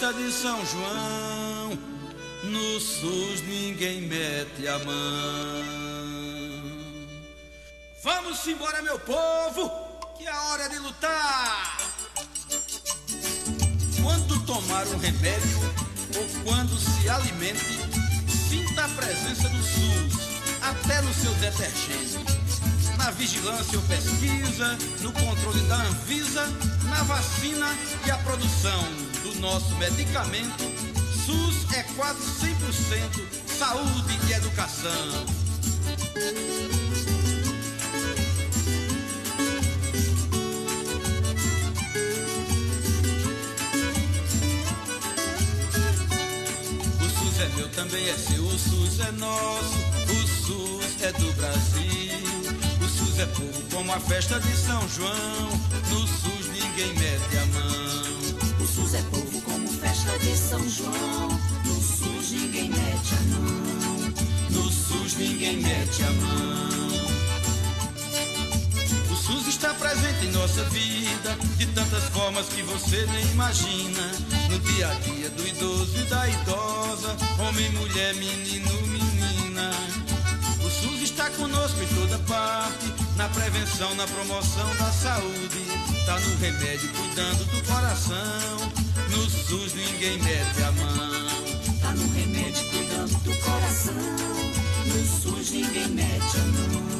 festa de São João, no SUS ninguém mete a mão. Vamos embora, meu povo, que é a hora de lutar. Quando tomar um remédio ou quando se alimente, sinta a presença do SUS, até no seu detergente na vigilância ou pesquisa, no controle da Anvisa, na vacina e a produção do nosso medicamento. SUS é quase 100% saúde e educação. O SUS é meu, também é seu, o SUS é nosso, o SUS é do Brasil é povo como a festa de São João. No SUS ninguém mete a mão. O SUS é povo como festa de São João. No SUS ninguém mete a mão. No SUS ninguém mete a mão. O SUS está presente em nossa vida de tantas formas que você nem imagina. No dia a dia do idoso e da idosa, homem, mulher, menino, menina. SUS está conosco em toda parte na prevenção, na promoção da saúde, tá no remédio cuidando do coração. No SUS ninguém mete a mão. Tá no remédio cuidando do coração. No SUS ninguém mete a mão.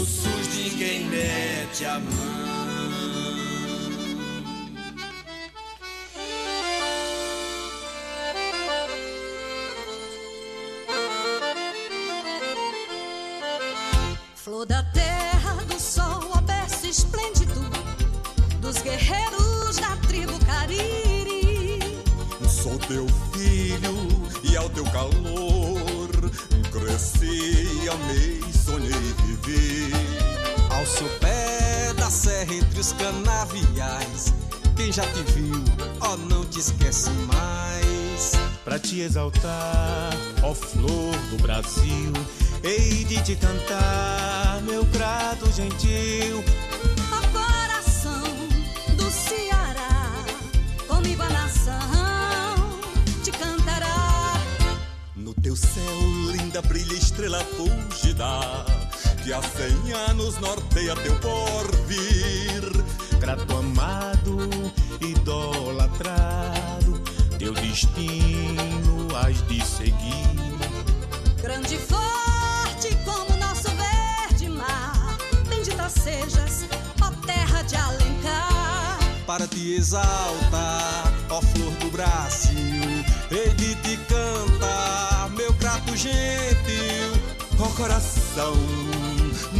No SUS ninguém mete a mão. Flor da terra, do sol, aberto esplêndido, dos guerreiros da tribo Cariri. Sou teu filho e ao teu calor cresci, amei sonhei viver. Ao sopé da serra entre os canaviais, quem já te viu, ó, não te esquece mais. Pra te exaltar, ó flor do Brasil, hei de te cantar, meu grato gentil. Linda, brilha estrela fugida que há cem anos norteia teu porvir. Grato amado, idolatrado, teu destino has de seguir. Grande e forte como nosso verde mar, bendita sejas, ó terra de Alencar. Para te exaltar, ó flor do Brasil, hei de te cantar, meu grato gentil, ó coração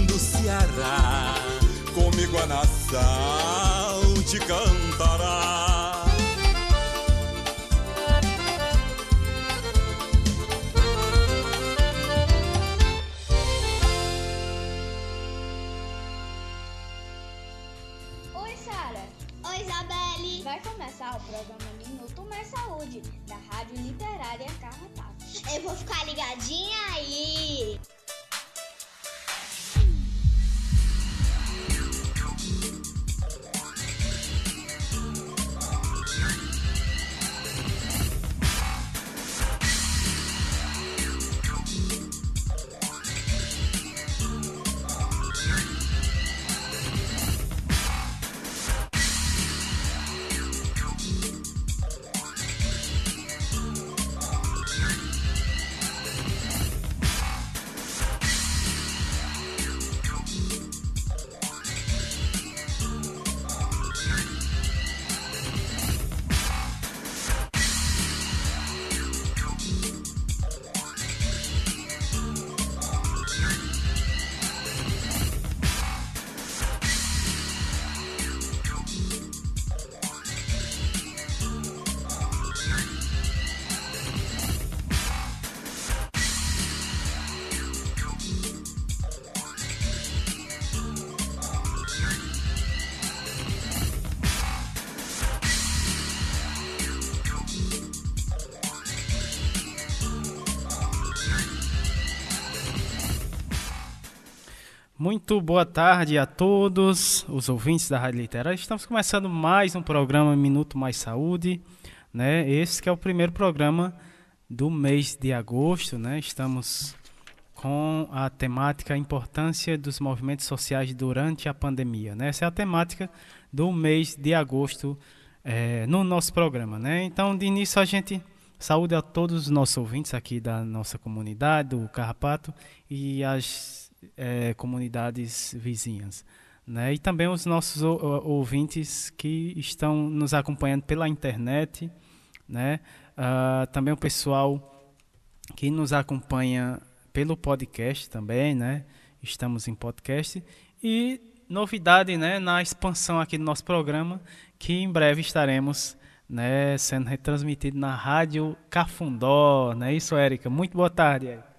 do Ceará. Comigo a nação te cantará. Oi, Sara. Oi, Isabelle. Vai começar o programa Minuto Mais Saúde, da Rádio Literária Carrapato. Eu vou ficar ligadinha aí. Muito boa tarde a todos os ouvintes da Rádio Literária. Estamos começando mais um programa Minuto Mais Saúde, né? Esse é o primeiro programa do mês de agosto, né? Estamos com a temática importância dos movimentos sociais durante a pandemia, né? Essa é a temática do mês de agosto é, no nosso programa, né? Então, de início a gente saúde a todos os nossos ouvintes aqui da nossa comunidade, do Carrapato e as é, comunidades vizinhas. Né? E também os nossos ouvintes que estão nos acompanhando pela internet, né? Uh, também o pessoal que nos acompanha pelo podcast também, né? Estamos em podcast e novidade, né? Na expansão aqui do nosso programa, que em breve estaremos, né? Sendo retransmitido na rádio Cafundó, né? Isso, Érica. Muito boa tarde. Érica.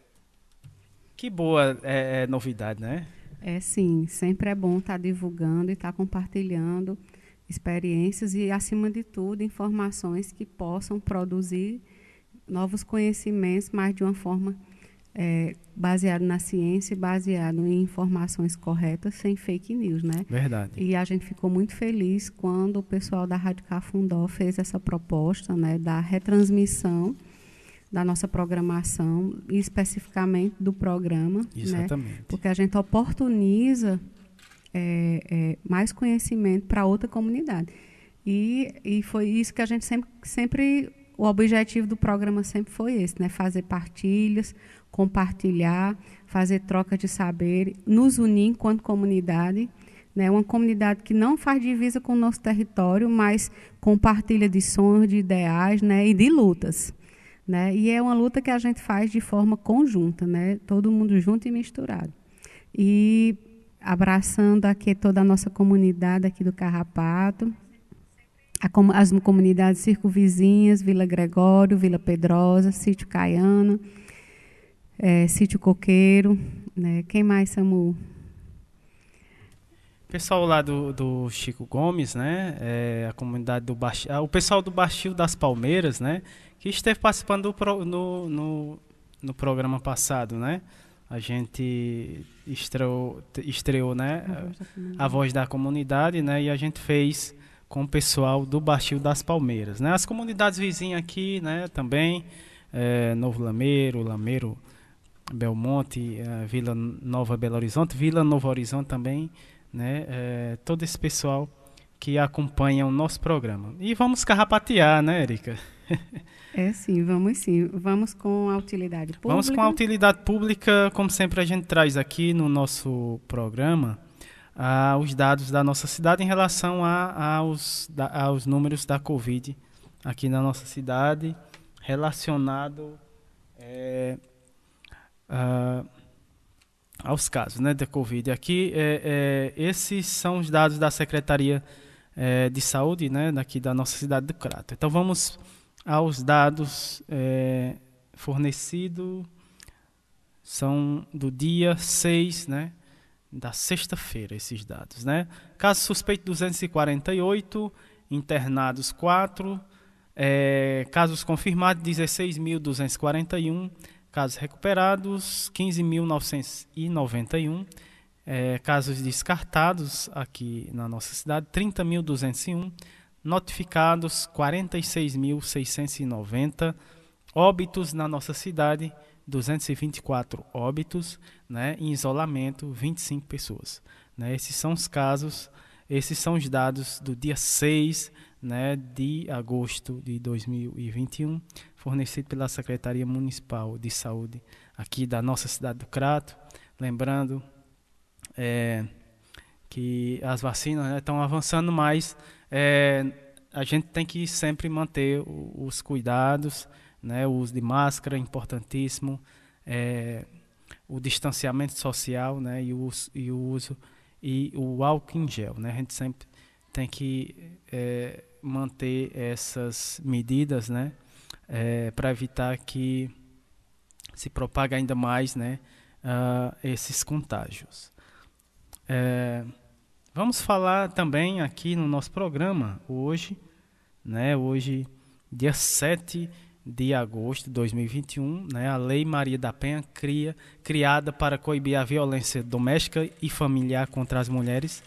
Que boa é, é novidade, né? É sim, sempre é bom estar tá divulgando e estar tá compartilhando experiências e, acima de tudo, informações que possam produzir novos conhecimentos, mas de uma forma é, baseado na ciência e baseado em informações corretas, sem fake news, né? Verdade. E a gente ficou muito feliz quando o pessoal da Rádio Cafundó fez essa proposta, né, da retransmissão da nossa programação e especificamente do programa, né? Exatamente. Né? porque a gente oportuniza é, é, mais conhecimento para outra comunidade. E, e foi isso que a gente sempre, sempre, o objetivo do programa sempre foi esse, né? fazer partilhas, compartilhar, fazer troca de saber, nos unir enquanto comunidade, né? uma comunidade que não faz divisa com o nosso território, mas compartilha de sonhos, de ideais né? e de lutas. Né? E é uma luta que a gente faz de forma conjunta, né? todo mundo junto e misturado. E abraçando aqui toda a nossa comunidade aqui do Carrapato, as comunidades circunvizinhas, Vila Gregório, Vila Pedrosa, Sítio Caiana, é, Sítio Coqueiro. Né? Quem mais, Samu? Pessoal lá do, do Chico Gomes, né? É, a comunidade do Baixio, o pessoal do Baixio das Palmeiras, né? que esteve participando do pro, no, no, no, programa passado, né? A gente estreou, estreou né? A voz, da comunidade, né? E a gente fez com o pessoal do Baixio das Palmeiras, né? As comunidades vizinhas aqui, né? Também, é, Novo Lameiro, Lameiro, Belmonte, é, Vila Nova Belo Horizonte, Vila Novo Horizonte também, né? É, todo esse pessoal que acompanha o nosso programa. E vamos carrapatear, né, Erika? É sim, vamos sim. Vamos com a utilidade pública. Vamos com a utilidade pública, como sempre a gente traz aqui no nosso programa ah, os dados da nossa cidade em relação a, aos, da, aos números da Covid aqui na nossa cidade, relacionado é, ah, aos casos né, da Covid. Aqui, é, é, esses são os dados da Secretaria é, de Saúde né, daqui da nossa cidade do Crato. Então vamos aos dados é, fornecidos, são do dia 6, né, da sexta-feira, esses dados. Né? Caso suspeito 248, internados 4, é, casos confirmados 16.241, casos recuperados 15.991, é, casos descartados aqui na nossa cidade 30.201, notificados 46.690 óbitos na nossa cidade, 224 óbitos, né, em isolamento 25 pessoas. Né, esses são os casos, esses são os dados do dia 6 né, de agosto de 2021, fornecido pela Secretaria Municipal de Saúde aqui da nossa cidade do Crato. Lembrando é, que as vacinas estão né, avançando mais é, a gente tem que sempre manter os cuidados, né? o uso de máscara, importantíssimo, é, o distanciamento social né? e, o, e o uso e o álcool em gel. Né? A gente sempre tem que é, manter essas medidas né? É, para evitar que se propague ainda mais né? Uh, esses contágios. É, Vamos falar também aqui no nosso programa hoje, né? Hoje, dia 7 de agosto de 2021, né, a Lei Maria da Penha, cria, criada para coibir a violência doméstica e familiar contra as mulheres,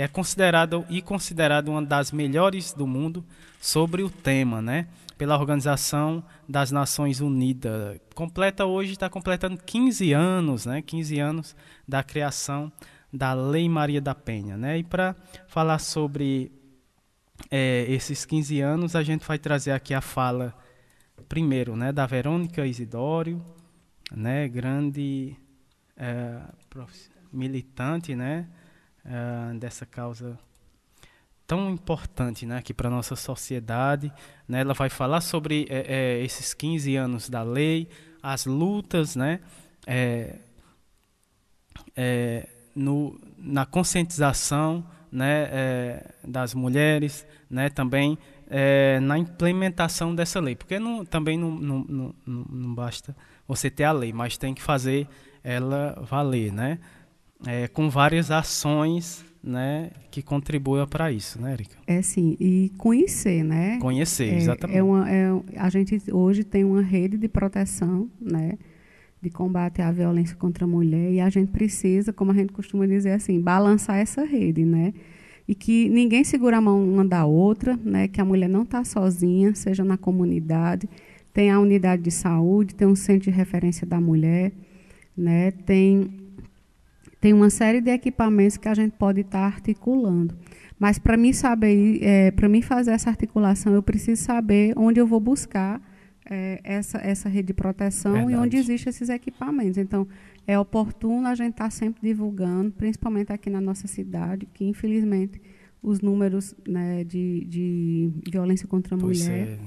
é considerada e considerada uma das melhores do mundo sobre o tema, né, pela Organização das Nações Unidas. Completa hoje está completando 15 anos, né, 15 anos da criação da Lei Maria da Penha, né? E para falar sobre é, esses 15 anos, a gente vai trazer aqui a fala primeiro, né, da Verônica Isidório, né, grande é, militante, né, é, dessa causa tão importante, né, aqui para nossa sociedade, né, ela vai falar sobre é, é esses 15 anos da lei, as lutas, né, é, no, na conscientização, né, das mulheres, né, também na implementação dessa lei. Porque não, também não, não, não, não, basta você ter a lei, mas tem que fazer ela valer, né? É, com várias ações né, que contribuam para isso, né, Erika? É sim, e conhecer, né? Conhecer, é, exatamente. É uma, é, a gente hoje tem uma rede de proteção, né? De combate à violência contra a mulher e a gente precisa, como a gente costuma dizer assim, balançar essa rede, né? e que ninguém segura a mão uma da outra, né, que a mulher não está sozinha, seja na comunidade, tem a unidade de saúde, tem um centro de referência da mulher, né, tem, tem uma série de equipamentos que a gente pode estar tá articulando. Mas para mim saber, é, para mim fazer essa articulação, eu preciso saber onde eu vou buscar é, essa, essa rede de proteção Verdade. e onde existem esses equipamentos. Então, é oportuno a gente estar tá sempre divulgando, principalmente aqui na nossa cidade, que infelizmente os números né, de, de, violência contra a pois mulher,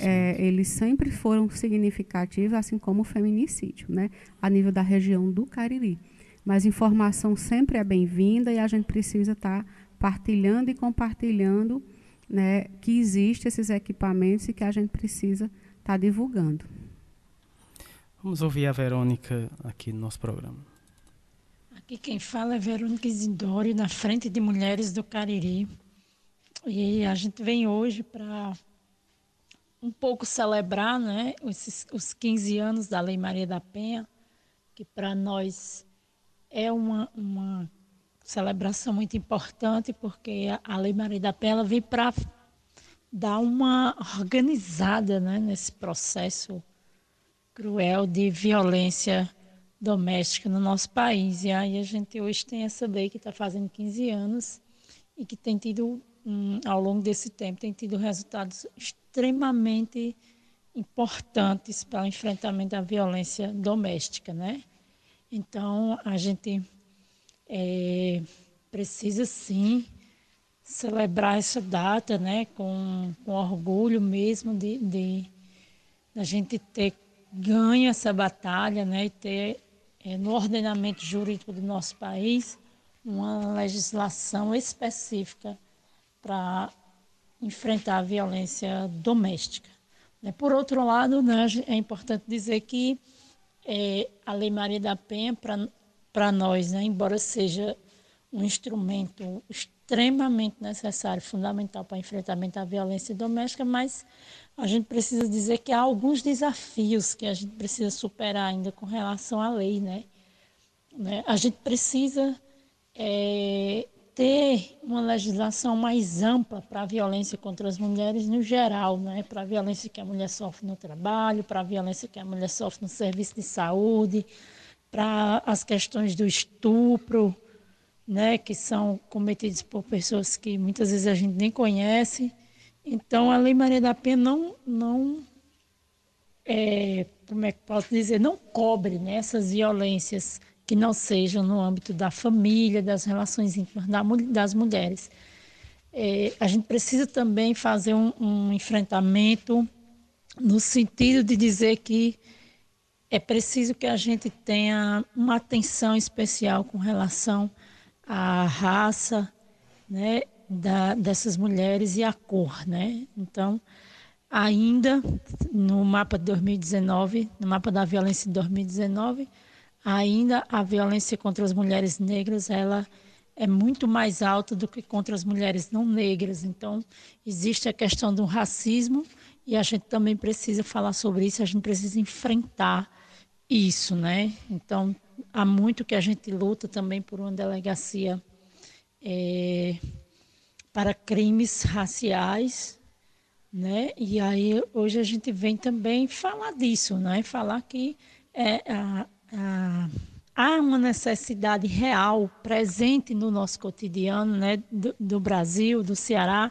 é, é, eles sempre foram significativos, assim como o feminicídio, né, a nível da região do Cariri. Mas informação sempre é bem-vinda e a gente precisa estar tá partilhando e compartilhando né, que existem esses equipamentos e que a gente precisa estar tá divulgando. Vamos ouvir a Verônica aqui no nosso programa. Aqui quem fala é Verônica Isidório, na frente de Mulheres do Cariri. E a gente vem hoje para um pouco celebrar né, os, os 15 anos da Lei Maria da Penha, que para nós é uma, uma celebração muito importante, porque a Lei Maria da Penha vem para dar uma organizada né, nesse processo cruel de violência doméstica no nosso país. E aí a gente hoje tem essa lei que está fazendo 15 anos e que tem tido, um, ao longo desse tempo, tem tido resultados extremamente importantes para o enfrentamento da violência doméstica, né? Então, a gente é, precisa sim celebrar essa data, né, com, com orgulho mesmo de, de, de a gente ter ganha essa batalha né, e ter é, no ordenamento jurídico do nosso país uma legislação específica para enfrentar a violência doméstica. Né. Por outro lado, né, é importante dizer que é, a Lei Maria da Penha, para nós, né, embora seja um instrumento extremamente necessário, fundamental para enfrentamento à violência doméstica, mas a gente precisa dizer que há alguns desafios que a gente precisa superar ainda com relação à lei, né? né? A gente precisa é, ter uma legislação mais ampla para a violência contra as mulheres no geral, né? Para a violência que a mulher sofre no trabalho, para a violência que a mulher sofre no serviço de saúde, para as questões do estupro, né? Que são cometidos por pessoas que muitas vezes a gente nem conhece então, a Lei Maria da Penha não, não é, como é que posso dizer, não cobre né, essas violências que não sejam no âmbito da família, das relações íntimas das mulheres. É, a gente precisa também fazer um, um enfrentamento no sentido de dizer que é preciso que a gente tenha uma atenção especial com relação à raça, né, da, dessas mulheres e a cor, né? Então, ainda no mapa de 2019, no mapa da violência de 2019, ainda a violência contra as mulheres negras, ela é muito mais alta do que contra as mulheres não negras. Então, existe a questão do racismo e a gente também precisa falar sobre isso, a gente precisa enfrentar isso, né? Então, há muito que a gente luta também por uma delegacia é, para crimes raciais, né? E aí hoje a gente vem também falar disso, né? Falar que é, a, a, há uma necessidade real presente no nosso cotidiano, né? Do, do Brasil, do Ceará,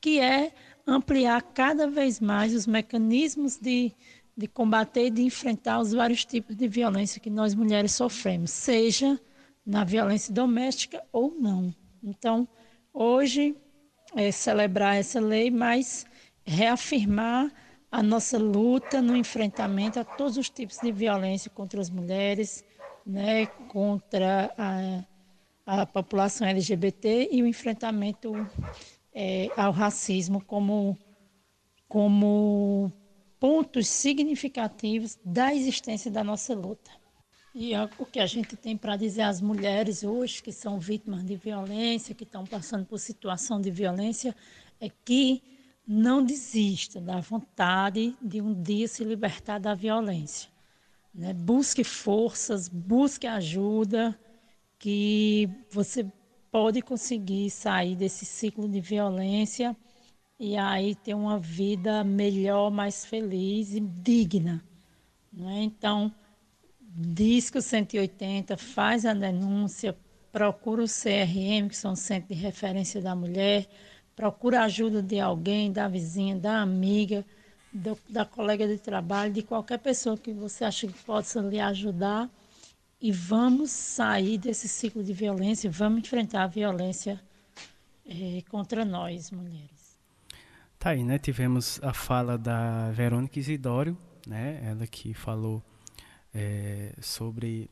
que é ampliar cada vez mais os mecanismos de, de combater e de enfrentar os vários tipos de violência que nós mulheres sofremos, seja na violência doméstica ou não. Então, hoje, é celebrar essa lei, mas reafirmar a nossa luta no enfrentamento a todos os tipos de violência contra as mulheres, né, contra a, a população LGBT e o enfrentamento é, ao racismo como, como pontos significativos da existência da nossa luta. E é o que a gente tem para dizer às mulheres hoje que são vítimas de violência, que estão passando por situação de violência, é que não desista da vontade de um dia se libertar da violência. Né? Busque forças, busque ajuda, que você pode conseguir sair desse ciclo de violência e aí ter uma vida melhor, mais feliz e digna. Né? Então, Disco 180, faz a denúncia, procura o CRM, que são o Centro de Referência da Mulher, procura ajuda de alguém, da vizinha, da amiga, do, da colega de trabalho, de qualquer pessoa que você acha que possa lhe ajudar e vamos sair desse ciclo de violência, vamos enfrentar a violência é, contra nós, mulheres. Tá aí, né? Tivemos a fala da Verônica Isidório, né? Ela que falou é, sobre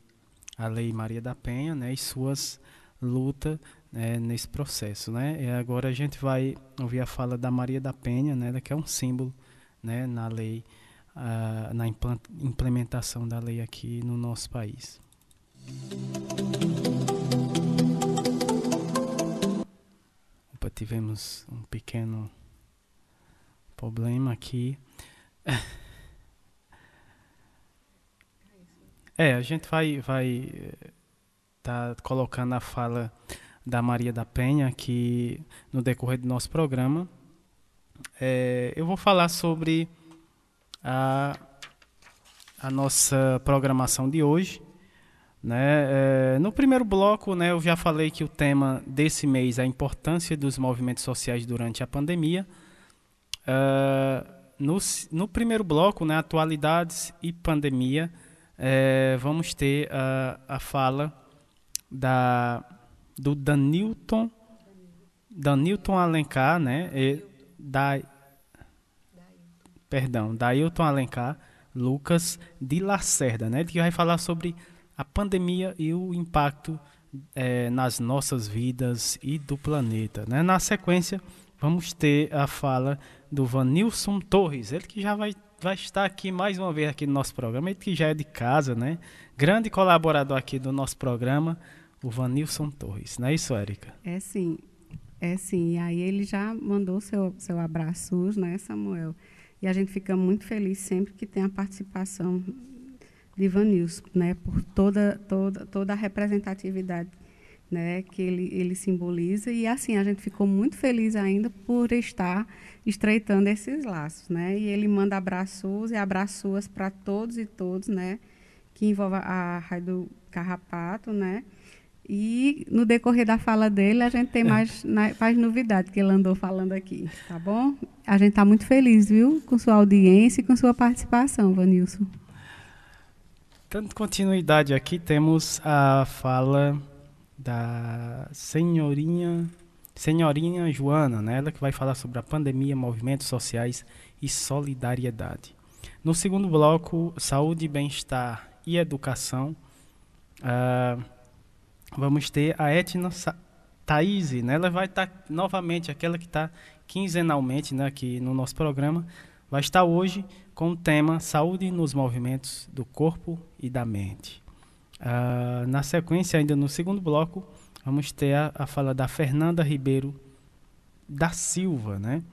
a Lei Maria da Penha, né? E suas lutas né, nesse processo, né? E agora a gente vai ouvir a fala da Maria da Penha, né? Que é um símbolo, né? Na lei, uh, na implementação da lei aqui no nosso país. Opa, tivemos um pequeno problema aqui. É, a gente vai vai tá colocando a fala da Maria da Penha aqui no decorrer do nosso programa. É, eu vou falar sobre a, a nossa programação de hoje. Né? É, no primeiro bloco, né, eu já falei que o tema desse mês é a importância dos movimentos sociais durante a pandemia. Uh, no, no primeiro bloco, né, atualidades e pandemia, é, vamos ter a, a fala da, do Danilton, Danilton Alencar, né, e, da, perdão, Dailton Alencar, Lucas de Lacerda, né, que vai falar sobre a pandemia e o impacto é, nas nossas vidas e do planeta. Né? Na sequência, vamos ter a fala do Vanilson Torres, ele que já vai, vai estar aqui mais uma vez aqui no nosso programa, ele que já é de casa, né? grande colaborador aqui do nosso programa, o Vanilson Torres. Não é isso, Érica? É sim, é sim. E aí ele já mandou seu, seu abraço, né, Samuel? E a gente fica muito feliz sempre que tem a participação de Ivanilson, né, por toda, toda, toda a representatividade né, que ele, ele simboliza. E assim, a gente ficou muito feliz ainda por estar estreitando esses laços. Né? E ele manda abraços e abraços para todos e todos, né, que envolve a do Carrapato, né? E no decorrer da fala dele, a gente tem é. mais, mais novidade que ele andou falando aqui, tá bom? A gente está muito feliz, viu, com sua audiência e com sua participação, Vanilson. Dando continuidade aqui, temos a fala da senhorinha, senhorinha Joana, né? ela que vai falar sobre a pandemia, movimentos sociais e solidariedade. No segundo bloco, saúde, bem-estar e educação, uh, vamos ter a Etna Thaís, né? ela vai estar tá, novamente, aquela que está quinzenalmente né, aqui no nosso programa, vai estar hoje com o tema Saúde nos movimentos do corpo e da mente. Uh, na sequência, ainda no segundo bloco, vamos ter a, a fala da Fernanda Ribeiro da Silva, né?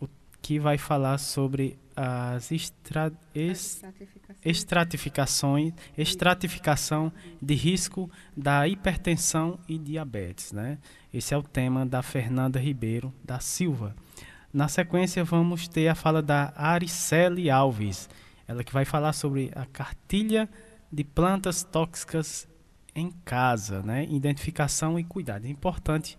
O que vai falar sobre as estra, est, estratificações, estratificação de risco da hipertensão e diabetes, né? Esse é o tema da Fernanda Ribeiro da Silva. Na sequência vamos ter a fala da Aricele Alves, ela que vai falar sobre a cartilha de plantas tóxicas em casa, né? Identificação e cuidado. É importante,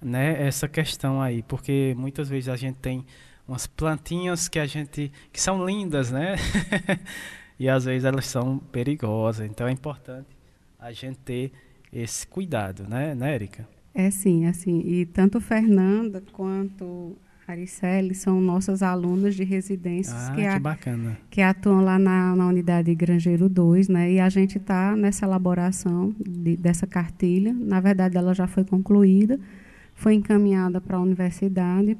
né, essa questão aí, porque muitas vezes a gente tem umas plantinhas que a gente que são lindas, né? e às vezes elas são perigosas. Então é importante a gente ter esse cuidado, né, né Érica? É sim, assim, e tanto Fernanda quanto Aricele são nossas alunas de residências ah, que, a, bacana. que atuam lá na, na unidade Grangeiro 2, né? E a gente está nessa elaboração de, dessa cartilha. Na verdade, ela já foi concluída, foi encaminhada para a universidade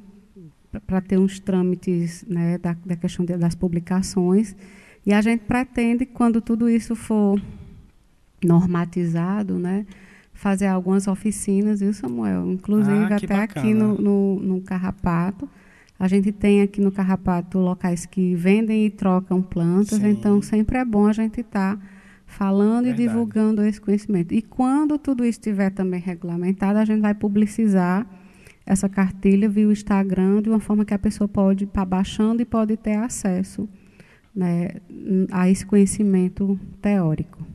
para ter uns trâmites né, da, da questão de, das publicações. E a gente pretende, quando tudo isso for normatizado, né? fazer algumas oficinas, viu, Samuel? Inclusive ah, até bacana. aqui no, no, no, Carrapato. A gente tem aqui no Carrapato locais que vendem e trocam plantas, Sim. então sempre é bom a gente estar tá falando Verdade. e divulgando esse conhecimento. E quando tudo isso estiver também regulamentado, a gente vai publicizar essa cartilha via o Instagram de uma forma que a pessoa pode estar tá baixando e pode ter acesso né, a esse conhecimento teórico.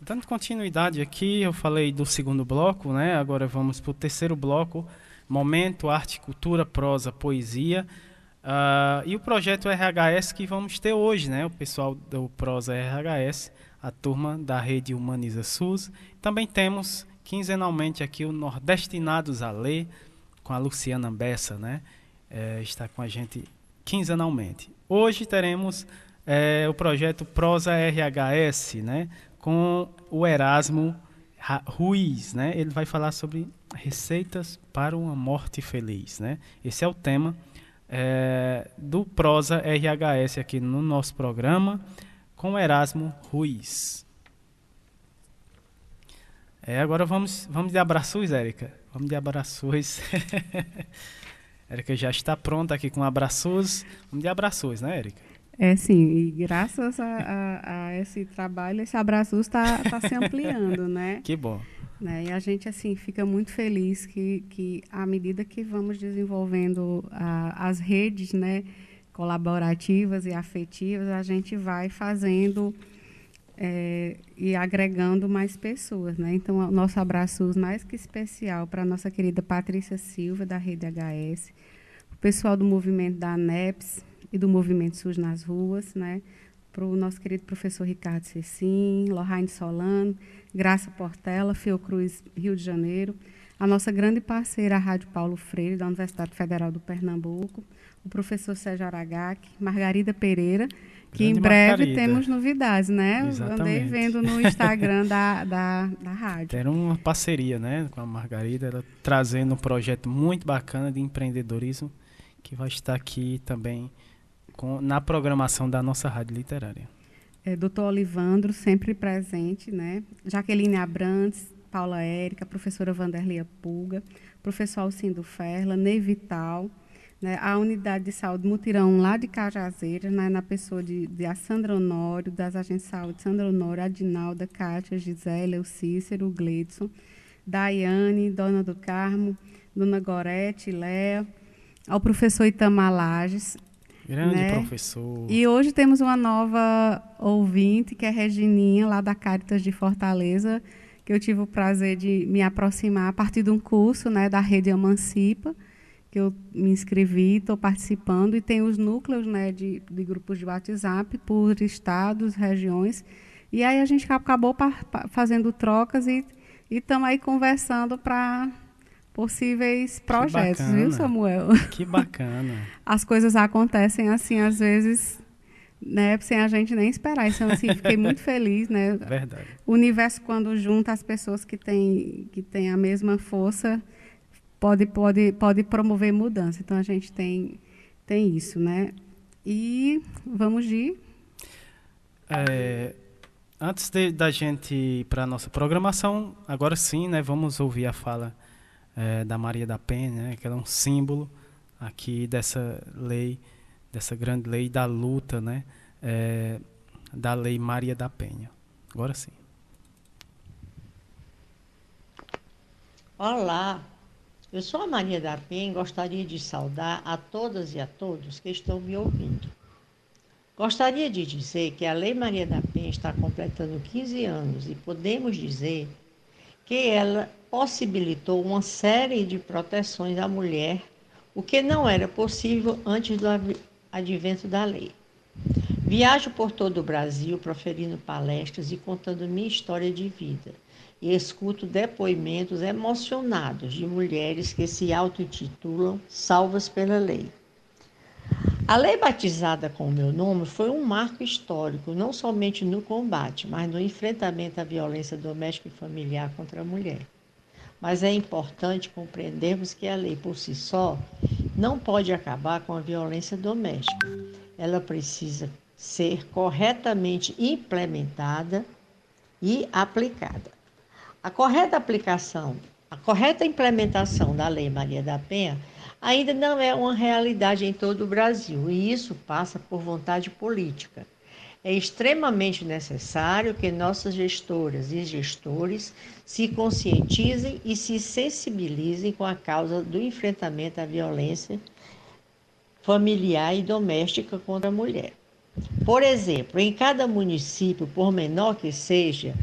Dando continuidade aqui, eu falei do segundo bloco, né? Agora vamos para o terceiro bloco, momento, arte, cultura, prosa, poesia. Uh, e o projeto RHS que vamos ter hoje, né? O pessoal do Prosa RHS, a turma da rede Humaniza SUS. Também temos quinzenalmente aqui o Nordestinados a Ler, com a Luciana Bessa, né? É, está com a gente quinzenalmente. Hoje teremos é, o projeto Prosa RHS, né? com o Erasmo Ruiz, né? Ele vai falar sobre receitas para uma morte feliz, né? Esse é o tema é, do Prosa RHS aqui no nosso programa com Erasmo Ruiz. É, agora vamos, vamos de abraços, Érica. Vamos de abraços. Érica já está pronta aqui com abraços. Vamos de abraços, né, Érica? É sim, e graças a, a, a esse trabalho, esse abraço está tá se ampliando, né? Que bom. Né? E a gente assim fica muito feliz que, que à medida que vamos desenvolvendo a, as redes, né, colaborativas e afetivas, a gente vai fazendo é, e agregando mais pessoas, né? Então, o nosso abraço mais que especial para a nossa querida Patrícia Silva da Rede HS, o pessoal do movimento da ANEPS, e do Movimento SUS nas ruas, né? para o nosso querido professor Ricardo Cecim, Lohane Solano, Graça Portela, Fiocruz, Rio de Janeiro, a nossa grande parceira, a Rádio Paulo Freire, da Universidade Federal do Pernambuco, o professor Sérgio Aragac, Margarida Pereira, que grande em breve Margarida. temos novidades, né? Exatamente. Andei vendo no Instagram da, da, da rádio. Era uma parceria né, com a Margarida, ela trazendo um projeto muito bacana de empreendedorismo, que vai estar aqui também com, na programação da nossa rádio literária. É, doutor Olivandro, sempre presente, né? Jaqueline Abrantes, Paula Érica, professora Vanderlia Pulga, professor Alcindo Ferla, Ney Vital, né? a unidade de saúde Mutirão lá de Cajazeiras, né? na pessoa de, de a Sandra Honório, das agências de saúde Sandra Honório, Adinalda, Kátia, Gisele, o Cícero, o Gleidson, Daiane, Dona do Carmo, Dona Gorete, Léa, ao professor Itamar Lages, Grande né? professor. E hoje temos uma nova ouvinte, que é Regininha, lá da Caritas de Fortaleza, que eu tive o prazer de me aproximar a partir de um curso né, da Rede Emancipa, que eu me inscrevi, estou participando, e tem os núcleos né, de, de grupos de WhatsApp por estados, regiões. E aí a gente acabou fazendo trocas e estamos aí conversando para possíveis projetos, viu, Samuel? Que bacana. As coisas acontecem assim, às vezes, né, sem a gente nem esperar. Então, assim, fiquei muito feliz, né? Verdade. O universo, quando junta as pessoas que têm, que têm a mesma força, pode, pode, pode promover mudança. Então, a gente tem, tem isso, né? E vamos de... É, antes de, da gente ir para a nossa programação, agora sim, né, vamos ouvir a fala é, da Maria da Penha, né, que ela é um símbolo aqui dessa lei, dessa grande lei da luta, né? É, da lei Maria da Penha. Agora sim. Olá, eu sou a Maria da Penha e gostaria de saudar a todas e a todos que estão me ouvindo. Gostaria de dizer que a Lei Maria da Penha está completando 15 anos e podemos dizer que ela possibilitou uma série de proteções à mulher, o que não era possível antes do advento da lei. Viajo por todo o Brasil proferindo palestras e contando minha história de vida. E escuto depoimentos emocionados de mulheres que se auto-intitulam salvas pela lei. A lei batizada com o meu nome foi um marco histórico, não somente no combate, mas no enfrentamento à violência doméstica e familiar contra a mulher. Mas é importante compreendermos que a lei por si só não pode acabar com a violência doméstica. Ela precisa ser corretamente implementada e aplicada. A correta aplicação, a correta implementação da Lei Maria da Penha ainda não é uma realidade em todo o Brasil e isso passa por vontade política. É extremamente necessário que nossas gestoras e gestores se conscientizem e se sensibilizem com a causa do enfrentamento à violência familiar e doméstica contra a mulher. Por exemplo, em cada município, por menor que seja,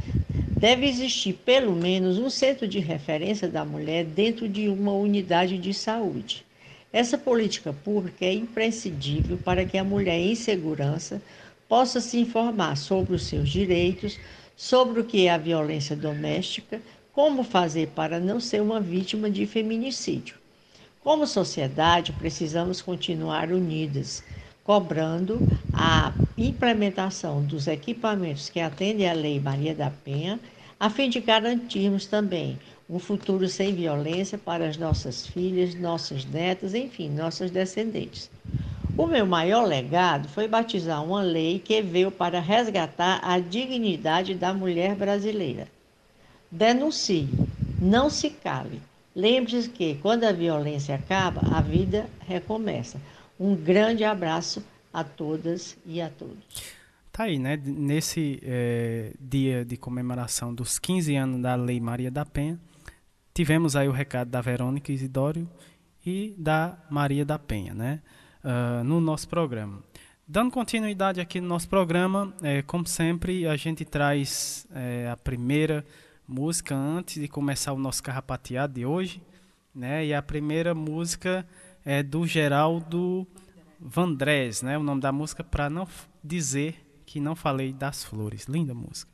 deve existir pelo menos um centro de referência da mulher dentro de uma unidade de saúde. Essa política pública é imprescindível para que a mulher em segurança possa se informar sobre os seus direitos, sobre o que é a violência doméstica, como fazer para não ser uma vítima de feminicídio. Como sociedade, precisamos continuar unidas cobrando a implementação dos equipamentos que atendem à Lei Maria da Penha, a fim de garantirmos também um futuro sem violência para as nossas filhas, nossas netas, enfim, nossas descendentes. O meu maior legado foi batizar uma lei que veio para resgatar a dignidade da mulher brasileira. Denuncie, não se cale. Lembre-se que quando a violência acaba, a vida recomeça. Um grande abraço a todas e a todos. Tá aí, né? Nesse é, dia de comemoração dos 15 anos da Lei Maria da Penha, tivemos aí o recado da Verônica Isidório e da Maria da Penha, né? Uh, no nosso programa. Dando continuidade aqui no nosso programa, é, como sempre, a gente traz é, a primeira música antes de começar o nosso carrapateado de hoje, né? E a primeira música é do Geraldo Vandrés, né? O nome da música para não dizer que não falei das flores. Linda música.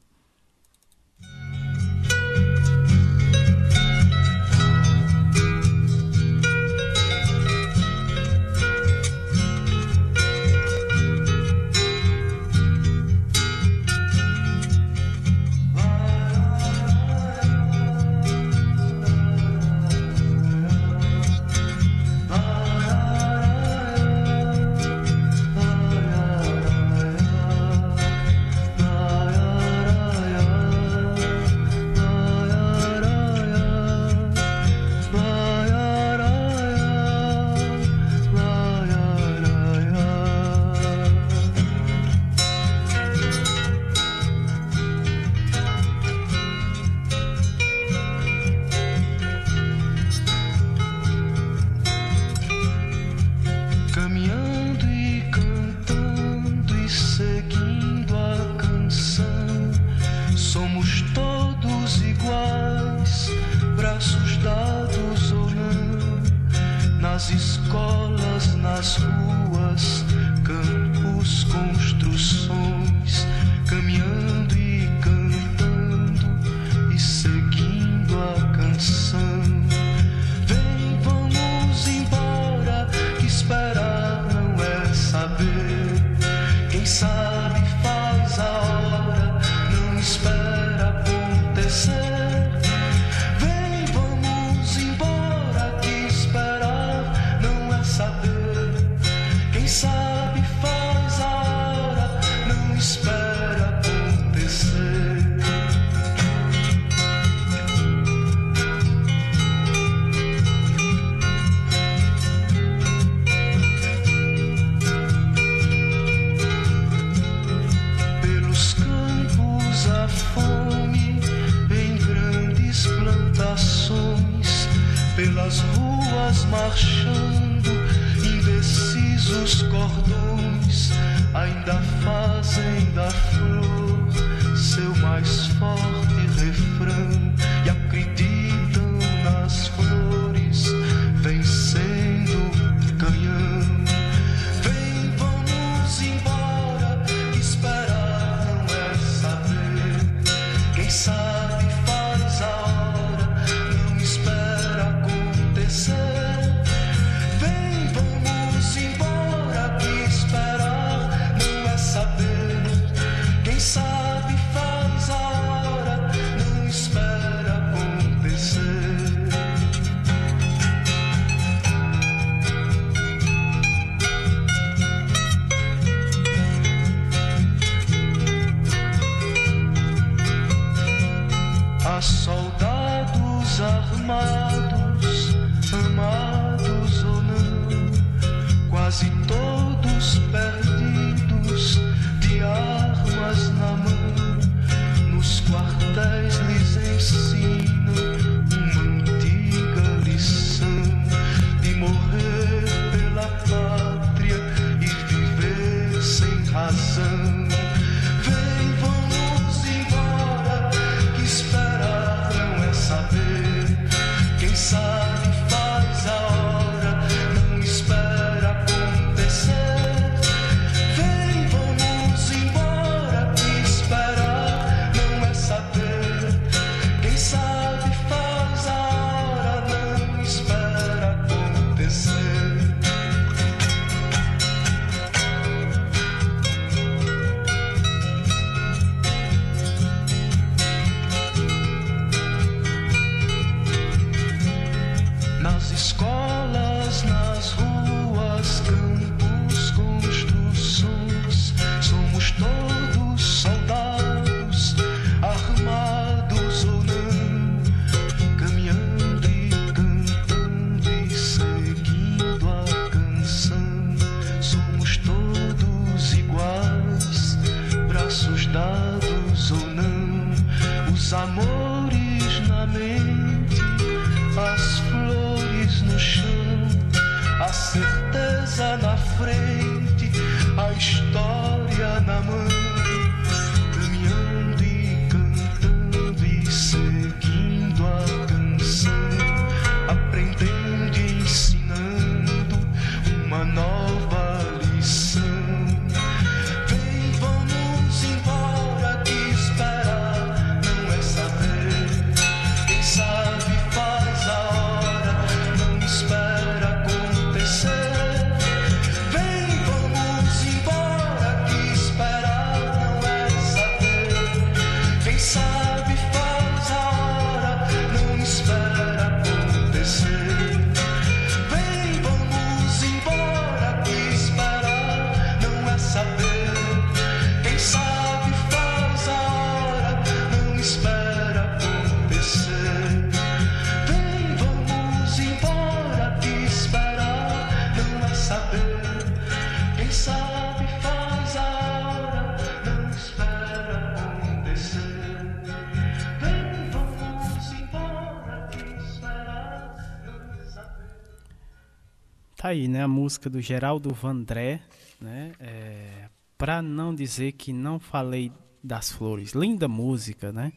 A música do Geraldo Vandré, né? É, pra não dizer que não falei das flores. Linda música, né?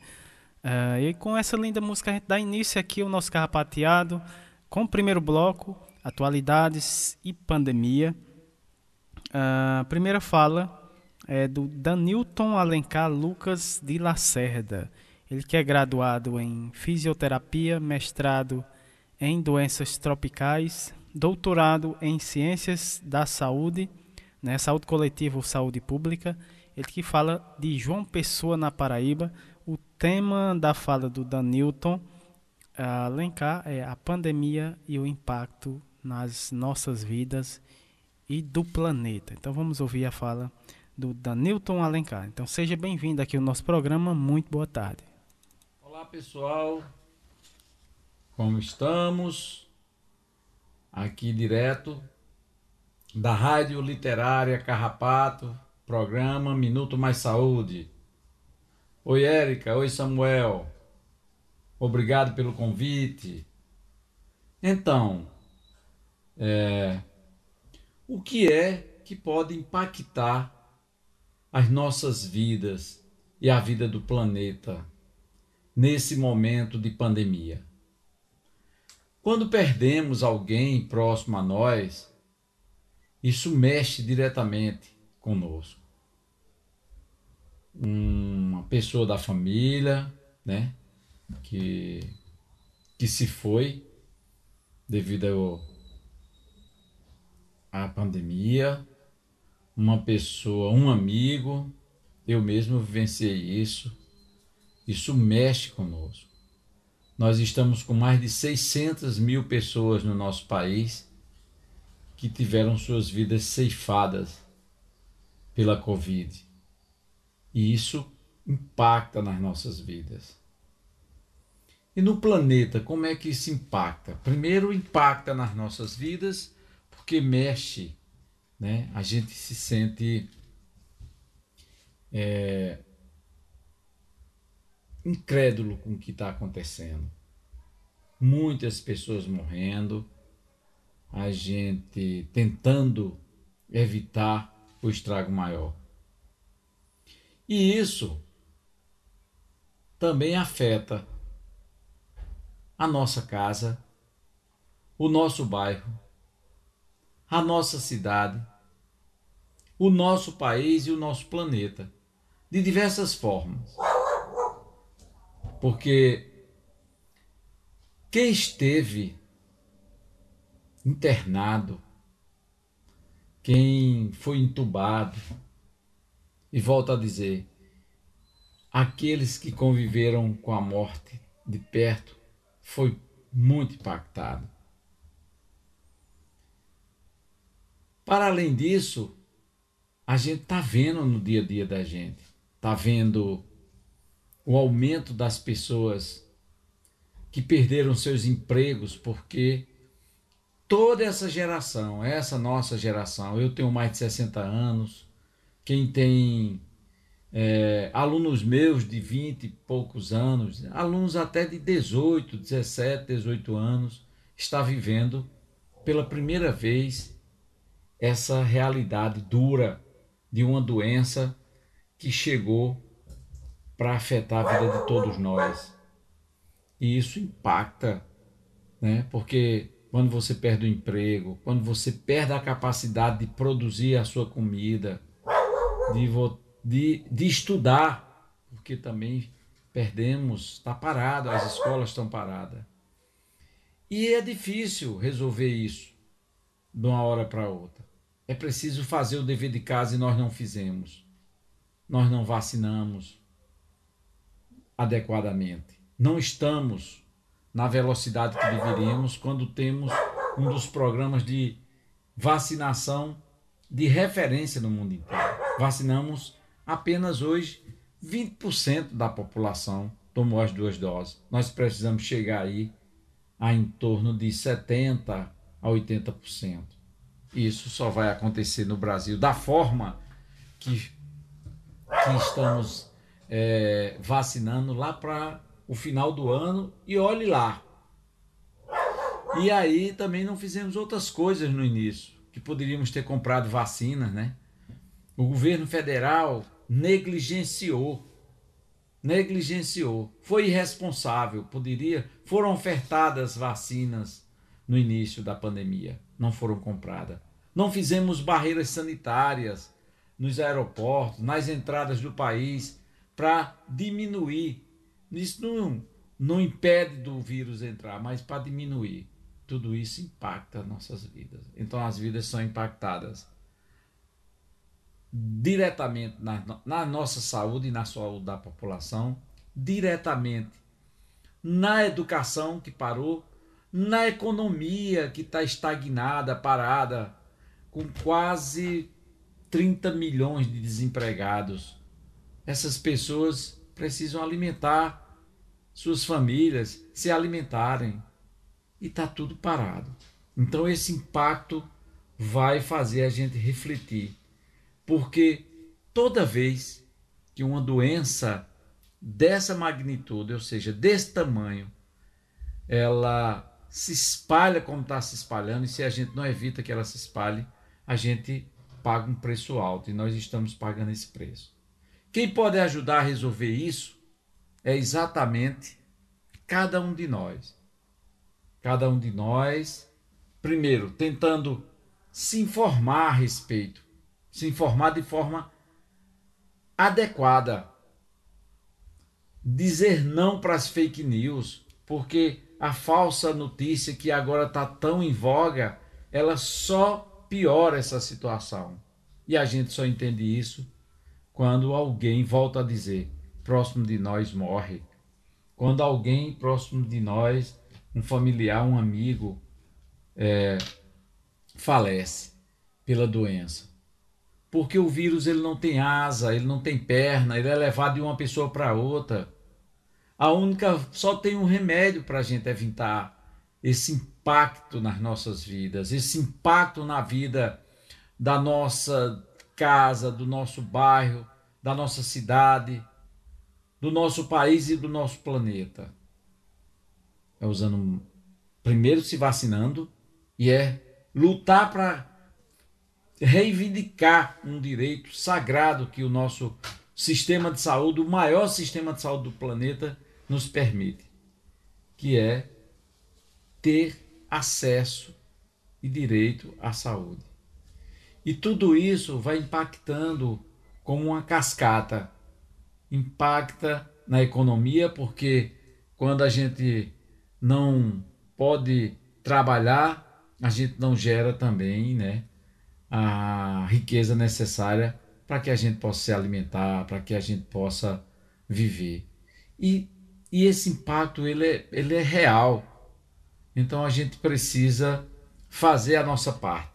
É, e com essa linda música a gente dá início aqui ao nosso carrapateado com o primeiro bloco, atualidades e pandemia. A primeira fala é do Danilton Alencar Lucas de Lacerda. Ele que é graduado em fisioterapia, mestrado em doenças tropicais, doutorado em ciências da saúde, né, saúde coletiva ou saúde pública. Ele que fala de João Pessoa na Paraíba. O tema da fala do Danilton Alencar é a pandemia e o impacto nas nossas vidas e do planeta. Então vamos ouvir a fala do Danilton Alencar. Então seja bem-vindo aqui ao nosso programa. Muito boa tarde. Olá pessoal, como estamos? Aqui direto da Rádio Literária Carrapato, programa Minuto Mais Saúde. Oi Érica, oi Samuel, obrigado pelo convite. Então, é, o que é que pode impactar as nossas vidas e a vida do planeta nesse momento de pandemia? Quando perdemos alguém próximo a nós, isso mexe diretamente conosco. Uma pessoa da família, né, que, que se foi devido à pandemia, uma pessoa, um amigo, eu mesmo vivenciei isso. Isso mexe conosco. Nós estamos com mais de 600 mil pessoas no nosso país que tiveram suas vidas ceifadas pela Covid. E isso impacta nas nossas vidas. E no planeta, como é que isso impacta? Primeiro, impacta nas nossas vidas, porque mexe, né? a gente se sente é, incrédulo com o que está acontecendo. Muitas pessoas morrendo, a gente tentando evitar o estrago maior. E isso também afeta a nossa casa, o nosso bairro, a nossa cidade, o nosso país e o nosso planeta, de diversas formas. Porque quem esteve internado, quem foi entubado, e volto a dizer, aqueles que conviveram com a morte de perto foi muito impactado. Para além disso, a gente está vendo no dia a dia da gente, está vendo o aumento das pessoas que perderam seus empregos porque toda essa geração, essa nossa geração, eu tenho mais de 60 anos, quem tem é, alunos meus de 20 e poucos anos, alunos até de 18, 17, 18 anos, está vivendo pela primeira vez essa realidade dura de uma doença que chegou para afetar a vida de todos nós. E isso impacta, né? Porque quando você perde o emprego, quando você perde a capacidade de produzir a sua comida, de, de, de estudar, porque também perdemos, está parado, as escolas estão paradas. E é difícil resolver isso de uma hora para outra. É preciso fazer o dever de casa e nós não fizemos. Nós não vacinamos adequadamente. Não estamos na velocidade que deveríamos quando temos um dos programas de vacinação de referência no mundo inteiro. Vacinamos apenas hoje 20% da população tomou as duas doses. Nós precisamos chegar aí a em torno de 70 a 80%. Isso só vai acontecer no Brasil da forma que, que estamos é, vacinando lá para o final do ano e olhe lá. E aí também não fizemos outras coisas no início, que poderíamos ter comprado vacinas, né? O governo federal negligenciou. Negligenciou. Foi irresponsável. Poderia. Foram ofertadas vacinas no início da pandemia. Não foram compradas. Não fizemos barreiras sanitárias nos aeroportos, nas entradas do país, para diminuir. Isso não, não impede do vírus entrar, mas para diminuir. Tudo isso impacta nossas vidas. Então as vidas são impactadas diretamente na, na nossa saúde e na saúde da população, diretamente na educação que parou, na economia que está estagnada, parada, com quase 30 milhões de desempregados. Essas pessoas precisam alimentar suas famílias, se alimentarem. E está tudo parado. Então esse impacto vai fazer a gente refletir porque toda vez que uma doença dessa magnitude, ou seja, desse tamanho, ela se espalha como está se espalhando, e se a gente não evita que ela se espalhe, a gente paga um preço alto, e nós estamos pagando esse preço. Quem pode ajudar a resolver isso é exatamente cada um de nós. Cada um de nós, primeiro, tentando se informar a respeito, se informar de forma adequada. Dizer não para as fake news, porque a falsa notícia que agora está tão em voga, ela só piora essa situação. E a gente só entende isso quando alguém volta a dizer: próximo de nós morre. Quando alguém próximo de nós, um familiar, um amigo, é, falece pela doença. Porque o vírus ele não tem asa, ele não tem perna, ele é levado de uma pessoa para outra. A única só tem um remédio para a gente evitar esse impacto nas nossas vidas, esse impacto na vida da nossa casa, do nosso bairro, da nossa cidade, do nosso país e do nosso planeta. É usando primeiro se vacinando e é lutar para reivindicar um direito sagrado que o nosso sistema de saúde, o maior sistema de saúde do planeta, nos permite, que é ter acesso e direito à saúde. E tudo isso vai impactando como uma cascata. Impacta na economia, porque quando a gente não pode trabalhar, a gente não gera também né, a riqueza necessária para que a gente possa se alimentar, para que a gente possa viver. E, e esse impacto ele é, ele é real. Então a gente precisa fazer a nossa parte.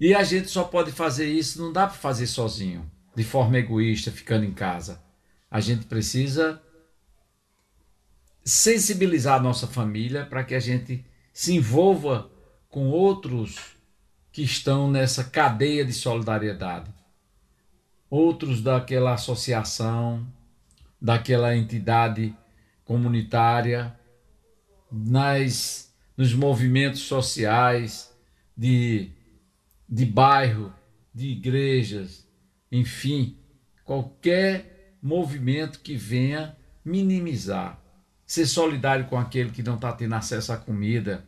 E a gente só pode fazer isso, não dá para fazer sozinho, de forma egoísta, ficando em casa. A gente precisa sensibilizar a nossa família para que a gente se envolva com outros que estão nessa cadeia de solidariedade. Outros daquela associação, daquela entidade comunitária, nas, nos movimentos sociais de, de bairro, de igrejas, enfim, qualquer movimento que venha minimizar, ser solidário com aquele que não está tendo acesso à comida,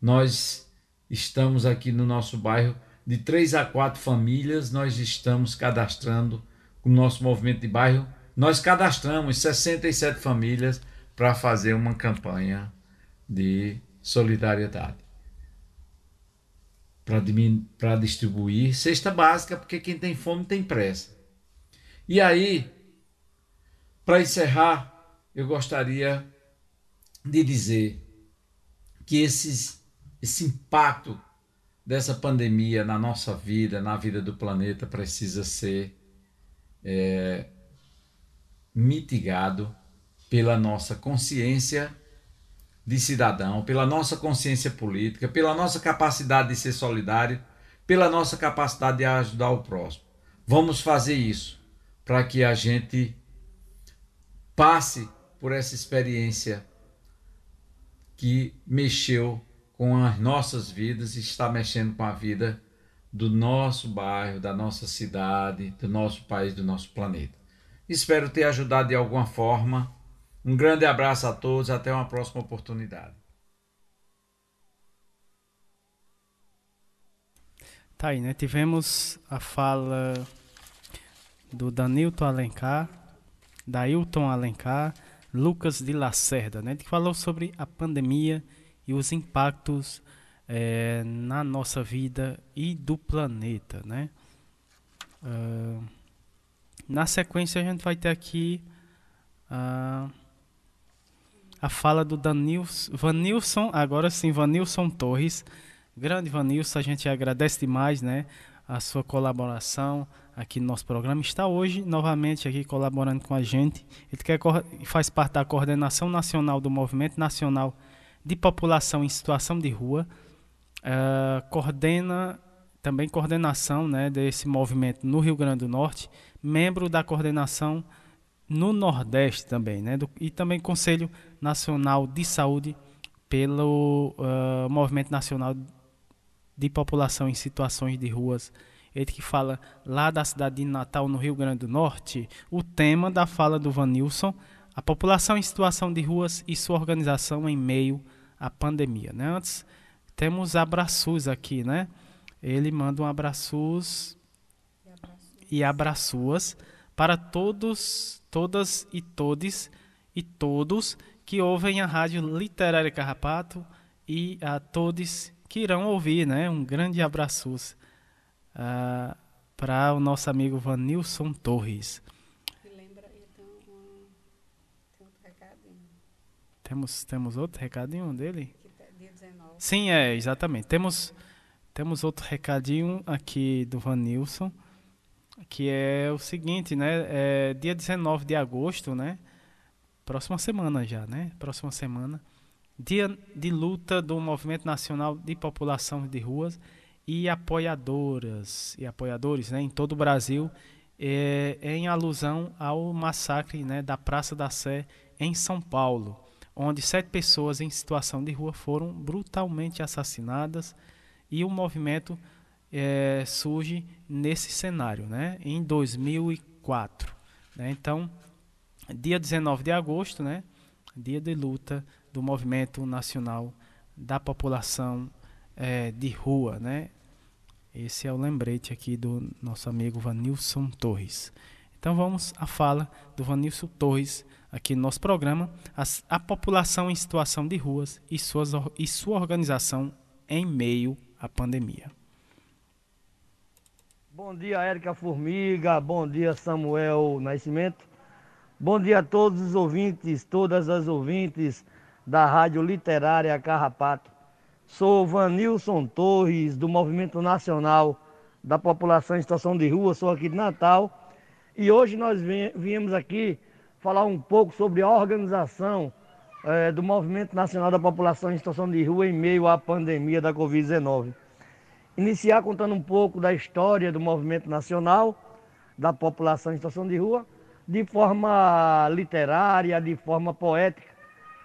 nós estamos aqui no nosso bairro, de três a quatro famílias, nós estamos cadastrando o nosso movimento de bairro. Nós cadastramos 67 famílias para fazer uma campanha de solidariedade. Para distribuir cesta básica, porque quem tem fome tem pressa. E aí, para encerrar, eu gostaria de dizer que esses esse impacto dessa pandemia na nossa vida, na vida do planeta, precisa ser é, mitigado pela nossa consciência de cidadão, pela nossa consciência política, pela nossa capacidade de ser solidário, pela nossa capacidade de ajudar o próximo. Vamos fazer isso para que a gente passe por essa experiência que mexeu com as nossas vidas e está mexendo com a vida do nosso bairro, da nossa cidade, do nosso país, do nosso planeta. Espero ter ajudado de alguma forma. Um grande abraço a todos, até uma próxima oportunidade. Tá aí, né? Tivemos a fala do Danilton Alencar, da Hilton Alencar, Lucas de Lacerda, né? Que falou sobre a pandemia e os impactos é, na nossa vida e do planeta, né? Uh, na sequência a gente vai ter aqui uh, a fala do Danilson, Vanilson, agora sim, Vanilson Torres, grande Vanilson, a gente agradece demais, né? A sua colaboração aqui no nosso programa. Está hoje novamente aqui colaborando com a gente. Ele quer, faz parte da coordenação nacional do Movimento Nacional de população em situação de rua, uh, coordena também coordenação né, desse movimento no Rio Grande do Norte, membro da coordenação no Nordeste também, né, do, e também Conselho Nacional de Saúde pelo uh, Movimento Nacional de População em Situações de Ruas. Ele que fala lá da cidade de Natal, no Rio Grande do Norte, o tema da fala do Vanilson, a população em situação de ruas e sua organização em meio à pandemia. Né? Antes, temos abraços aqui, né? Ele manda um abraços e abraços para todos, todas e todes e todos que ouvem a Rádio Literária Carrapato e a todos que irão ouvir, né? Um grande abraço uh, para o nosso amigo Vanilson Torres. Temos, temos outro recadinho dele? Tá Sim, é, exatamente. Temos, temos outro recadinho aqui do Vanilson, que é o seguinte, né? É dia 19 de agosto, né? próxima semana já, né? Próxima semana. Dia de luta do Movimento Nacional de População de Ruas e apoiadoras e apoiadores né, em todo o Brasil, é, em alusão ao massacre né, da Praça da Sé em São Paulo, onde sete pessoas em situação de rua foram brutalmente assassinadas e o movimento é, surge nesse cenário, né, em 2004. Né? Então, dia 19 de agosto, né? Dia de luta do Movimento Nacional da População é, de Rua, né? Esse é o lembrete aqui do nosso amigo Vanilson Torres. Então vamos à fala do Vanilson Torres aqui no nosso programa, as, a população em situação de ruas e, suas, e sua organização em meio à pandemia. Bom dia, Érica Formiga. Bom dia, Samuel Nascimento. Bom dia a todos os ouvintes, todas as ouvintes da Rádio Literária Carrapato. Sou Vanilson Torres, do Movimento Nacional da População em Situação de Rua, sou aqui de Natal. E hoje nós viemos aqui falar um pouco sobre a organização é, do Movimento Nacional da População em Situação de Rua em meio à pandemia da Covid-19. Iniciar contando um pouco da história do Movimento Nacional da População em Situação de Rua de forma literária, de forma poética,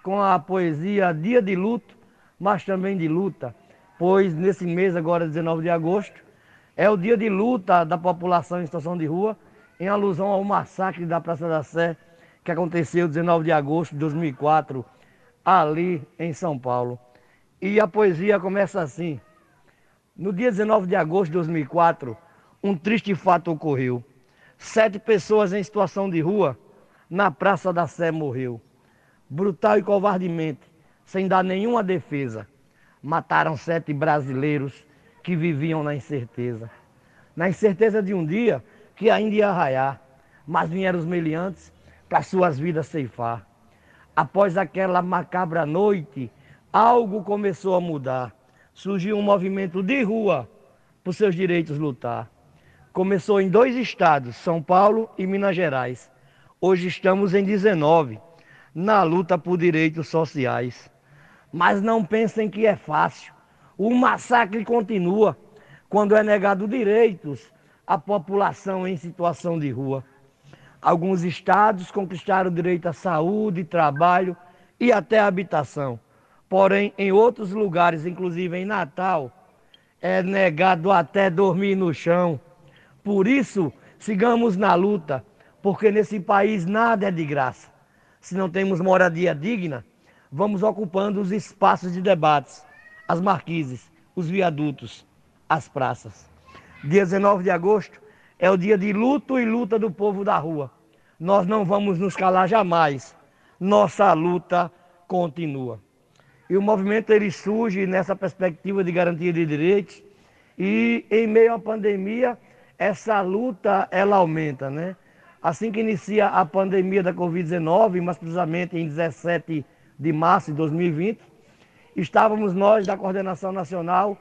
com a poesia Dia de Luto, mas também de luta, pois nesse mês agora, 19 de agosto, é o dia de luta da população em situação de rua, em alusão ao massacre da Praça da Sé, que aconteceu 19 de agosto de 2004, ali em São Paulo. E a poesia começa assim: No dia 19 de agosto de 2004, um triste fato ocorreu. Sete pessoas em situação de rua na Praça da Sé morreu. Brutal e covardemente, sem dar nenhuma defesa. Mataram sete brasileiros que viviam na incerteza. Na incerteza de um dia que ainda ia raiar, mas vieram os meliantes para suas vidas ceifar. Após aquela macabra noite, algo começou a mudar. Surgiu um movimento de rua por seus direitos lutar. Começou em dois estados, São Paulo e Minas Gerais. Hoje estamos em 19, na luta por direitos sociais. Mas não pensem que é fácil. O massacre continua quando é negado direitos à população em situação de rua. Alguns estados conquistaram direito à saúde, trabalho e até habitação. Porém, em outros lugares, inclusive em Natal, é negado até dormir no chão por isso, sigamos na luta, porque nesse país nada é de graça. Se não temos moradia digna, vamos ocupando os espaços de debates, as marquises, os viadutos, as praças. Dia 19 de agosto é o dia de luto e luta do povo da rua. Nós não vamos nos calar jamais. Nossa luta continua. E o movimento ele surge nessa perspectiva de garantia de direitos e em meio à pandemia essa luta ela aumenta, né? Assim que inicia a pandemia da Covid-19, mais precisamente em 17 de março de 2020, estávamos nós da Coordenação Nacional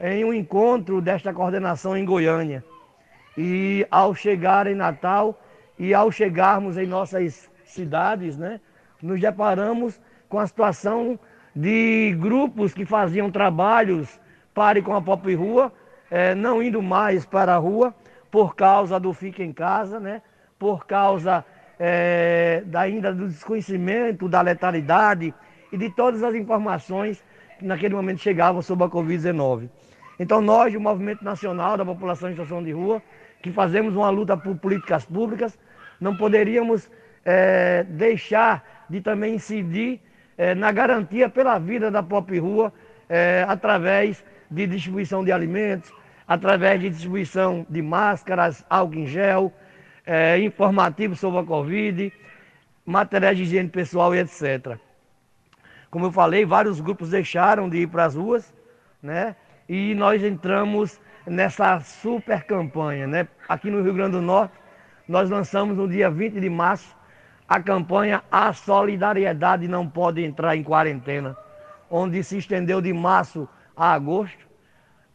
em um encontro desta coordenação em Goiânia. E ao chegar em Natal e ao chegarmos em nossas cidades, né, nos deparamos com a situação de grupos que faziam trabalhos pare com a pop rua é, não indo mais para a rua por causa do fica em casa, né? por causa é, da, ainda do desconhecimento da letalidade e de todas as informações que naquele momento chegavam sobre a Covid-19. Então nós, o Movimento Nacional da População em Situação de Rua, que fazemos uma luta por políticas públicas, não poderíamos é, deixar de também incidir é, na garantia pela vida da própria rua, é, através de distribuição de alimentos, através de distribuição de máscaras, álcool em gel, é, informativos sobre a Covid, materiais de higiene pessoal e etc. Como eu falei, vários grupos deixaram de ir para as ruas, né? E nós entramos nessa super campanha, né? Aqui no Rio Grande do Norte, nós lançamos no dia 20 de março a campanha A Solidariedade Não Pode Entrar em Quarentena, onde se estendeu de março a agosto,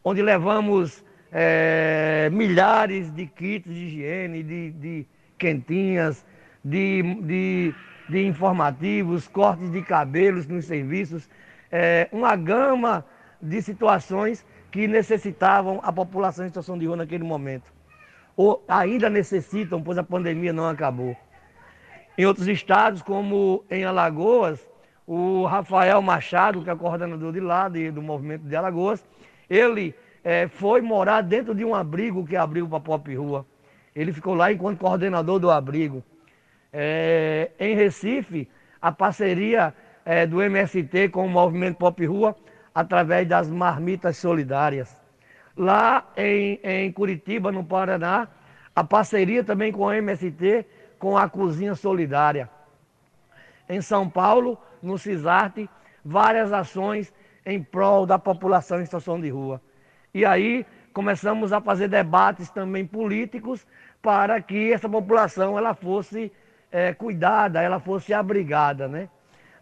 onde levamos é, milhares de kits de higiene, de, de quentinhas, de, de, de, informativos, cortes de cabelos nos serviços, é, uma gama de situações que necessitavam a população em situação de rua naquele momento. Ou ainda necessitam, pois a pandemia não acabou. Em outros estados, como em Alagoas, o Rafael Machado, que é coordenador de lá, de, do movimento de Alagoas, ele é, foi morar dentro de um abrigo que abriu para Pop Rua. Ele ficou lá enquanto coordenador do abrigo. É, em Recife, a parceria é, do MST com o movimento Pop Rua, através das marmitas solidárias. Lá em, em Curitiba, no Paraná, a parceria também com o MST, com a Cozinha Solidária. Em São Paulo, no CISARTE, várias ações em prol da população em situação de rua. E aí começamos a fazer debates também políticos para que essa população ela fosse é, cuidada, ela fosse abrigada, né?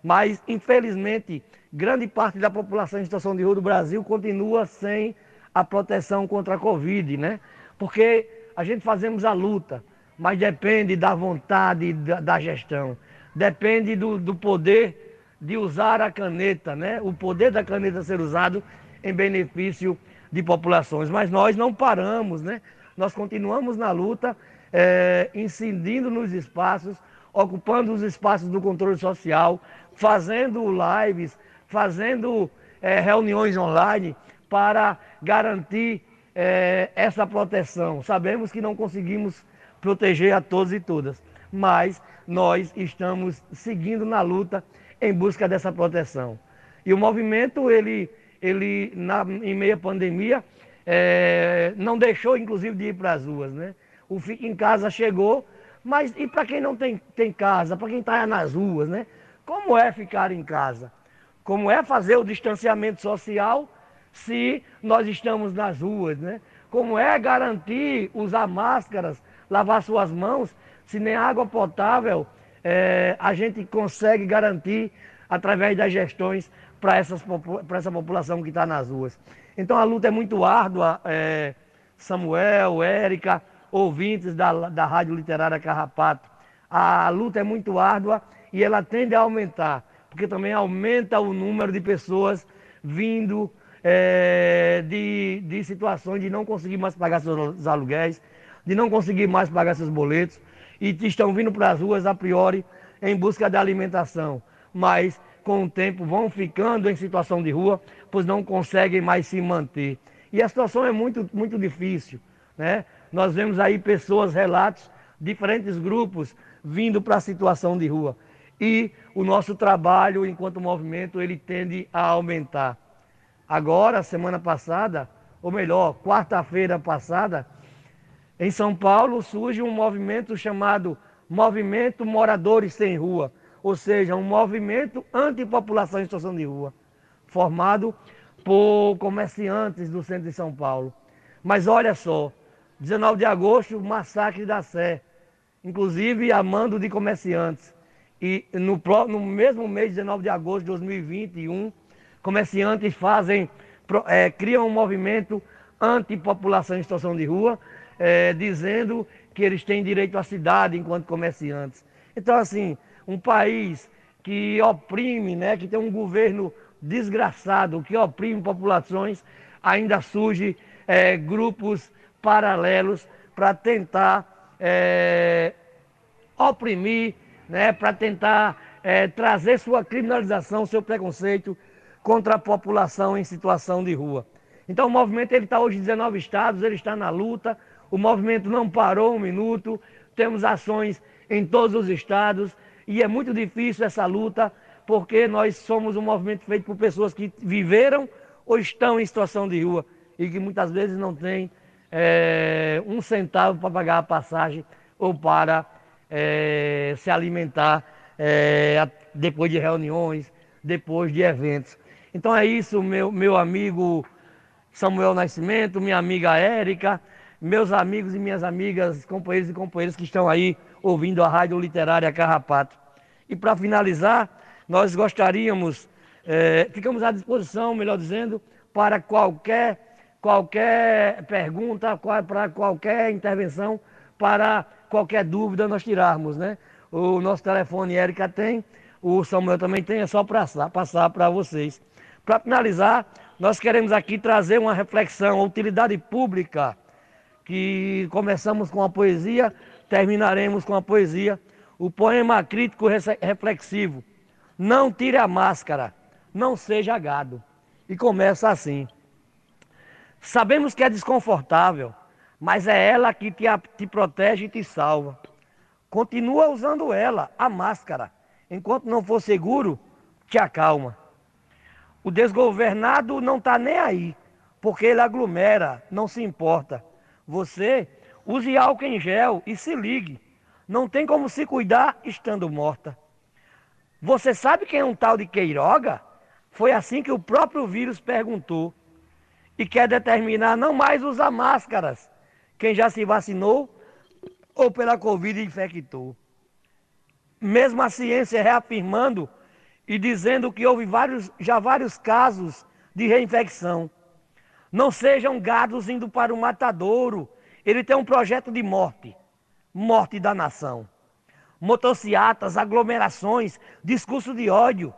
Mas, infelizmente, grande parte da população em situação de rua do Brasil continua sem a proteção contra a Covid, né? Porque a gente fazemos a luta, mas depende da vontade da, da gestão, depende do, do poder de usar a caneta, né? O poder da caneta ser usado em benefício de populações. Mas nós não paramos, né? Nós continuamos na luta, é, incidindo nos espaços, ocupando os espaços do controle social, fazendo lives, fazendo é, reuniões online para garantir é, essa proteção. Sabemos que não conseguimos proteger a todos e todas, mas nós estamos seguindo na luta em busca dessa proteção. E o movimento, ele ele, na, em meio à pandemia, é, não deixou, inclusive, de ir para as ruas. Né? O Fique em Casa chegou, mas e para quem não tem, tem casa, para quem está nas ruas, né? como é ficar em casa? Como é fazer o distanciamento social se nós estamos nas ruas? Né? Como é garantir usar máscaras, lavar suas mãos, se nem água potável é, a gente consegue garantir através das gestões para essa população que está nas ruas. Então a luta é muito árdua, é, Samuel, Érica, ouvintes da, da Rádio Literária Carrapato. A luta é muito árdua e ela tende a aumentar, porque também aumenta o número de pessoas vindo é, de, de situações de não conseguir mais pagar seus aluguéis, de não conseguir mais pagar seus boletos, e estão vindo para as ruas a priori em busca de alimentação. Mas com o tempo vão ficando em situação de rua, pois não conseguem mais se manter. E a situação é muito, muito difícil. Né? Nós vemos aí pessoas, relatos, diferentes grupos vindo para a situação de rua. E o nosso trabalho, enquanto movimento, ele tende a aumentar. Agora, semana passada, ou melhor, quarta-feira passada, em São Paulo surge um movimento chamado Movimento Moradores Sem Rua ou seja, um movimento antipopulação em situação de rua, formado por comerciantes do centro de São Paulo. Mas olha só, 19 de agosto, massacre da Sé, inclusive a mando de comerciantes. E no, no mesmo mês, 19 de agosto de 2021, comerciantes fazem, é, criam um movimento antipopulação em situação de rua, é, dizendo que eles têm direito à cidade enquanto comerciantes. Então, assim, um país que oprime, né, que tem um governo desgraçado, que oprime populações, ainda surge é, grupos paralelos para tentar é, oprimir, né, para tentar é, trazer sua criminalização, seu preconceito contra a população em situação de rua. Então o movimento ele está hoje em 19 estados, ele está na luta, o movimento não parou um minuto, temos ações em todos os estados. E é muito difícil essa luta porque nós somos um movimento feito por pessoas que viveram ou estão em situação de rua e que muitas vezes não têm é, um centavo para pagar a passagem ou para é, se alimentar é, depois de reuniões, depois de eventos. Então é isso, meu, meu amigo Samuel Nascimento, minha amiga Érica, meus amigos e minhas amigas, companheiros e companheiras que estão aí ouvindo a Rádio Literária Carrapato. E para finalizar, nós gostaríamos, é, ficamos à disposição, melhor dizendo, para qualquer, qualquer pergunta, para qualquer intervenção, para qualquer dúvida nós tirarmos, né? O nosso telefone Érica tem, o Samuel também tem, é só passar, passar para vocês. Para finalizar, nós queremos aqui trazer uma reflexão, a utilidade pública, que começamos com a poesia, terminaremos com a poesia, o poema crítico reflexivo. Não tire a máscara, não seja gado. E começa assim. Sabemos que é desconfortável, mas é ela que te, te protege e te salva. Continua usando ela, a máscara. Enquanto não for seguro, te acalma. O desgovernado não está nem aí, porque ele aglomera, não se importa. Você use álcool em gel e se ligue. Não tem como se cuidar estando morta. Você sabe quem é um tal de Queiroga? Foi assim que o próprio vírus perguntou. E quer determinar não mais usar máscaras. Quem já se vacinou ou pela Covid infectou. Mesmo a ciência reafirmando e dizendo que houve vários, já vários casos de reinfecção. Não sejam gados indo para o matadouro. Ele tem um projeto de morte morte da nação. Motociatas, aglomerações, discurso de ódio,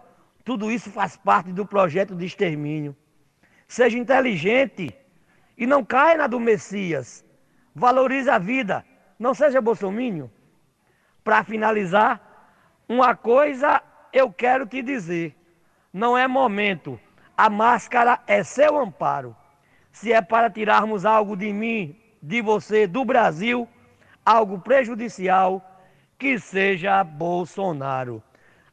tudo isso faz parte do projeto de extermínio. Seja inteligente e não caia na do Messias. Valorize a vida, não seja bolsomínio. Para finalizar, uma coisa eu quero te dizer: não é momento. A máscara é seu amparo. Se é para tirarmos algo de mim, de você, do Brasil, algo prejudicial, que seja Bolsonaro.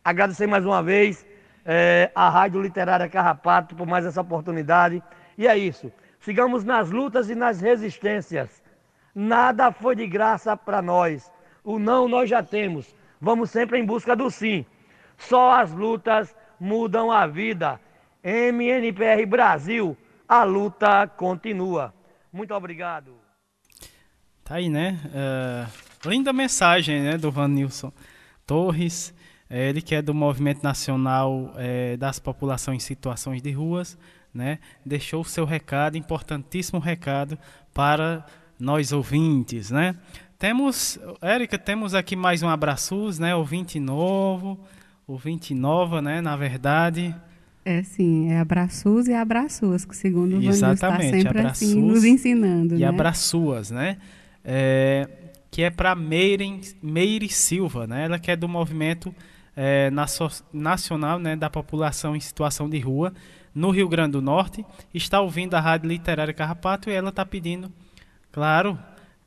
Agradecer mais uma vez é, a Rádio Literária Carrapato por mais essa oportunidade. E é isso. Sigamos nas lutas e nas resistências. Nada foi de graça para nós. O não nós já temos. Vamos sempre em busca do sim. Só as lutas mudam a vida. MNPR Brasil, a luta continua. Muito obrigado. Tá aí, né? Uh, linda mensagem, né, do Vanilson Torres. É, ele que é do Movimento Nacional é, das Populações em Situações de Ruas, né? Deixou o seu recado, importantíssimo recado para nós ouvintes, né? Temos, Érica, temos aqui mais um abraços, né? Ouvinte novo ouvinte nova, né? Na verdade. É sim, é abraços e abraços, que segundo o Vanil está sempre assim, nos ensinando. E né? abraçuas, né? É, que é para Meire, Meire Silva, né? Ela que é do movimento é, nacional né, da população em situação de rua no Rio Grande do Norte. Está ouvindo a Rádio Literária Carrapato e ela está pedindo, claro,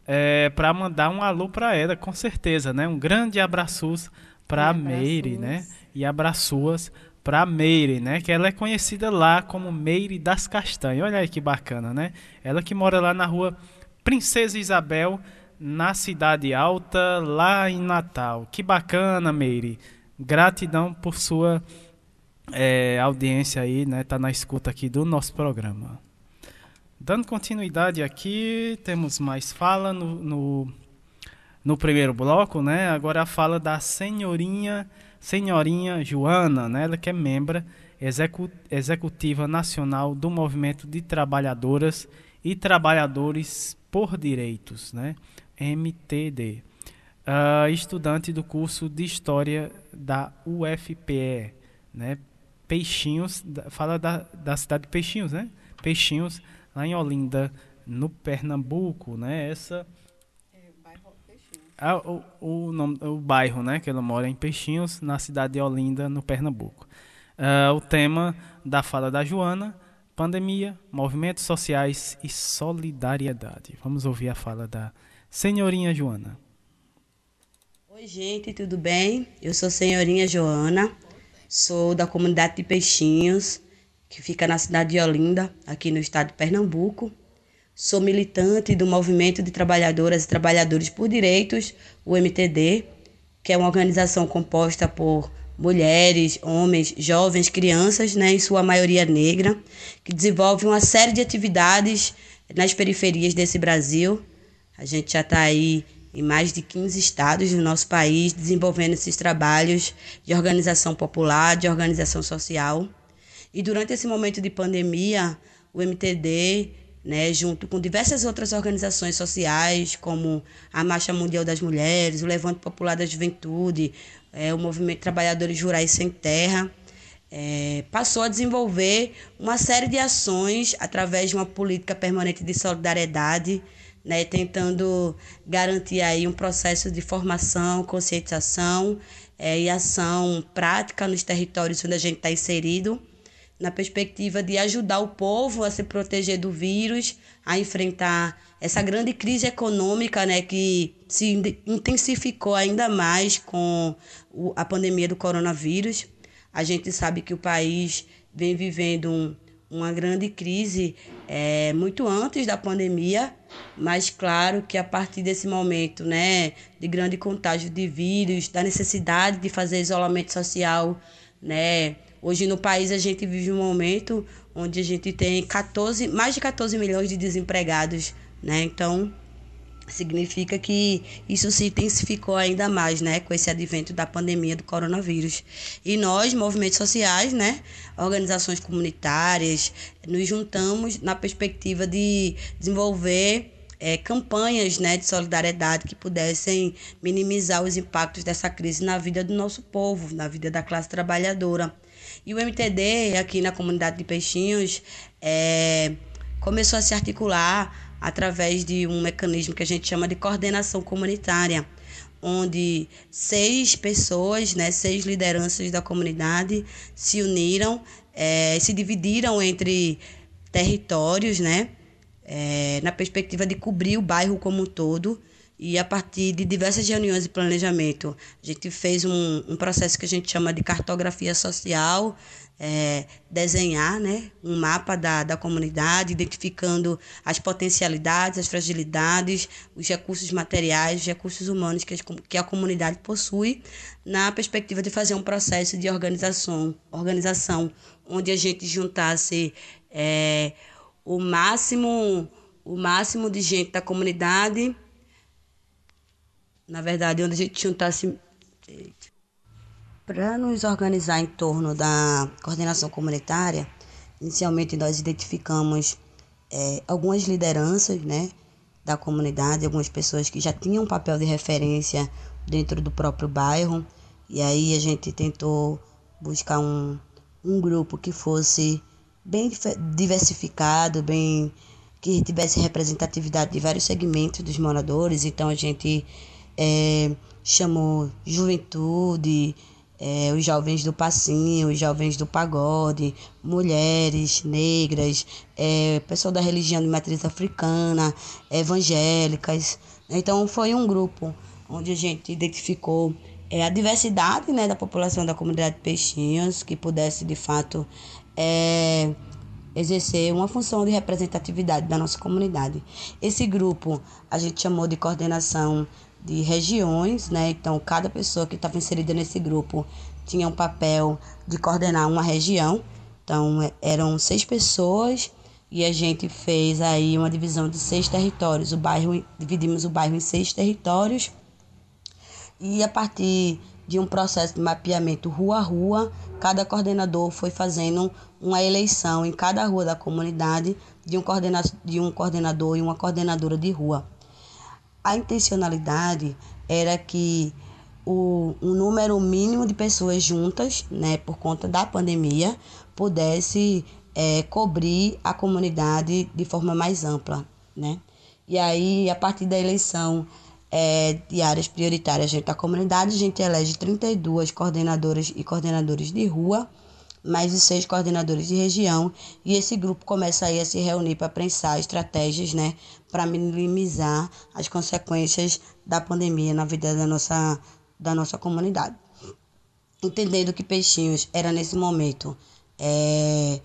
é, para mandar um alô para ela, com certeza, né? Um grande abraços para Meire, né? E abraços para Meire, né? Que ela é conhecida lá como Meire das Castanhas. Olha aí que bacana, né? Ela que mora lá na rua Princesa Isabel, na Cidade Alta, lá em Natal. Que bacana, Meire. Gratidão por sua é, audiência aí, né? Tá na escuta aqui do nosso programa. Dando continuidade aqui, temos mais fala no, no no primeiro bloco, né? Agora a fala da senhorinha, senhorinha Joana, né? Ela que é execu executiva nacional do Movimento de Trabalhadoras e Trabalhadores por Direitos, né? MTD. Uh, estudante do curso de História da UFPE, né? Peixinhos, fala da, da cidade de Peixinhos, né? Peixinhos, lá em Olinda, no Pernambuco, né? Essa a, o, o, nome, o bairro né, que ela mora é em Peixinhos, na cidade de Olinda, no Pernambuco. Uh, o tema da fala da Joana, pandemia, movimentos sociais e solidariedade. Vamos ouvir a fala da senhorinha Joana. Oi, gente, tudo bem? Eu sou senhorinha Joana, sou da comunidade de Peixinhos, que fica na cidade de Olinda, aqui no estado de Pernambuco. Sou militante do Movimento de Trabalhadoras e Trabalhadores por Direitos, o MTD, que é uma organização composta por mulheres, homens, jovens, crianças, né, em sua maioria negra, que desenvolve uma série de atividades nas periferias desse Brasil. A gente já está aí em mais de 15 estados do nosso país desenvolvendo esses trabalhos de organização popular, de organização social. E durante esse momento de pandemia, o MTD né, junto com diversas outras organizações sociais, como a Marcha Mundial das Mulheres, o Levante Popular da Juventude, é, o Movimento Trabalhadores Rurais Sem Terra, é, passou a desenvolver uma série de ações através de uma política permanente de solidariedade, né, tentando garantir aí um processo de formação, conscientização é, e ação prática nos territórios onde a gente está inserido na perspectiva de ajudar o povo a se proteger do vírus, a enfrentar essa grande crise econômica né, que se intensificou ainda mais com a pandemia do coronavírus. A gente sabe que o país vem vivendo um, uma grande crise é, muito antes da pandemia, mas claro que a partir desse momento né, de grande contágio de vírus, da necessidade de fazer isolamento social, né, Hoje no país a gente vive um momento onde a gente tem 14, mais de 14 milhões de desempregados, né? Então, significa que isso se intensificou ainda mais, né, com esse advento da pandemia do coronavírus. E nós, movimentos sociais, né, organizações comunitárias, nos juntamos na perspectiva de desenvolver é, campanhas né, de solidariedade que pudessem minimizar os impactos dessa crise na vida do nosso povo, na vida da classe trabalhadora. E o MTD, aqui na comunidade de Peixinhos, é, começou a se articular através de um mecanismo que a gente chama de coordenação comunitária, onde seis pessoas, né, seis lideranças da comunidade se uniram, é, se dividiram entre territórios, né, é, na perspectiva de cobrir o bairro como um todo e a partir de diversas reuniões de planejamento, a gente fez um, um processo que a gente chama de cartografia social, é, desenhar né, um mapa da, da comunidade, identificando as potencialidades, as fragilidades, os recursos materiais, os recursos humanos que, que a comunidade possui, na perspectiva de fazer um processo de organização, organização onde a gente juntasse é, o máximo o máximo de gente da comunidade na verdade, onde a gente juntasse. Para nos organizar em torno da coordenação comunitária, inicialmente nós identificamos é, algumas lideranças né, da comunidade, algumas pessoas que já tinham um papel de referência dentro do próprio bairro, e aí a gente tentou buscar um, um grupo que fosse bem diversificado, bem que tivesse representatividade de vários segmentos dos moradores, então a gente é, chamou juventude, é, os jovens do passinho, os jovens do pagode, mulheres negras, é, pessoal da religião de matriz africana, evangélicas. Então foi um grupo onde a gente identificou é, a diversidade né, da população da comunidade de Peixinhos, que pudesse de fato é, exercer uma função de representatividade da nossa comunidade. Esse grupo a gente chamou de coordenação de regiões, né? Então, cada pessoa que estava inserida nesse grupo tinha um papel de coordenar uma região. Então, é, eram seis pessoas e a gente fez aí uma divisão de seis territórios. O bairro, dividimos o bairro em seis territórios e a partir de um processo de mapeamento rua a rua, cada coordenador foi fazendo uma eleição em cada rua da comunidade de um, coordena de um coordenador e uma coordenadora de rua a intencionalidade era que o, um número mínimo de pessoas juntas, né, por conta da pandemia, pudesse é, cobrir a comunidade de forma mais ampla, né? E aí, a partir da eleição é, de áreas prioritárias dentro da comunidade. A gente elege 32 coordenadoras e coordenadores de rua, mais de seis coordenadores de região, e esse grupo começa aí a se reunir para pensar estratégias, né, para minimizar as consequências da pandemia na vida da nossa, da nossa comunidade. Entendendo que Peixinhos era nesse momento é,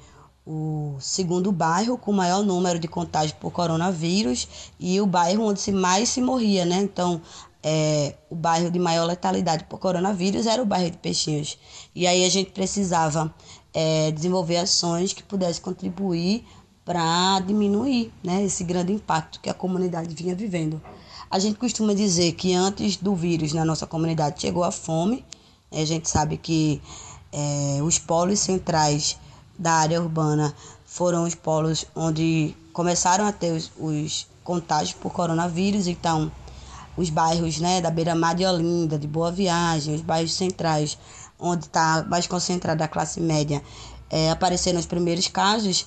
o segundo bairro com maior número de contágios por coronavírus e o bairro onde se mais se morria, né? Então, é, o bairro de maior letalidade por coronavírus era o bairro de Peixinhos. E aí a gente precisava é, desenvolver ações que pudessem contribuir para diminuir né, esse grande impacto que a comunidade vinha vivendo. A gente costuma dizer que antes do vírus na nossa comunidade chegou a fome. A gente sabe que é, os polos centrais da área urbana foram os polos onde começaram a ter os, os contágios por coronavírus. Então, os bairros né, da Beira-Mar de Olinda, de Boa Viagem, os bairros centrais, onde está mais concentrada a classe média, é, apareceram os primeiros casos,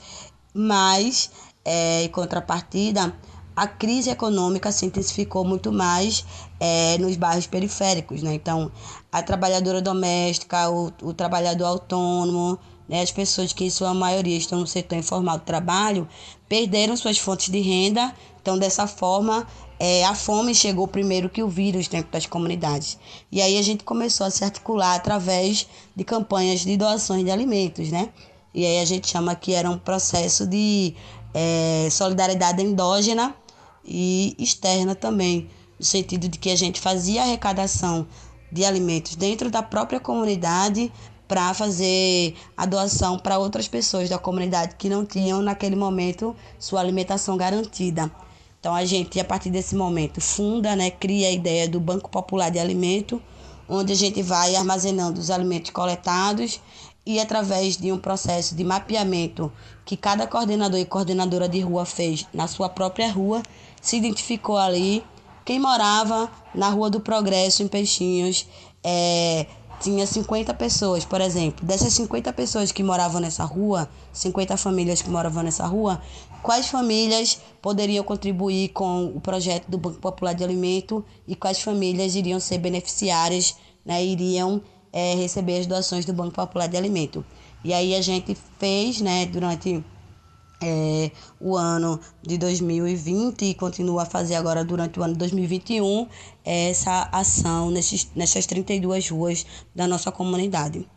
mas, é, em contrapartida, a crise econômica se intensificou muito mais é, nos bairros periféricos. Né? Então, a trabalhadora doméstica, o, o trabalhador autônomo, né, as pessoas que, em sua maioria, estão no setor informal do trabalho, perderam suas fontes de renda. Então, dessa forma, é, a fome chegou primeiro que o vírus dentro das comunidades. E aí a gente começou a se articular através de campanhas de doações de alimentos, né? E aí a gente chama que era um processo de é, solidariedade endógena e externa também, no sentido de que a gente fazia arrecadação de alimentos dentro da própria comunidade para fazer a doação para outras pessoas da comunidade que não tinham naquele momento sua alimentação garantida. Então a gente a partir desse momento funda, né, cria a ideia do Banco Popular de Alimento, onde a gente vai armazenando os alimentos coletados e através de um processo de mapeamento que cada coordenador e coordenadora de rua fez na sua própria rua, se identificou ali quem morava na Rua do Progresso em Peixinhos, é, tinha 50 pessoas, por exemplo. Dessas 50 pessoas que moravam nessa rua, 50 famílias que moravam nessa rua, quais famílias poderiam contribuir com o projeto do Banco Popular de Alimento e quais famílias iriam ser beneficiárias, né, iriam é, receber as doações do Banco Popular de Alimento. E aí a gente fez, né, durante é, o ano de 2020 e continua a fazer agora durante o ano de 2021 essa ação nesses, nessas 32 ruas da nossa comunidade.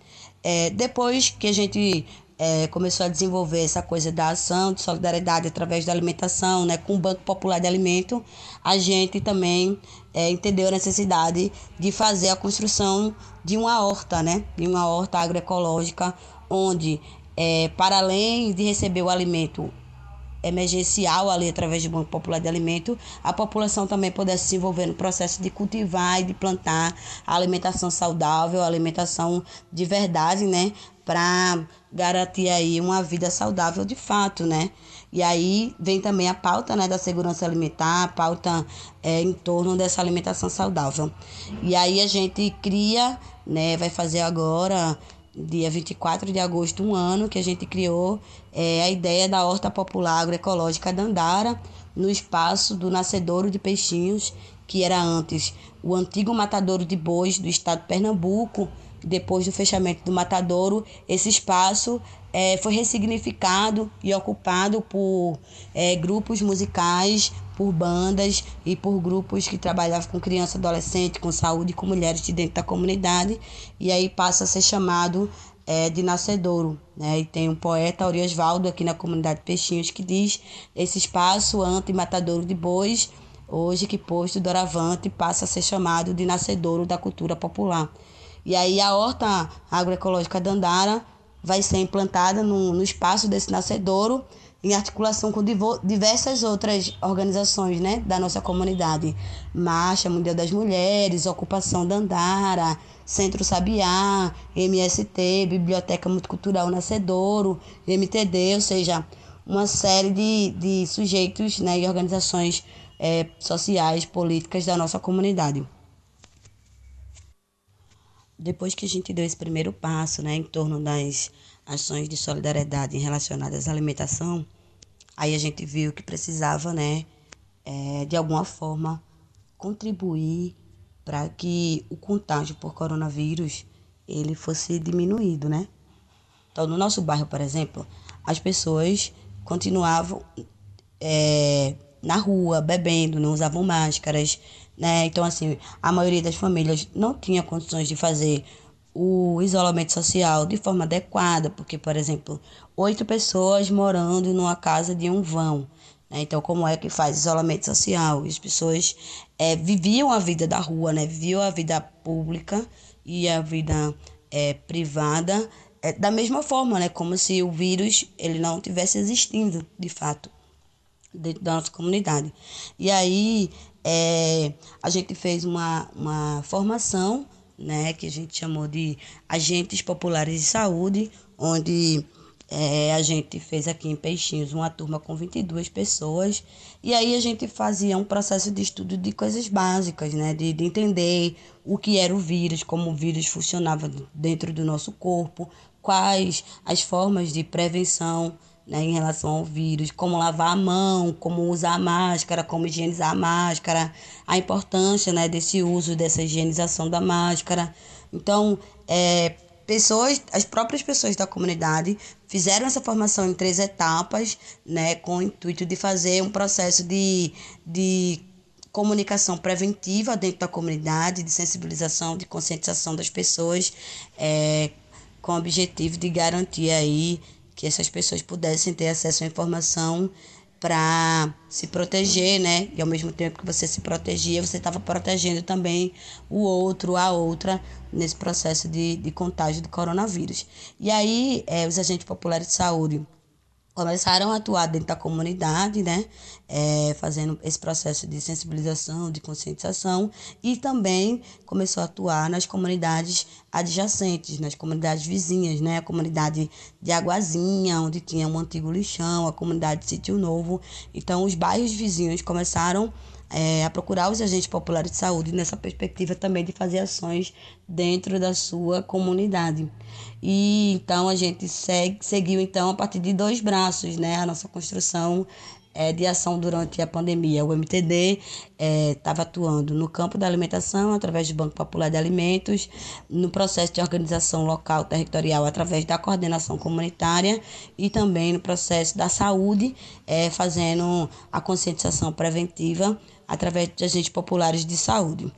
É, depois que a gente é, começou a desenvolver essa coisa da ação de solidariedade através da alimentação, né, com o Banco Popular de Alimento, a gente também é, entendeu a necessidade de fazer a construção de uma horta, né, de uma horta agroecológica, onde é, para além de receber o alimento emergencial ali através do Banco Popular de Alimento, a população também pudesse se envolver no processo de cultivar e de plantar a alimentação saudável, a alimentação de verdade, né, para garantir aí uma vida saudável de fato, né? E aí vem também a pauta né, da segurança alimentar, a pauta é, em torno dessa alimentação saudável. E aí a gente cria, né, vai fazer agora dia 24 de agosto, um ano que a gente criou é, a ideia da Horta Popular Agroecológica Dandara, no espaço do Nascedouro de Peixinhos, que era antes o antigo matadouro de bois do estado de Pernambuco. Depois do fechamento do matadouro, esse espaço é, foi ressignificado e ocupado por é, grupos musicais, por bandas e por grupos que trabalhavam com criança, adolescente, com saúde, com mulheres de dentro da comunidade. E aí passa a ser chamado é, de Nascedouro. Né? E tem um poeta, Auriosvaldo, aqui na comunidade Peixinhos, que diz: esse espaço anti-matadouro de bois, hoje que posto doravante, passa a ser chamado de Nascedouro da cultura popular. E aí a horta agroecológica Dandara vai ser implantada no, no espaço desse nascedouro em articulação com diversas outras organizações né, da nossa comunidade. Marcha Mundial das Mulheres, Ocupação Dandara, Centro Sabiá, MST, Biblioteca Multicultural Nascedouro, MTD, ou seja, uma série de, de sujeitos né, e organizações é, sociais, políticas da nossa comunidade depois que a gente deu esse primeiro passo, né, em torno das ações de solidariedade relacionadas à alimentação, aí a gente viu que precisava, né, é, de alguma forma contribuir para que o contágio por coronavírus ele fosse diminuído, né? Então, no nosso bairro, por exemplo, as pessoas continuavam é, na rua, bebendo, não usavam máscaras, né? Então, assim, a maioria das famílias não tinha condições de fazer o isolamento social de forma adequada, porque, por exemplo, oito pessoas morando numa casa de um vão. Né? Então, como é que faz isolamento social? As pessoas é, viviam a vida da rua, né? viviam a vida pública e a vida é, privada é, da mesma forma, né? Como se o vírus ele não tivesse existindo, de fato, dentro da nossa comunidade. E aí é, a gente fez uma, uma formação, né? Que a gente chamou de agentes populares de saúde, onde é, a gente fez aqui em Peixinhos uma turma com 22 pessoas e aí a gente fazia um processo de estudo de coisas básicas, né? De, de entender o que era o vírus, como o vírus funcionava dentro do nosso corpo, quais as formas de prevenção né, em relação ao vírus, como lavar a mão, como usar a máscara, como higienizar a máscara, a importância né, desse uso, dessa higienização da máscara. Então, é, pessoas, as próprias pessoas da comunidade fizeram essa formação em três etapas, né, com o intuito de fazer um processo de, de comunicação preventiva dentro da comunidade, de sensibilização, de conscientização das pessoas, é, com o objetivo de garantir aí que essas pessoas pudessem ter acesso à informação para se proteger, né? E ao mesmo tempo que você se protegia, você estava protegendo também o outro, a outra, nesse processo de, de contágio do coronavírus. E aí, é, os agentes populares de saúde começaram a atuar dentro da comunidade, né, é, fazendo esse processo de sensibilização, de conscientização, e também começou a atuar nas comunidades adjacentes, nas comunidades vizinhas, né, a comunidade de Aguazinha, onde tinha um antigo lixão, a comunidade de Sítio Novo. Então, os bairros vizinhos começaram é, a procurar os agentes populares de saúde nessa perspectiva também de fazer ações dentro da sua comunidade. E então a gente segue, seguiu então a partir de dois braços, né, a nossa construção é, de ação durante a pandemia. O MTD estava é, atuando no campo da alimentação, através do Banco Popular de Alimentos, no processo de organização local territorial, através da coordenação comunitária, e também no processo da saúde, é, fazendo a conscientização preventiva através de agentes populares de saúde.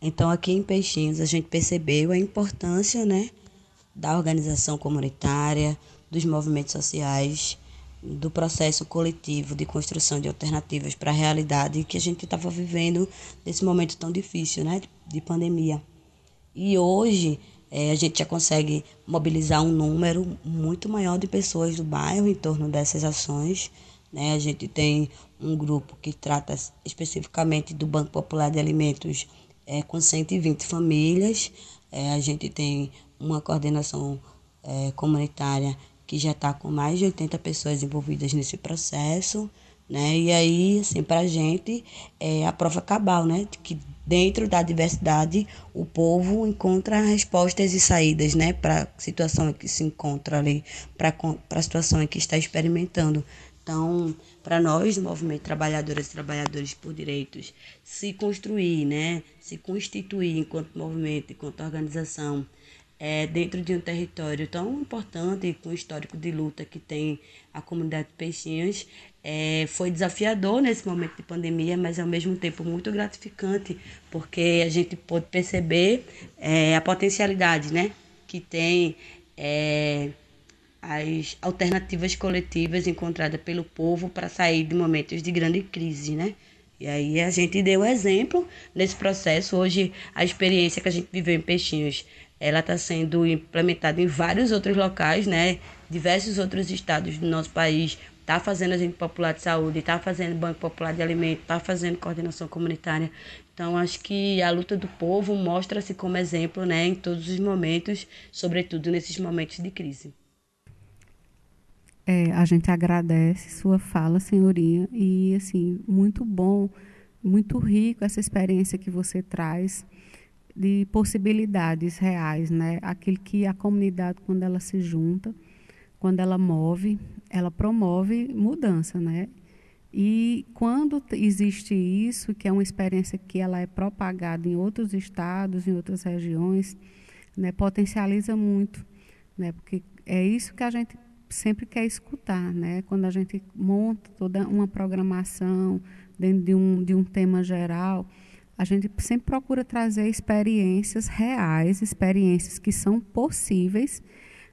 Então, aqui em Peixinhos, a gente percebeu a importância né, da organização comunitária, dos movimentos sociais, do processo coletivo de construção de alternativas para a realidade que a gente estava vivendo nesse momento tão difícil né, de pandemia. E hoje é, a gente já consegue mobilizar um número muito maior de pessoas do bairro em torno dessas ações. Né? A gente tem um grupo que trata especificamente do Banco Popular de Alimentos é, com 120 famílias. É, a gente tem uma coordenação comunitária que já está com mais de 80 pessoas envolvidas nesse processo. Né? E aí, assim, para a gente é a prova cabal, né? Que dentro da diversidade o povo encontra respostas e saídas, né? Para a situação em que se encontra ali, para a situação em que está experimentando. Então, para nós do movimento Trabalhadoras e Trabalhadores por Direitos se construir, né, se constituir enquanto movimento, enquanto organização, é, dentro de um território tão importante com o histórico de luta que tem a comunidade de Peixinhos, é, foi desafiador nesse momento de pandemia, mas ao mesmo tempo muito gratificante, porque a gente pôde perceber é, a potencialidade né, que tem é, as alternativas coletivas encontradas pelo povo para sair de momentos de grande crise, né? E aí a gente deu exemplo nesse processo. Hoje, a experiência que a gente viveu em Peixinhos, ela está sendo implementada em vários outros locais, né? Diversos outros estados do nosso país está fazendo agente popular de saúde, está fazendo banco popular de alimentos, está fazendo coordenação comunitária. Então, acho que a luta do povo mostra-se como exemplo, né, em todos os momentos, sobretudo nesses momentos de crise. É, a gente agradece sua fala, senhorinha, e assim, muito bom, muito rico essa experiência que você traz de possibilidades reais, né? Aquilo que a comunidade quando ela se junta, quando ela move, ela promove mudança, né? E quando existe isso, que é uma experiência que ela é propagada em outros estados, em outras regiões, né, potencializa muito, né, porque é isso que a gente sempre quer escutar, né, quando a gente monta toda uma programação dentro de um, de um tema geral, a gente sempre procura trazer experiências reais, experiências que são possíveis,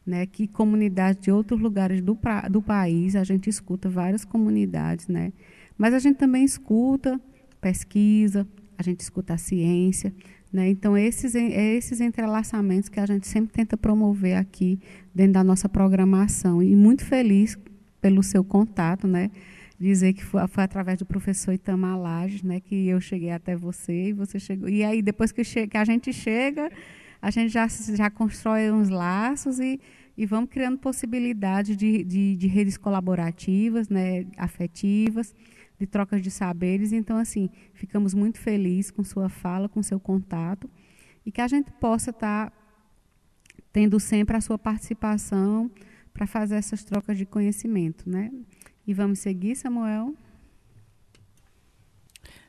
né, que comunidades de outros lugares do, do país, a gente escuta várias comunidades, né, mas a gente também escuta pesquisa, a gente escuta a ciência, né, então esses, esses entrelaçamentos que a gente sempre tenta promover aqui dentro da nossa programação. E muito feliz pelo seu contato, né, dizer que foi, foi, através do professor Itamar Lages, né, que eu cheguei até você e você chegou. E aí depois que, que a gente chega, a gente já, já constrói uns laços e, e vamos criando possibilidades de, de, de redes colaborativas, né, afetivas, de trocas de saberes. Então, assim, ficamos muito felizes com sua fala, com seu contato, e que a gente possa estar tá tendo sempre a sua participação para fazer essas trocas de conhecimento, né? E vamos seguir, Samuel?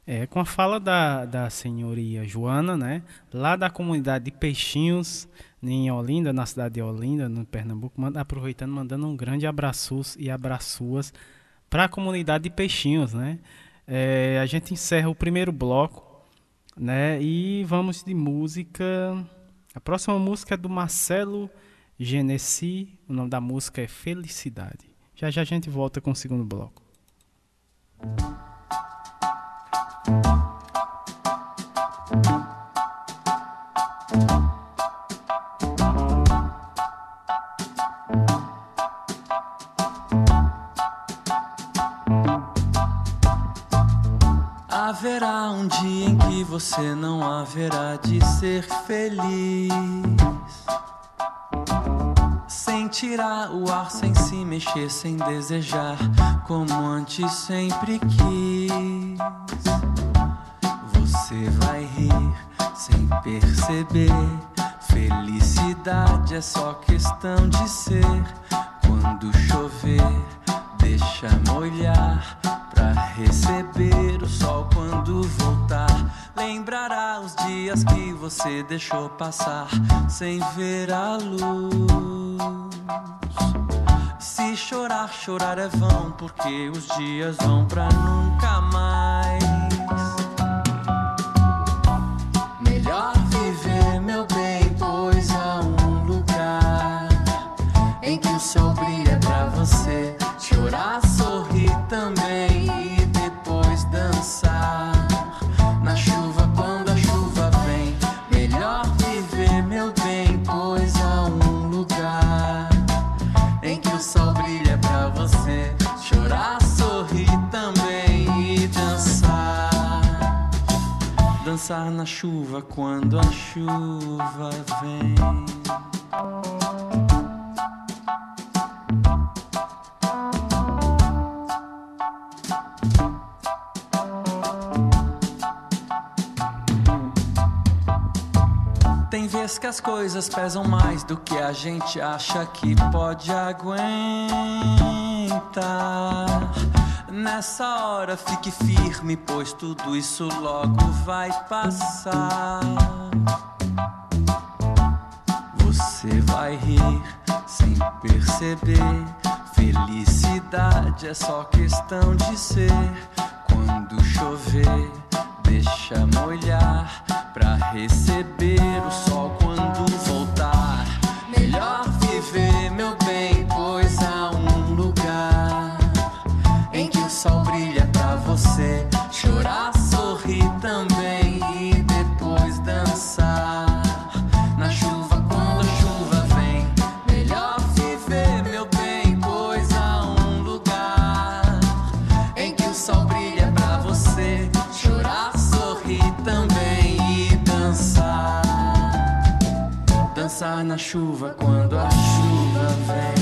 É, com a fala da, da senhoria Joana, né, lá da comunidade de Peixinhos, em Olinda, na cidade de Olinda, no Pernambuco, manda, aproveitando, mandando um grande abraços e abraçuas para a comunidade de Peixinhos, né. É, a gente encerra o primeiro bloco, né, e vamos de música. A próxima música é do Marcelo Genesi, o nome da música é Felicidade. Já já a gente volta com o segundo bloco. Haverá um dia em que você não haverá de ser feliz tirar o ar, sem se mexer, sem desejar, como antes sempre quis. Você vai rir sem perceber. Felicidade é só questão de ser. Quando chover, deixa molhar pra receber o sol quando voltar. Lembrará os dias que você deixou passar sem ver a luz. Se chorar, chorar é vão, porque os dias vão pra nunca mais. Dançar na chuva quando a chuva vem. Que as coisas pesam mais do que a gente acha que pode aguentar. Nessa hora fique firme, pois tudo isso logo vai passar. Você vai rir sem perceber. Felicidade é só questão de ser. Quando chover, deixa molhar pra receber o sol quando voltar. Melhor viver, meu bem, pois há um lugar em que o sol brilha pra você. Chorar, Na chuva quando a chuva vem.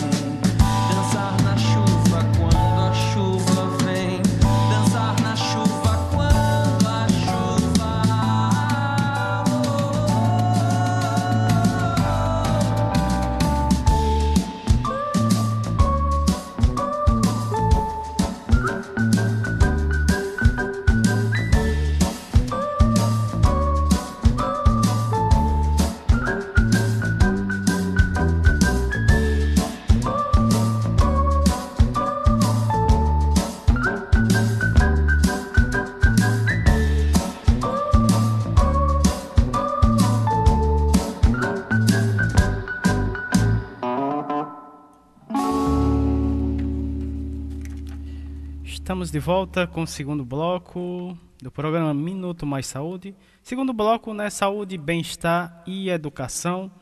Estamos de volta com o segundo bloco do programa Minuto Mais Saúde. Segundo bloco, né? Saúde, bem-estar e educação.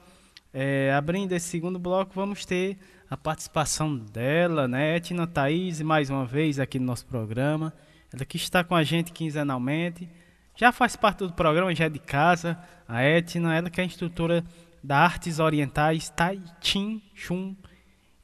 É, abrindo esse segundo bloco, vamos ter a participação dela, né? Etna Thaís, mais uma vez aqui no nosso programa. Ela que está com a gente quinzenalmente. Já faz parte do programa, já é de casa. A Etna, ela que é instrutora da Artes Orientais Tai Chin Chun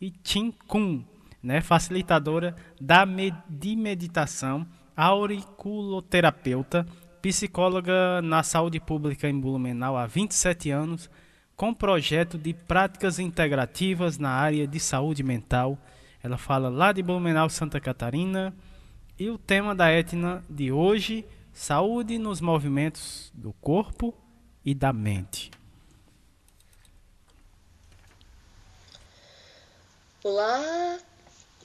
e Chin Kun, né? Facilitadora da med de meditação, auriculoterapeuta, psicóloga na saúde pública em Blumenau há 27 anos, com projeto de práticas integrativas na área de saúde mental. Ela fala lá de Blumenau, Santa Catarina. E o tema da Etna de hoje, saúde nos movimentos do corpo e da mente. Olá,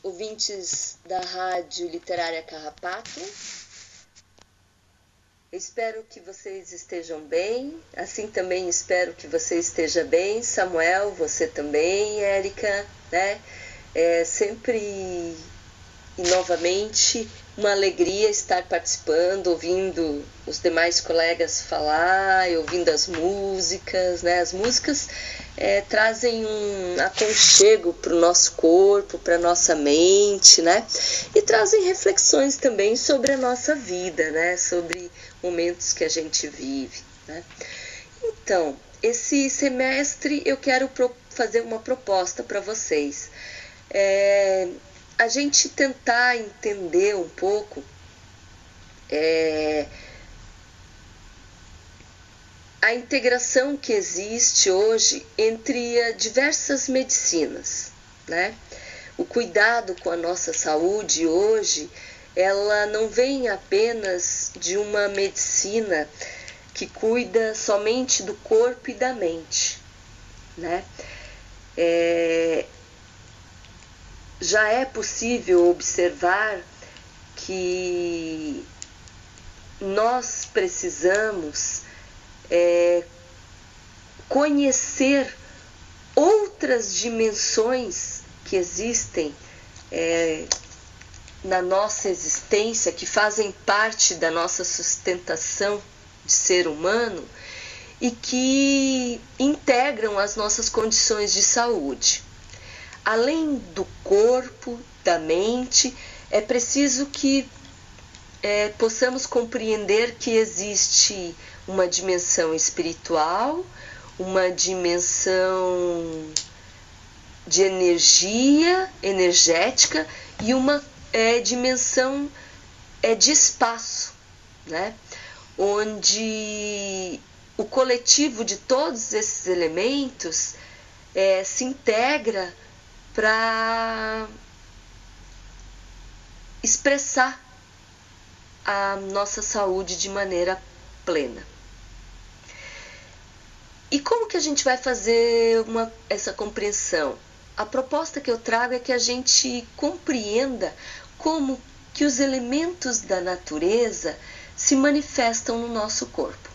ouvintes da Rádio Literária Carrapato. Espero que vocês estejam bem, assim também espero que você esteja bem, Samuel, você também, Érica, né? É sempre e novamente uma alegria estar participando, ouvindo os demais colegas falar, ouvindo as músicas, né? As músicas é, trazem um aconchego para o nosso corpo, para nossa mente, né? E trazem reflexões também sobre a nossa vida, né? Sobre momentos que a gente vive, né? Então, esse semestre eu quero fazer uma proposta para vocês. É, a gente tentar entender um pouco é, a integração que existe hoje entre diversas medicinas, né? O cuidado com a nossa saúde hoje, ela não vem apenas de uma medicina que cuida somente do corpo e da mente, né? É, já é possível observar que nós precisamos é, conhecer outras dimensões que existem é, na nossa existência, que fazem parte da nossa sustentação de ser humano e que integram as nossas condições de saúde. Além do corpo, da mente, é preciso que é, possamos compreender que existe uma dimensão espiritual, uma dimensão de energia, energética e uma é, dimensão é, de espaço, né? onde o coletivo de todos esses elementos é, se integra para expressar a nossa saúde de maneira plena. E como que a gente vai fazer uma, essa compreensão? A proposta que eu trago é que a gente compreenda como que os elementos da natureza se manifestam no nosso corpo.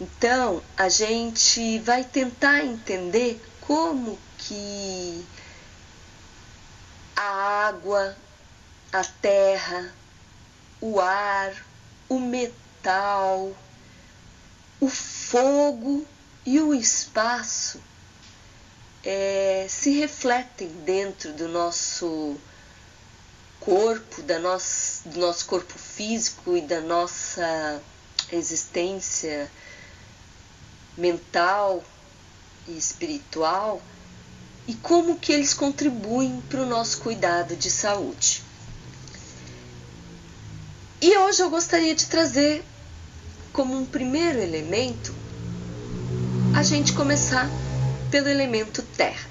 Então, a gente vai tentar entender como que a água, a terra, o ar, o metal, o fogo e o espaço é, se refletem dentro do nosso corpo, da nosso, do nosso corpo físico e da nossa existência mental e espiritual e como que eles contribuem para o nosso cuidado de saúde. E hoje eu gostaria de trazer como um primeiro elemento a gente começar pelo elemento terra.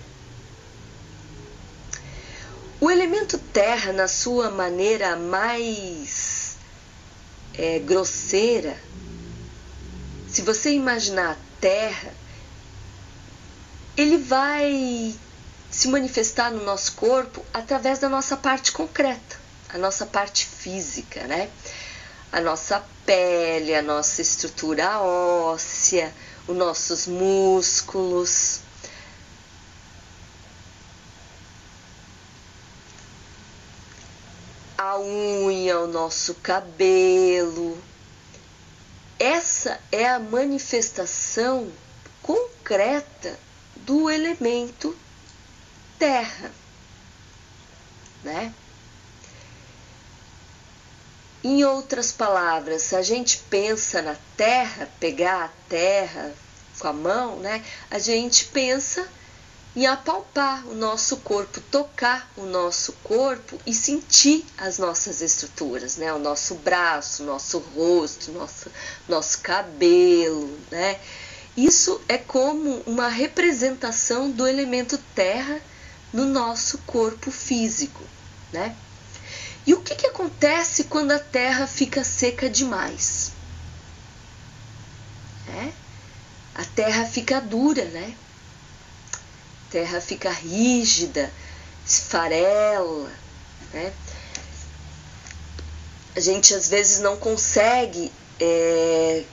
O elemento terra, na sua maneira mais é, grosseira, se você imaginar a terra, ele vai se manifestar no nosso corpo através da nossa parte concreta, a nossa parte física, né? A nossa pele, a nossa estrutura óssea, os nossos músculos. a unha, o nosso cabelo. Essa é a manifestação concreta do elemento terra, né? Em outras palavras, a gente pensa na terra, pegar a terra com a mão, né? A gente pensa em apalpar o nosso corpo, tocar o nosso corpo e sentir as nossas estruturas, né? O nosso braço, nosso rosto, nosso, nosso cabelo, né? Isso é como uma representação do elemento terra no nosso corpo físico, né? E o que, que acontece quando a terra fica seca demais? É? A terra fica dura, né? terra fica rígida, esfarela, né? A gente às vezes não consegue é,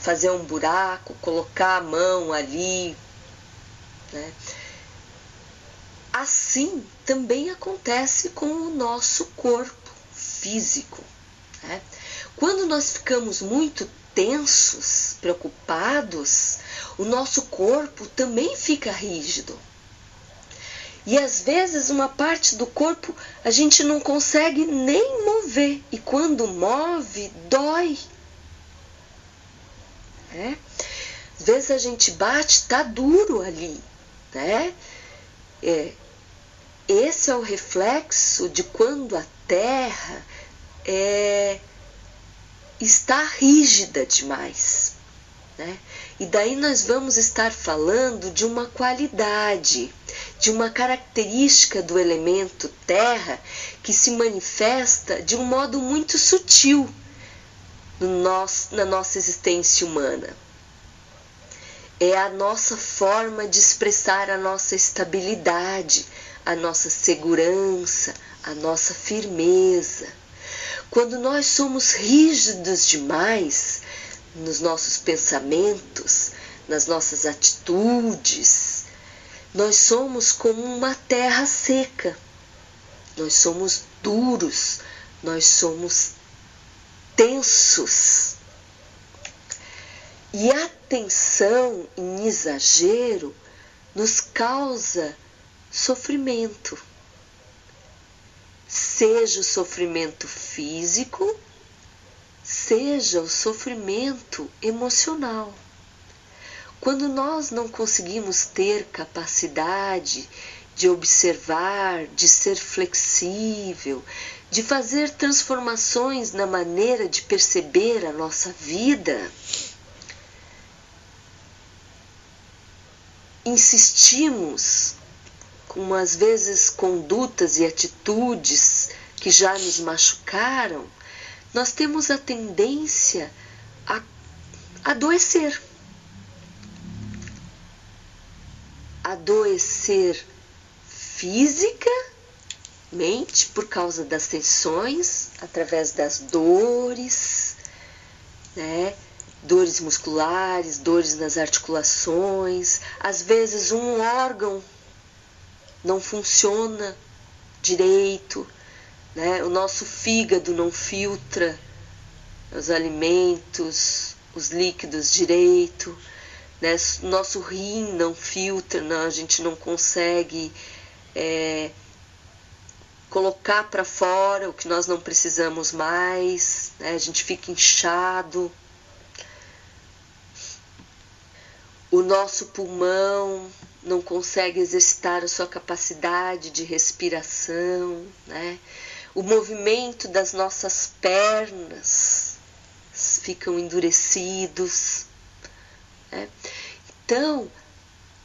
fazer um buraco, colocar a mão ali, né? Assim também acontece com o nosso corpo físico. Né? Quando nós ficamos muito tensos, preocupados, o nosso corpo também fica rígido. E às vezes uma parte do corpo a gente não consegue nem mover, e quando move, dói. É? Às vezes a gente bate, tá duro ali, né? É, esse é o reflexo de quando a terra é, está rígida demais. Né? E daí nós vamos estar falando de uma qualidade, de uma característica do elemento terra que se manifesta de um modo muito sutil no nosso, na nossa existência humana. É a nossa forma de expressar a nossa estabilidade, a nossa segurança, a nossa firmeza. Quando nós somos rígidos demais, nos nossos pensamentos, nas nossas atitudes. Nós somos como uma terra seca. Nós somos duros, nós somos tensos. E a tensão em exagero nos causa sofrimento. Seja o sofrimento físico seja o sofrimento emocional. Quando nós não conseguimos ter capacidade de observar, de ser flexível, de fazer transformações na maneira de perceber a nossa vida, insistimos às vezes condutas e atitudes que já nos machucaram nós temos a tendência a adoecer. Adoecer fisicamente por causa das tensões, através das dores, né? Dores musculares, dores nas articulações, às vezes um órgão não funciona direito, né? O nosso fígado não filtra os alimentos, os líquidos direito, né? Nosso rim não filtra, não, a gente não consegue é, colocar para fora o que nós não precisamos mais, né? a gente fica inchado. O nosso pulmão não consegue exercitar a sua capacidade de respiração, né? o movimento das nossas pernas ficam endurecidos. Né? Então,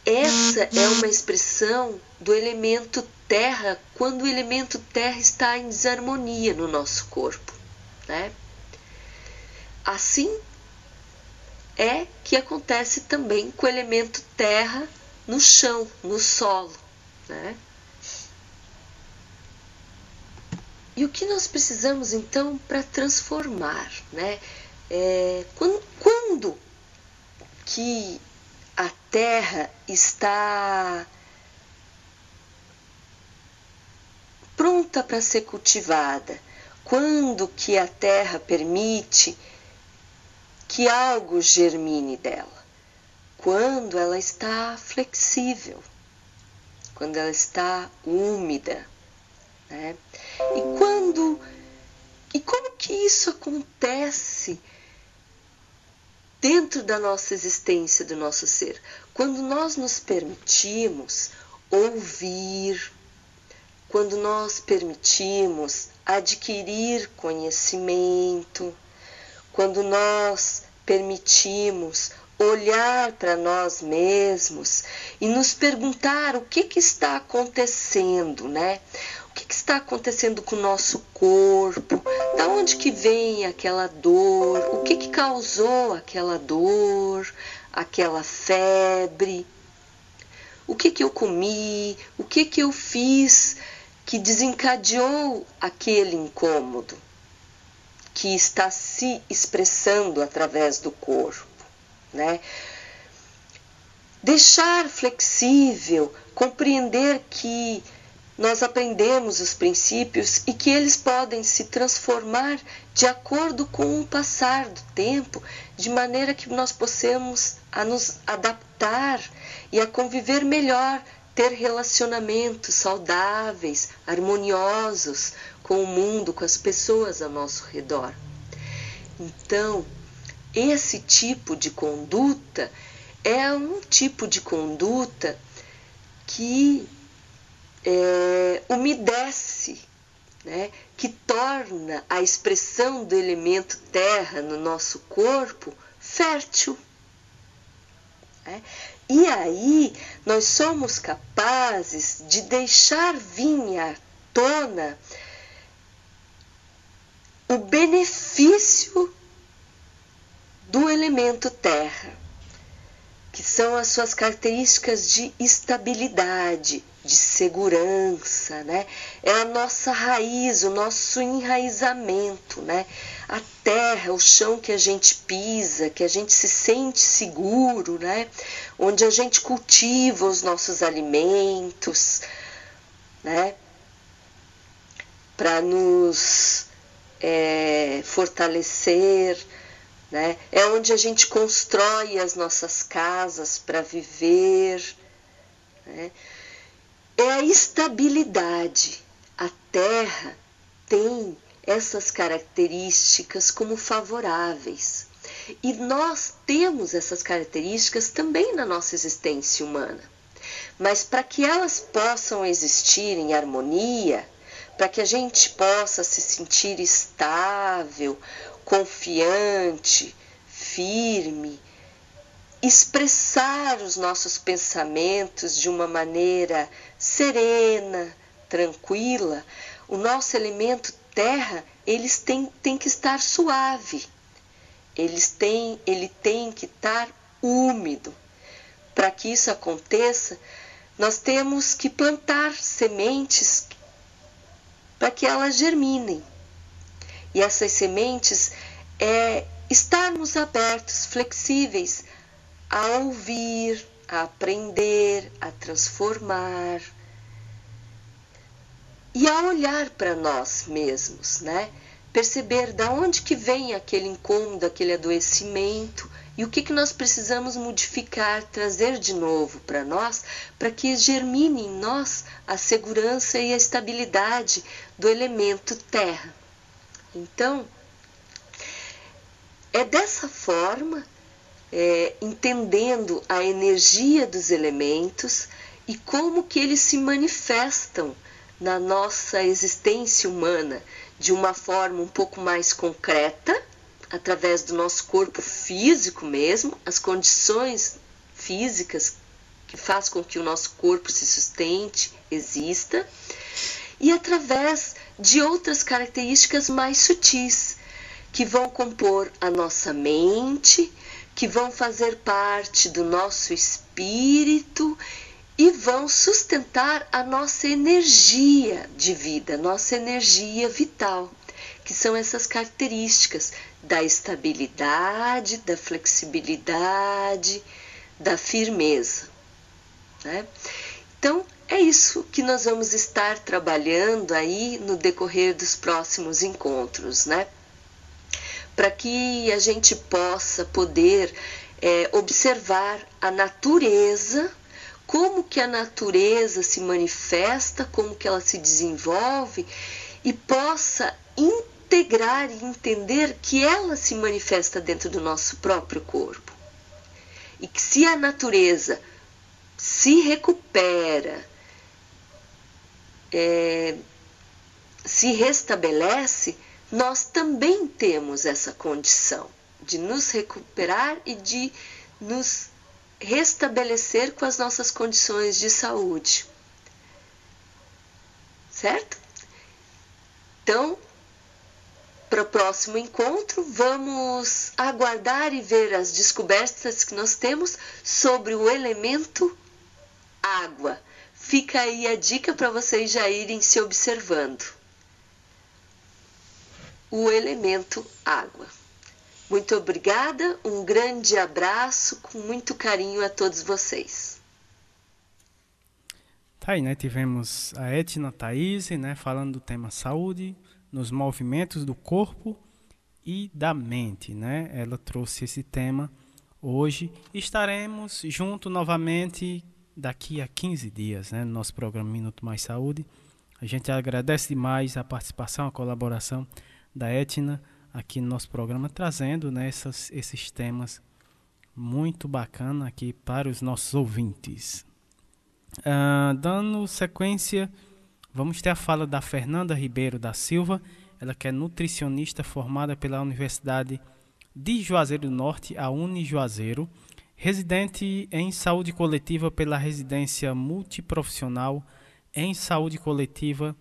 essa é uma expressão do elemento terra quando o elemento terra está em desarmonia no nosso corpo. Né? Assim é que acontece também com o elemento terra no chão, no solo. Né? E o que nós precisamos então para transformar, né? É, quando, quando que a terra está pronta para ser cultivada, quando que a terra permite que algo germine dela? Quando ela está flexível, quando ela está úmida, né? E quando e como que isso acontece dentro da nossa existência, do nosso ser? Quando nós nos permitimos ouvir, quando nós permitimos adquirir conhecimento, quando nós permitimos olhar para nós mesmos e nos perguntar o que, que está acontecendo, né? O que, que está acontecendo com o nosso corpo? Da onde que vem aquela dor? O que, que causou aquela dor, aquela febre? O que, que eu comi? O que, que eu fiz que desencadeou aquele incômodo que está se expressando através do corpo, né? Deixar flexível, compreender que nós aprendemos os princípios e que eles podem se transformar de acordo com o passar do tempo, de maneira que nós possamos a nos adaptar e a conviver melhor ter relacionamentos saudáveis, harmoniosos com o mundo, com as pessoas ao nosso redor. Então, esse tipo de conduta é um tipo de conduta que é, umedece, né, que torna a expressão do elemento terra no nosso corpo fértil. Né? E aí nós somos capazes de deixar vir à tona o benefício do elemento terra, que são as suas características de estabilidade, de segurança, né? É a nossa raiz, o nosso enraizamento, né? A terra, o chão que a gente pisa, que a gente se sente seguro, né? Onde a gente cultiva os nossos alimentos, né? Para nos é, fortalecer, né? É onde a gente constrói as nossas casas para viver, né? é a estabilidade. A Terra tem essas características como favoráveis. E nós temos essas características também na nossa existência humana. Mas para que elas possam existir em harmonia, para que a gente possa se sentir estável, confiante, firme, expressar os nossos pensamentos de uma maneira serena, tranquila, o nosso elemento terra, eles têm, têm que estar suave. Eles têm, ele tem que estar úmido. Para que isso aconteça, nós temos que plantar sementes para que elas germinem. E essas sementes é estarmos abertos, flexíveis a ouvir, a aprender, a transformar e a olhar para nós mesmos, né? Perceber da onde que vem aquele incômodo, aquele adoecimento e o que, que nós precisamos modificar, trazer de novo para nós, para que germine em nós a segurança e a estabilidade do elemento terra. Então, é dessa forma é, entendendo a energia dos elementos e como que eles se manifestam na nossa existência humana de uma forma um pouco mais concreta, através do nosso corpo físico mesmo, as condições físicas que faz com que o nosso corpo se sustente, exista, e através de outras características mais sutis que vão compor a nossa mente, que vão fazer parte do nosso espírito e vão sustentar a nossa energia de vida, nossa energia vital, que são essas características da estabilidade, da flexibilidade, da firmeza. Né? Então, é isso que nós vamos estar trabalhando aí no decorrer dos próximos encontros, né? Para que a gente possa poder é, observar a natureza, como que a natureza se manifesta, como que ela se desenvolve e possa integrar e entender que ela se manifesta dentro do nosso próprio corpo. E que se a natureza se recupera, é, se restabelece, nós também temos essa condição de nos recuperar e de nos restabelecer com as nossas condições de saúde. Certo? Então, para o próximo encontro, vamos aguardar e ver as descobertas que nós temos sobre o elemento água. Fica aí a dica para vocês já irem se observando. O elemento água. Muito obrigada, um grande abraço, com muito carinho a todos vocês. Tá aí, né? Tivemos a Etna Thaís, né? Falando do tema saúde, nos movimentos do corpo e da mente, né? Ela trouxe esse tema hoje. Estaremos junto novamente daqui a 15 dias, né? No nosso programa Minuto Mais Saúde. A gente agradece demais a participação, a colaboração da Etna aqui no nosso programa, trazendo né, essas, esses temas muito bacana aqui para os nossos ouvintes. Uh, dando sequência, vamos ter a fala da Fernanda Ribeiro da Silva, ela que é nutricionista formada pela Universidade de Juazeiro do Norte, a Uni Juazeiro, residente em saúde coletiva pela residência multiprofissional em saúde coletiva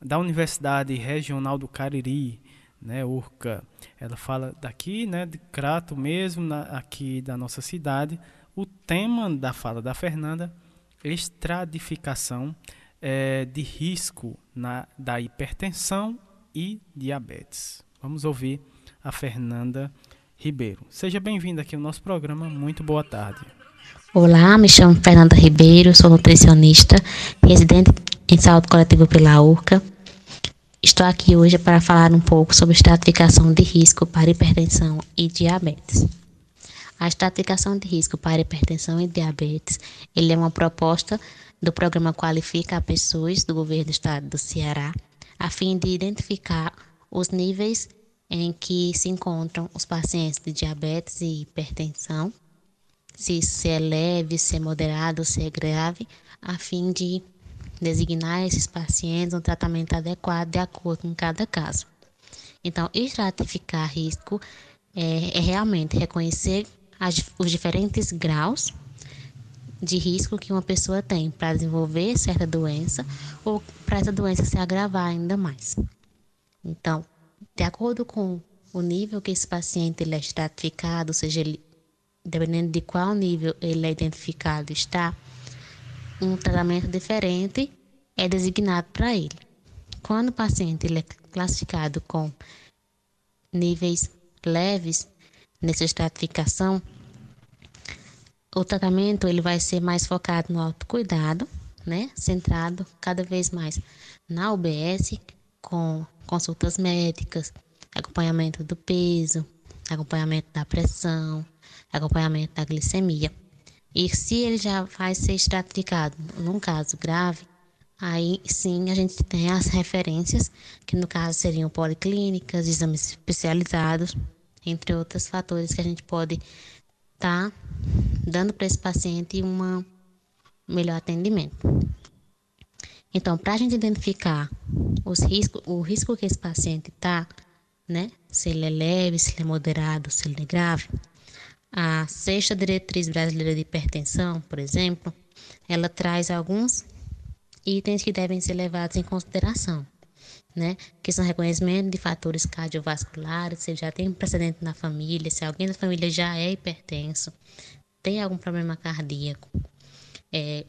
da Universidade Regional do Cariri, né, Urca. Ela fala daqui, né, de Crato mesmo, na, aqui da nossa cidade. O tema da fala da Fernanda, estratificação é, de risco na, da hipertensão e diabetes. Vamos ouvir a Fernanda Ribeiro. Seja bem-vinda aqui ao nosso programa. Muito boa tarde. Olá, me chamo Fernanda Ribeiro, sou nutricionista, residente em saúde coletiva pela URCA. Estou aqui hoje para falar um pouco sobre estratificação de risco para hipertensão e diabetes. A estratificação de risco para hipertensão e diabetes, ele é uma proposta do programa Qualifica Pessoas do governo do estado do Ceará, a fim de identificar os níveis em que se encontram os pacientes de diabetes e hipertensão, se, se é leve, se é moderado, se é grave, a fim de designar esses pacientes um tratamento adequado de acordo com cada caso. Então, estratificar risco é, é realmente reconhecer as, os diferentes graus de risco que uma pessoa tem para desenvolver certa doença ou para essa doença se agravar ainda mais. Então, de acordo com o nível que esse paciente ele é estratificado, ou seja, ele, dependendo de qual nível ele é identificado está, um tratamento diferente é designado para ele. Quando o paciente ele é classificado com níveis leves nessa estratificação, o tratamento ele vai ser mais focado no autocuidado, né? Centrado cada vez mais na UBS, com consultas médicas, acompanhamento do peso, acompanhamento da pressão, acompanhamento da glicemia. E se ele já vai ser estratificado num caso grave, aí sim a gente tem as referências, que no caso seriam policlínicas, exames especializados, entre outros fatores que a gente pode estar tá dando para esse paciente um melhor atendimento. Então, para a gente identificar os riscos, o risco que esse paciente está, né? Se ele é leve, se ele é moderado, se ele é grave. A sexta diretriz brasileira de hipertensão, por exemplo, ela traz alguns itens que devem ser levados em consideração, né? Que são reconhecimento de fatores cardiovasculares, se já tem precedente na família, se alguém da família já é hipertenso, tem algum problema cardíaco, é,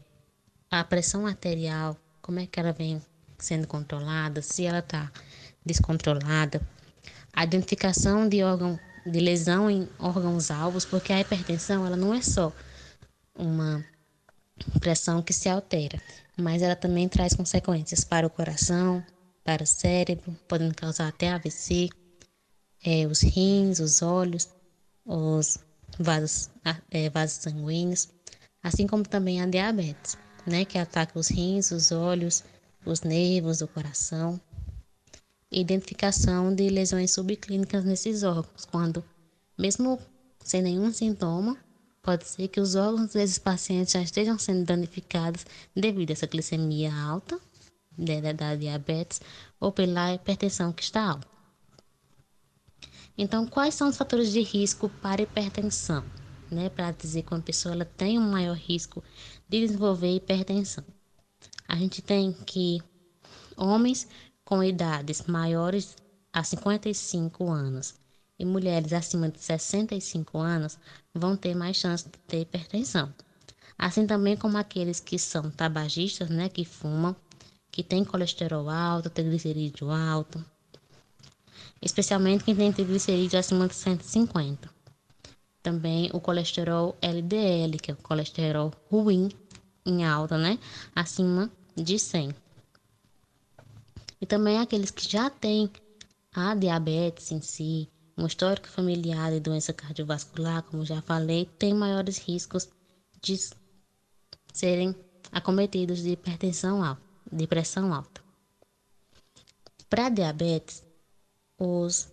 a pressão arterial, como é que ela vem sendo controlada, se ela está descontrolada, a identificação de órgão de lesão em órgãos alvos, porque a hipertensão ela não é só uma pressão que se altera, mas ela também traz consequências para o coração, para o cérebro, podendo causar até AVC, é, os rins, os olhos, os vasos, é, vasos sanguíneos, assim como também a diabetes, né, que ataca os rins, os olhos, os nervos, o coração. Identificação de lesões subclínicas nesses órgãos, quando, mesmo sem nenhum sintoma, pode ser que os órgãos desses pacientes já estejam sendo danificados devido a essa glicemia alta, da, da diabetes, ou pela hipertensão que está alta. Então, quais são os fatores de risco para hipertensão? Né, para dizer que uma pessoa ela tem um maior risco desenvolver hipertensão. A gente tem que homens com idades maiores a 55 anos e mulheres acima de 65 anos vão ter mais chance de ter hipertensão. Assim também como aqueles que são tabagistas, né, que fumam, que têm colesterol alto, triglicerídeo alto, especialmente quem tem triglicerídeo acima de 150. Também o colesterol LDL, que é o colesterol ruim em alta, né, acima de 100. E também aqueles que já têm a diabetes em si, um histórico familiar de doença cardiovascular, como já falei, têm maiores riscos de serem acometidos de hipertensão alta, de pressão alta. Para diabetes, os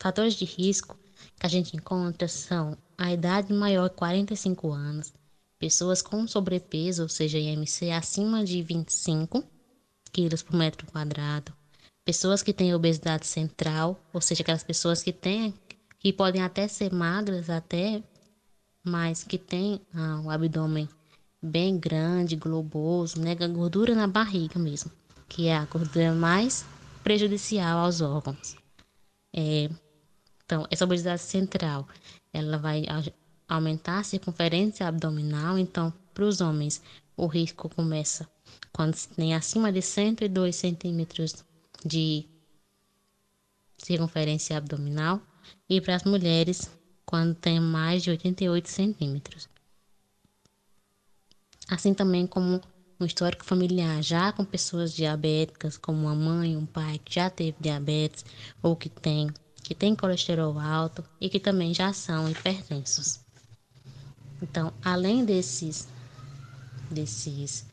fatores de risco que a gente encontra são a idade maior de 45 anos, pessoas com sobrepeso, ou seja, IMC acima de 25 quilos por metro quadrado, pessoas que têm obesidade central, ou seja, aquelas pessoas que têm, que podem até ser magras, até, mas que têm ah, o abdômen bem grande, globoso, né, gordura na barriga mesmo, que é a gordura mais prejudicial aos órgãos. É, então, essa obesidade central, ela vai aumentar a circunferência abdominal, então, para os homens, o risco começa quando tem acima de 102 centímetros de circunferência abdominal e para as mulheres quando tem mais de 88 centímetros. Assim também como um histórico familiar já com pessoas diabéticas, como uma mãe, um pai que já teve diabetes ou que tem que tem colesterol alto e que também já são hipertensos. Então, além desses desses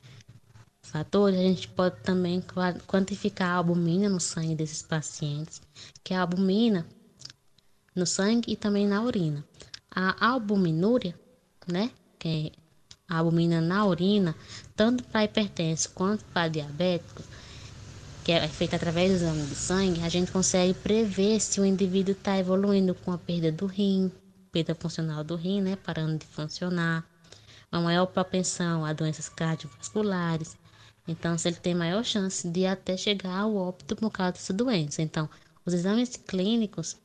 fatores, a gente pode também quantificar a albumina no sangue desses pacientes, que é a albumina no sangue e também na urina. A albuminúria, né, que é a albumina na urina, tanto para hipertenso quanto para diabético, que é feita através do exame de sangue, a gente consegue prever se o indivíduo está evoluindo com a perda do rim, perda funcional do rim, né, parando de funcionar, uma maior propensão a doenças cardiovasculares, então, se ele tem maior chance de até chegar ao óbito por causa dessa doença. Então, os exames clínicos,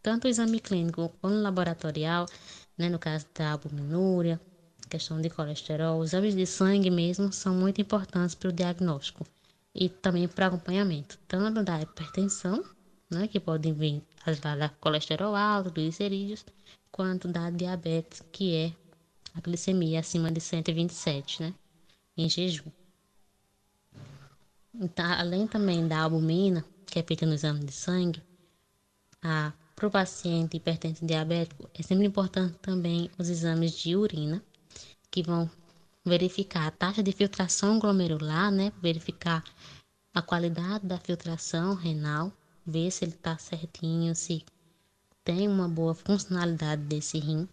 tanto o exame clínico quanto o laboratorial, né, no caso da albuminúria, questão de colesterol, os exames de sangue mesmo são muito importantes para o diagnóstico e também para acompanhamento, tanto da hipertensão, né, que pode vir da colesterol alto, glicerídeos, quanto da diabetes, que é a glicemia acima de 127, né, em jejum. Então, além também da albumina, que é feita no exame de sangue, para o paciente hipertenso diabético, é sempre importante também os exames de urina, que vão verificar a taxa de filtração glomerular, né? Verificar a qualidade da filtração renal, ver se ele está certinho, se tem uma boa funcionalidade desse rim,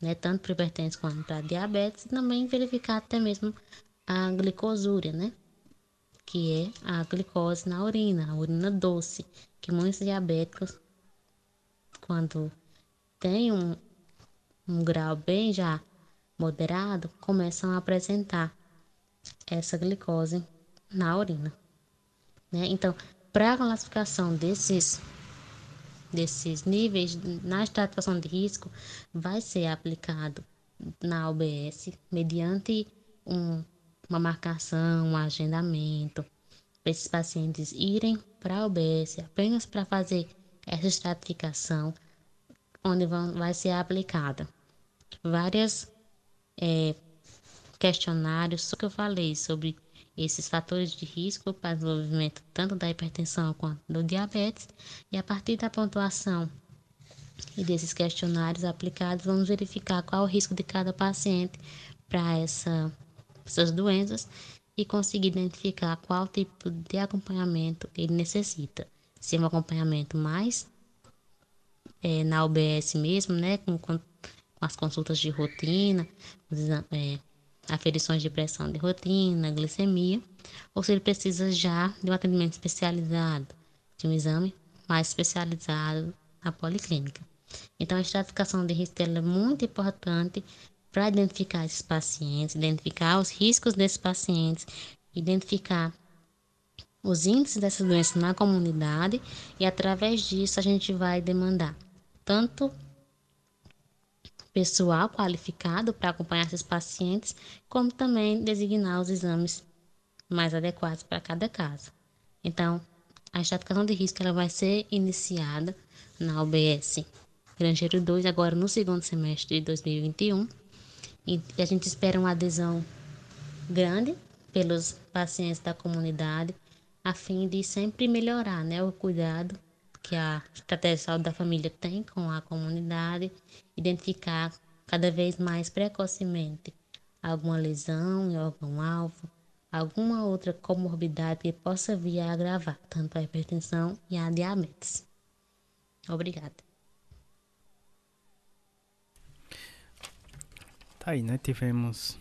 né? Tanto para hipertenso quanto para diabetes, e também verificar até mesmo a glicosúria, né? que é a glicose na urina, a urina doce, que muitos diabéticos, quando tem um, um grau bem já moderado, começam a apresentar essa glicose na urina. Né? Então, para a classificação desses, desses níveis na estratificação de risco, vai ser aplicado na OBS mediante um uma marcação, um agendamento, para esses pacientes irem para a UBS apenas para fazer essa estratificação, onde vão, vai ser aplicada várias é, questionários que eu falei sobre esses fatores de risco para o desenvolvimento tanto da hipertensão quanto do diabetes e a partir da pontuação e desses questionários aplicados vamos verificar qual o risco de cada paciente para essa, essas doenças e conseguir identificar qual tipo de acompanhamento ele necessita. Se é um acompanhamento mais é, na UBS mesmo, né, com, com, as consultas de rotina, é, aferições de pressão de rotina, glicemia, ou se ele precisa já de um atendimento especializado, de um exame mais especializado na policlínica. Então, a estratificação de risco é muito importante para identificar esses pacientes, identificar os riscos desses pacientes, identificar os índices dessas doenças na comunidade e através disso a gente vai demandar tanto pessoal qualificado para acompanhar esses pacientes, como também designar os exames mais adequados para cada caso. Então, a estratificação de risco ela vai ser iniciada na UBS Grangeiro 2 agora no segundo semestre de 2021 e a gente espera uma adesão grande pelos pacientes da comunidade, a fim de sempre melhorar né, o cuidado que a estratégia de saúde da família tem com a comunidade, identificar cada vez mais precocemente alguma lesão em órgão-alvo, alguma outra comorbidade que possa vir a agravar tanto a hipertensão e a diabetes. Obrigada. Tá aí, né? Tivemos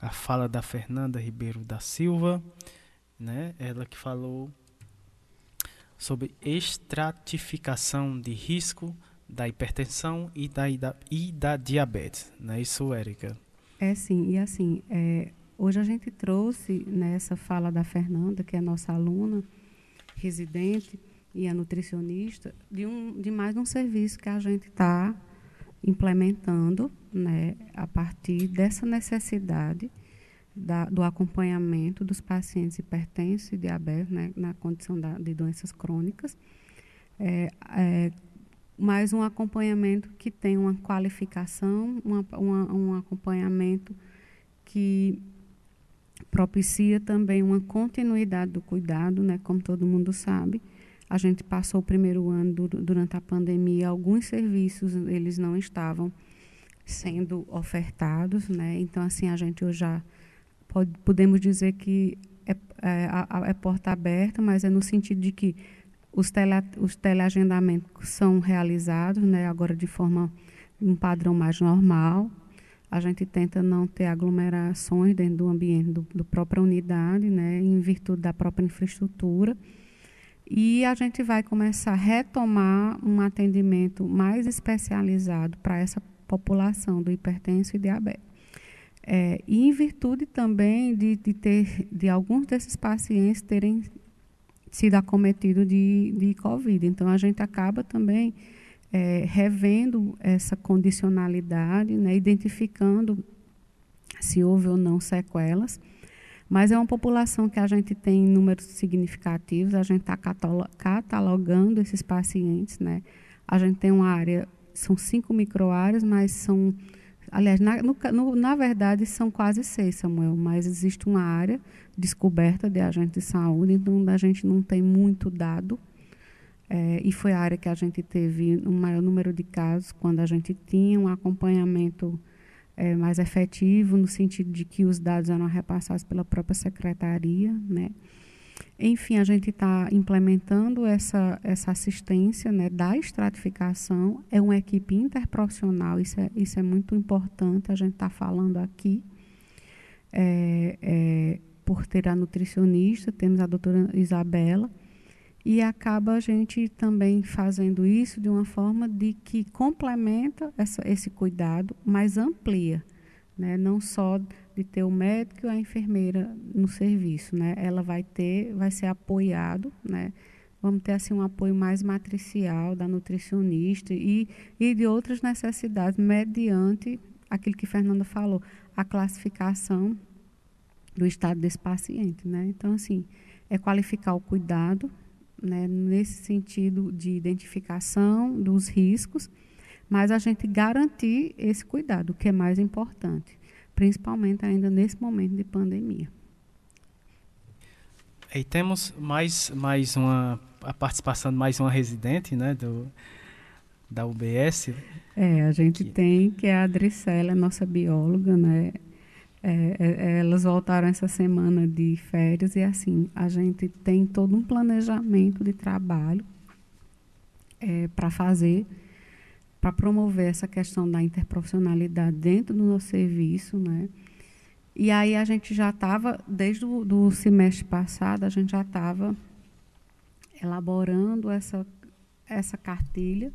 a fala da Fernanda Ribeiro da Silva, né? Ela que falou sobre estratificação de risco da hipertensão e da, e da diabetes. Não é isso, Érica? É sim, e assim, é, hoje a gente trouxe nessa fala da Fernanda, que é nossa aluna residente e a nutricionista, de, um, de mais um serviço que a gente está implementando né, a partir dessa necessidade da, do acompanhamento dos pacientes hipertensos e diabetes né, na condição da, de doenças crônicas, é, é, mais um acompanhamento que tem uma qualificação, uma, uma, um acompanhamento que propicia também uma continuidade do cuidado, né, como todo mundo sabe, a gente passou o primeiro ano do, durante a pandemia, alguns serviços eles não estavam sendo ofertados, né? Então assim a gente já pode, podemos dizer que é, é, é porta aberta, mas é no sentido de que os, tele, os teleagendamentos são realizados, né? Agora de forma um padrão mais normal. A gente tenta não ter aglomerações dentro do ambiente do, do própria unidade, né? Em virtude da própria infraestrutura. E a gente vai começar a retomar um atendimento mais especializado para essa população do hipertenso e diabetes. É, e em virtude também de, de, ter, de alguns desses pacientes terem sido acometidos de, de Covid. Então, a gente acaba também é, revendo essa condicionalidade, né, identificando se houve ou não sequelas mas é uma população que a gente tem números significativos, a gente está catalogando esses pacientes, né? A gente tem uma área, são cinco microáreas, mas são, aliás, na, no, no, na verdade são quase seis, Samuel, mas existe uma área descoberta de agente de saúde, então a gente não tem muito dado, é, e foi a área que a gente teve o um maior número de casos, quando a gente tinha um acompanhamento é, mais efetivo, no sentido de que os dados eram repassados pela própria secretaria, né? Enfim, a gente está implementando essa, essa assistência né, da estratificação. É uma equipe interprofissional, isso é, isso é muito importante, a gente está falando aqui. É, é, por ter a nutricionista, temos a doutora Isabela, e acaba a gente também fazendo isso de uma forma de que complementa essa, esse cuidado, mas amplia, né? não só de ter o médico e a enfermeira no serviço, né? ela vai ter, vai ser apoiado, né? vamos ter assim um apoio mais matricial da nutricionista e, e de outras necessidades mediante aquilo que Fernanda falou, a classificação do estado desse paciente, né? Então assim, é qualificar o cuidado, né, nesse sentido de identificação dos riscos, mas a gente garantir esse cuidado, que é mais importante. Principalmente ainda nesse momento de pandemia. E temos mais, mais uma a participação de mais uma residente, né, do, da UBS. É, a gente que... tem, que é a Adricela, nossa bióloga, né? É, é, elas voltaram essa semana de férias e assim, a gente tem todo um planejamento de trabalho é, para fazer, para promover essa questão da interprofissionalidade dentro do nosso serviço, né? E aí a gente já estava, desde o do semestre passado, a gente já estava elaborando essa, essa cartilha.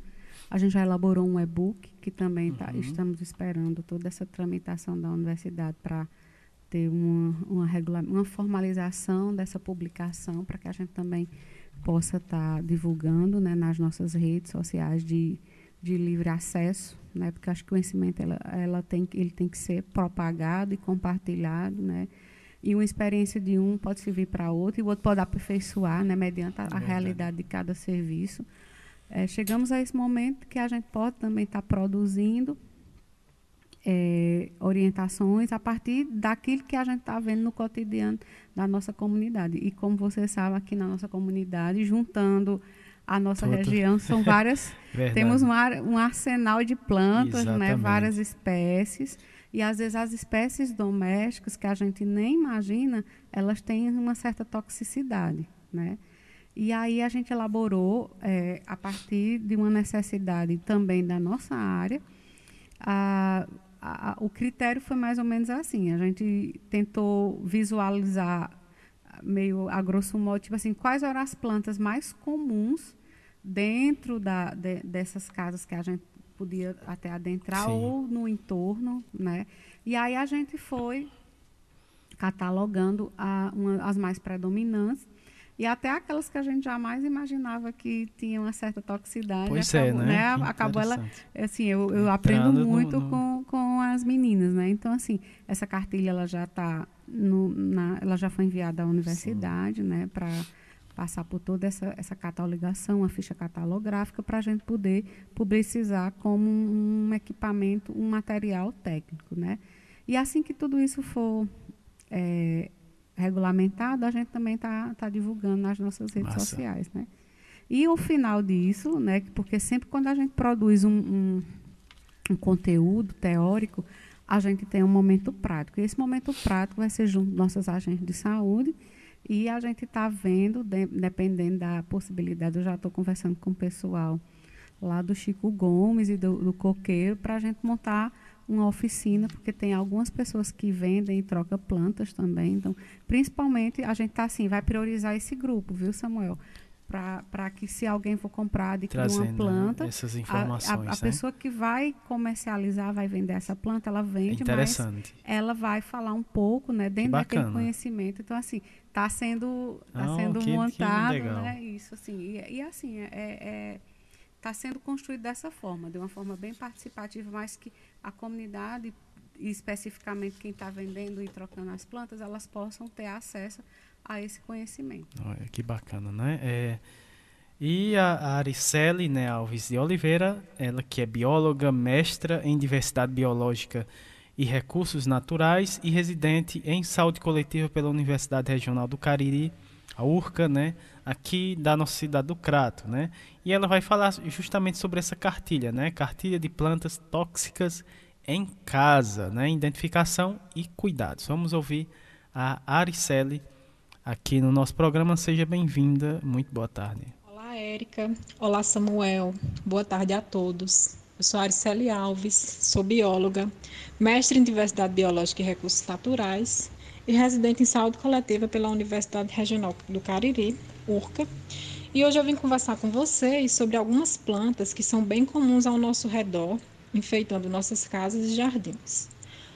A gente já elaborou um e-book, que também tá, uhum. estamos esperando toda essa tramitação da universidade para ter uma, uma, uma formalização dessa publicação, para que a gente também possa estar tá divulgando né, nas nossas redes sociais de, de livre acesso, né, porque acho que o conhecimento ela, ela tem, ele tem que ser propagado e compartilhado, né, e uma experiência de um pode servir para outro e o outro pode aperfeiçoar, né, mediante a, a realidade de cada serviço. É, chegamos a esse momento que a gente pode também estar tá produzindo é, orientações a partir daquilo que a gente está vendo no cotidiano da nossa comunidade. E como você sabe, aqui na nossa comunidade, juntando a nossa Tudo. região, são várias. temos um, ar, um, arsenal de plantas, né, várias espécies. E às vezes as espécies domésticas que a gente nem imagina, elas têm uma certa toxicidade, né? E aí a gente elaborou, é, a partir de uma necessidade também da nossa área, a, a, o critério foi mais ou menos assim. A gente tentou visualizar meio a grosso modo, tipo assim, quais eram as plantas mais comuns dentro da, de, dessas casas que a gente podia até adentrar Sim. ou no entorno, né? E aí a gente foi catalogando a, uma, as mais predominantes e até aquelas que a gente jamais imaginava que tinham uma certa toxicidade. Pois é, acabou, é, né? né? Acabou ela, assim, eu, eu aprendo muito no, no... Com, com as meninas, né? Então, assim, essa cartilha ela já está ela já foi enviada à universidade, Sim. né? Para passar por toda essa, essa catalogação, a ficha catalográfica, para a gente poder publicizar como um, um, equipamento, um material técnico. Né? E assim que tudo isso for é, regulamentado, a gente também está tá divulgando nas nossas redes Massa. sociais. Né? E o final disso, né, porque sempre quando a gente produz um, um, um conteúdo teórico, a gente tem um momento prático. E esse momento prático vai ser junto nossas agentes de saúde e a gente está vendo, de, dependendo da possibilidade, eu já estou conversando com o pessoal lá do Chico Gomes e do, do Coqueiro para a gente montar uma oficina, porque tem algumas pessoas que vendem e trocam plantas também. Então, principalmente, a gente está assim, vai priorizar esse grupo, viu, Samuel? Para que se alguém for comprar, adquirir uma planta, essas informações, a, a, a né? pessoa que vai comercializar, vai vender essa planta, ela vende, mas ela vai falar um pouco, né, dentro daquele conhecimento. Então, assim, está sendo, tá Não, sendo que, montado, que né, isso, assim, e, e assim, é, é está sendo construído dessa forma, de uma forma bem participativa, mas que a comunidade, e especificamente quem está vendendo e trocando as plantas, elas possam ter acesso a esse conhecimento. Olha, que bacana, né? É, e a Aricele né, Alves de Oliveira, ela que é bióloga, mestra em diversidade biológica e recursos naturais e residente em saúde coletiva pela Universidade Regional do Cariri, a URCA, né, aqui da nossa cidade do Crato, né? E ela vai falar justamente sobre essa cartilha, né? Cartilha de plantas tóxicas em casa, né? Identificação e cuidados. Vamos ouvir a Aricele aqui no nosso programa. Seja bem-vinda. Muito boa tarde. Olá, Érica. Olá, Samuel. Boa tarde a todos. Eu sou Aricele Alves, sou bióloga, mestre em diversidade biológica e recursos naturais e residente em saúde coletiva pela Universidade Regional do Cariri, URCA. E hoje eu vim conversar com vocês sobre algumas plantas que são bem comuns ao nosso redor, enfeitando nossas casas e jardins.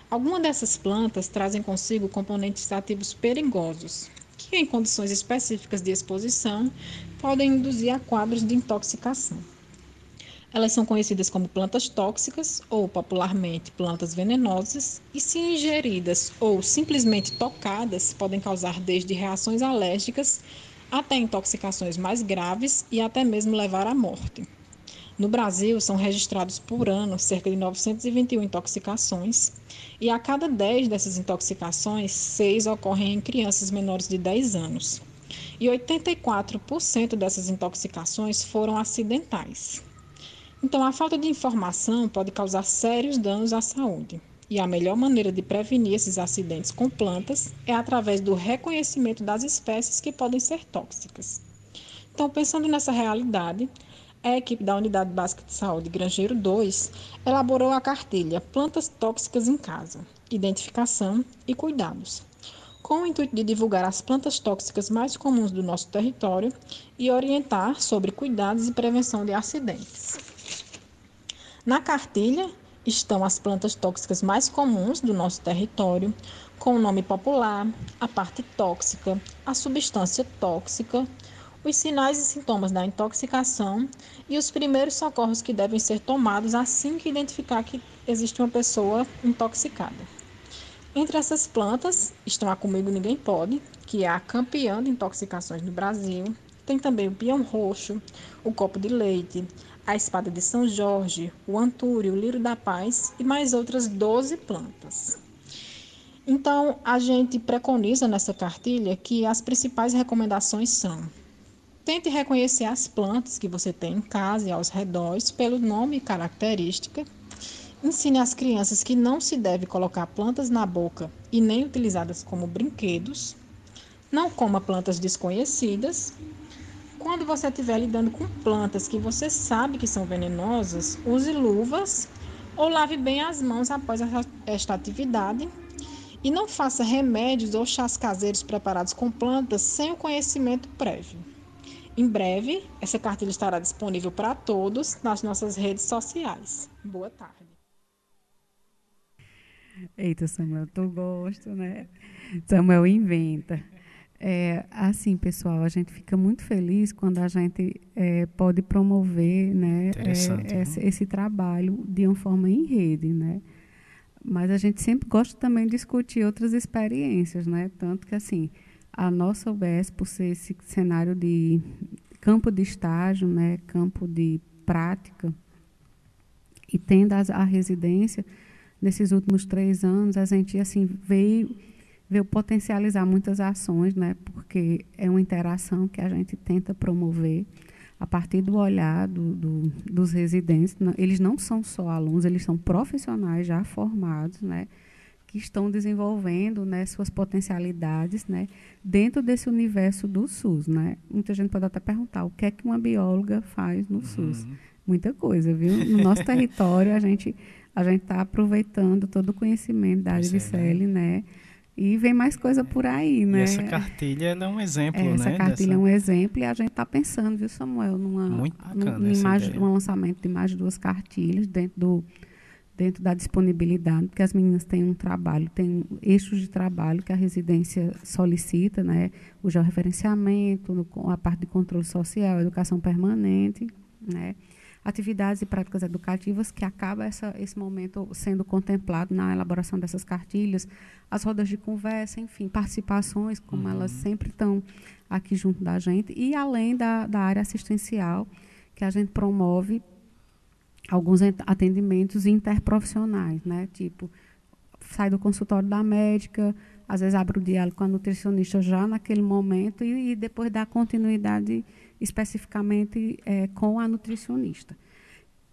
Algumas dessas plantas trazem consigo componentes ativos perigosos, que, em condições específicas de exposição, podem induzir a quadros de intoxicação. Elas são conhecidas como plantas tóxicas ou popularmente plantas venenosas e, se ingeridas ou simplesmente tocadas, podem causar desde reações alérgicas até intoxicações mais graves e até mesmo levar à morte. No Brasil, são registrados por ano cerca de 921 intoxicações, e a cada 10 dessas intoxicações, 6 ocorrem em crianças menores de 10 anos. E 84% dessas intoxicações foram acidentais. Então, a falta de informação pode causar sérios danos à saúde. E a melhor maneira de prevenir esses acidentes com plantas é através do reconhecimento das espécies que podem ser tóxicas. Então, pensando nessa realidade, a equipe da Unidade Básica de Saúde Grangeiro 2 elaborou a cartilha Plantas Tóxicas em Casa, Identificação e Cuidados, com o intuito de divulgar as plantas tóxicas mais comuns do nosso território e orientar sobre cuidados e prevenção de acidentes. Na cartilha estão as plantas tóxicas mais comuns do nosso território, com o nome popular, a parte tóxica, a substância tóxica, os sinais e sintomas da intoxicação e os primeiros socorros que devem ser tomados assim que identificar que existe uma pessoa intoxicada. Entre essas plantas estão a Comigo Ninguém Pode, que é a campeã de intoxicações no Brasil. Tem também o pião roxo, o copo de leite, a espada de São Jorge, o antúrio, o lírio da paz e mais outras 12 plantas. Então, a gente preconiza nessa cartilha que as principais recomendações são Tente reconhecer as plantas que você tem em casa e aos redores pelo nome e característica. Ensine às crianças que não se deve colocar plantas na boca e nem utilizadas como brinquedos. Não coma plantas desconhecidas. Quando você estiver lidando com plantas que você sabe que são venenosas, use luvas ou lave bem as mãos após esta atividade. E não faça remédios ou chás caseiros preparados com plantas sem o conhecimento prévio. Em breve, essa cartilha estará disponível para todos nas nossas redes sociais. Boa tarde. Eita, Samuel, tu gosta, né? Samuel inventa. É, assim, pessoal, a gente fica muito feliz quando a gente é, pode promover né, é, esse, esse, trabalho de uma forma em rede, né? Mas a gente sempre gosta também de discutir outras experiências, né? Tanto que, assim, a nossa UBS, por ser esse cenário de campo de estágio, né, campo de prática, e tendo a, a residência, nesses últimos três anos, a gente assim veio, veio potencializar muitas ações, né, porque é uma interação que a gente tenta promover a partir do olhar do, do, dos residentes. Eles não são só alunos, eles são profissionais já formados, né, que estão desenvolvendo né, suas potencialidades né, dentro desse universo do SUS. Né? Muita gente pode até perguntar o que é que uma bióloga faz no uhum. SUS. Muita coisa, viu? No nosso território, a gente a gente está aproveitando todo o conhecimento da Adricele, é, né? né? E vem mais coisa por aí, né? E essa cartilha é um exemplo, é, essa né? Essa cartilha dessa... é um exemplo e a gente está pensando, viu, Samuel, numa, Muito bacana num, num lançamento de mais de duas cartilhas dentro do dentro da disponibilidade, porque as meninas têm um trabalho, têm eixos de trabalho que a residência solicita, né? o georreferenciamento, a parte de controle social, educação permanente, né? atividades e práticas educativas que acaba essa, esse momento sendo contemplado na elaboração dessas cartilhas, as rodas de conversa, enfim, participações, como uhum. elas sempre estão aqui junto da gente, e além da, da área assistencial, que a gente promove alguns atendimentos interprofissionais, né? Tipo, sai do consultório da médica, às vezes abre o diálogo com a nutricionista já naquele momento e, e depois dá continuidade especificamente é, com a nutricionista.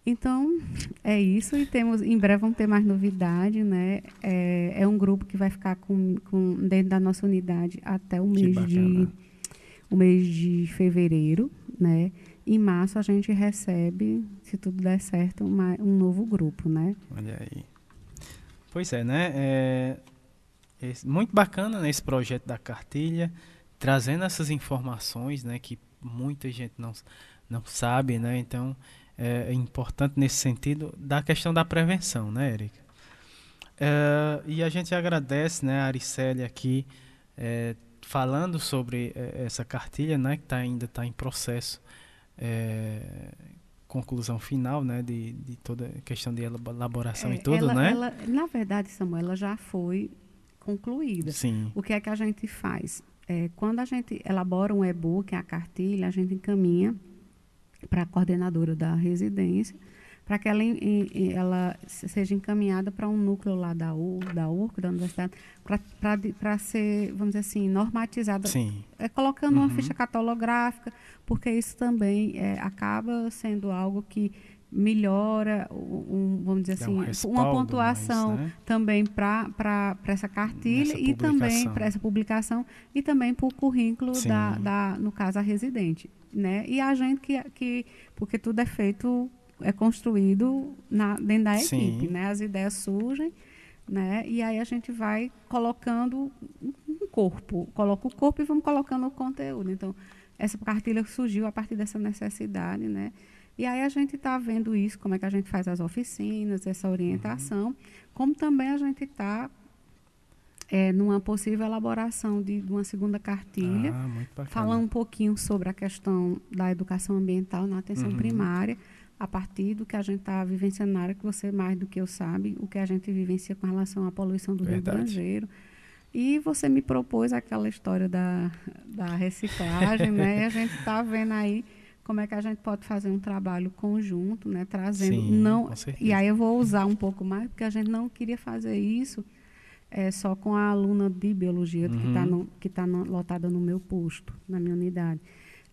Então, é isso e temos, em breve vamos ter mais novidade, né? É, é um grupo que vai ficar com, com, dentro da nossa unidade até o mês de o mês de fevereiro, né? Em março a gente recebe, se tudo der certo, uma, um novo grupo, né? Olha aí. Pois é, né? É, é muito bacana né, esse projeto da cartilha, trazendo essas informações, né? Que muita gente não, não sabe, né? Então é, é importante nesse sentido da questão da prevenção, né, Erika? É, e a gente agradece, né, a Aricélia aqui é, falando sobre é, essa cartilha, né, que tá, ainda está em processo é, conclusão final, né, de, de toda a questão de elaboração é, e tudo, ela, né? Ela, na verdade, Samuel, ela já foi concluída. Sim. O que é que a gente faz? É, quando a gente elabora um e-book, a cartilha, a gente encaminha para a coordenadora da residência, para que ela, ela seja encaminhada para um núcleo lá da, U, da URC, da universidade, para ser, vamos dizer assim, normatizada, Sim. É, colocando uhum. uma ficha catalográfica, porque isso também é, acaba sendo algo que melhora, um, vamos dizer assim, um uma pontuação mais, né? também para essa cartilha e também para essa publicação e também para o currículo da, da, no caso, a residente. Né? E a gente que, que porque tudo é feito, é construído na, dentro da equipe, Sim. né? As ideias surgem, né? E aí a gente vai colocando um corpo, coloca o corpo e vamos colocando o conteúdo. Então, essa cartilha surgiu a partir dessa necessidade, né? E aí a gente está vendo isso, como é que a gente faz as oficinas, essa orientação, uhum. como também a gente está é, numa possível elaboração de, de uma segunda cartilha, ah, falando um pouquinho sobre a questão da educação ambiental na atenção uhum. primária, a partir do que a gente está vivenciando na área, que você mais do que eu sabe, o que a gente vivencia com relação à poluição do Verdade. Rio Grangeiro. E você me propôs aquela história da, da reciclagem, né? E a gente está vendo aí como é que a gente pode fazer um trabalho conjunto, né, trazendo Sim, não e aí eu vou usar um pouco mais porque a gente não queria fazer isso é, só com a aluna de biologia uhum. que está que tá no, lotada no meu posto, na minha unidade.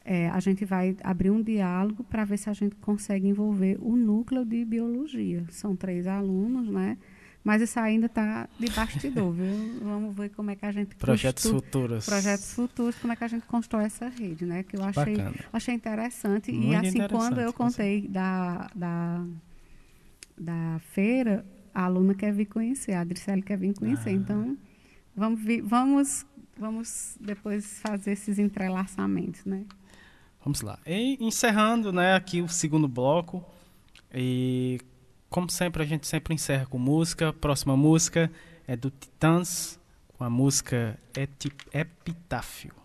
É, a gente vai abrir um diálogo para ver se a gente consegue envolver o núcleo de biologia. São três alunos, né? Mas isso ainda está de bastidor, viu? Vamos ver como é que a gente projetos constru... futuros, projetos futuros, como é que a gente constrói essa rede, né? Que eu achei, achei interessante Muito e assim quando eu contei da, da da feira, a aluna quer vir conhecer, a Adricele quer vir conhecer, ah. então vamos vir, vamos vamos depois fazer esses entrelaçamentos, né? Vamos lá. E encerrando, né? Aqui o segundo bloco e como sempre, a gente sempre encerra com música. Próxima música é do Titãs, com a música Epitáfio.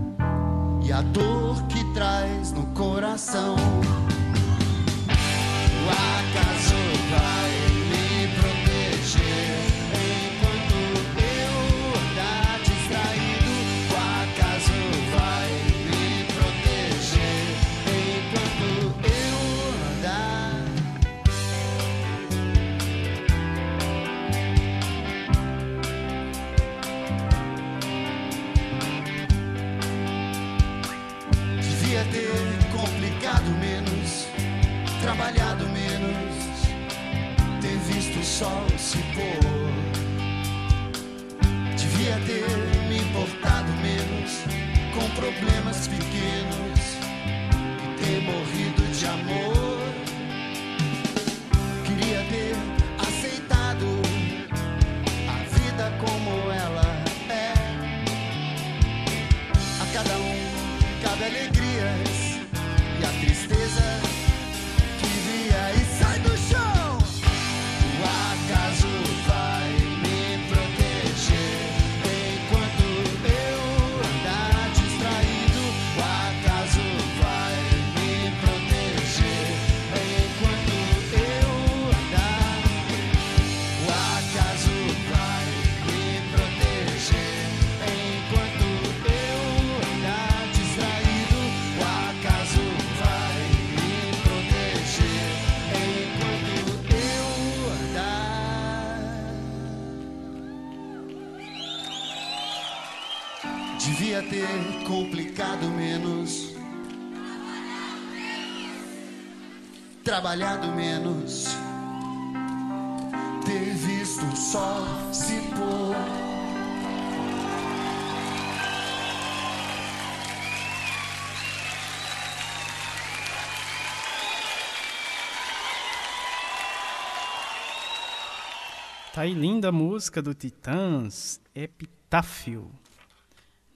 a dor que traz no coração. Sol se pôr. Devia ter me importado menos com problemas pequenos trabalhado menos, ter visto o sol se pôr. Tá aí linda a música do Titãs, Epitáfio.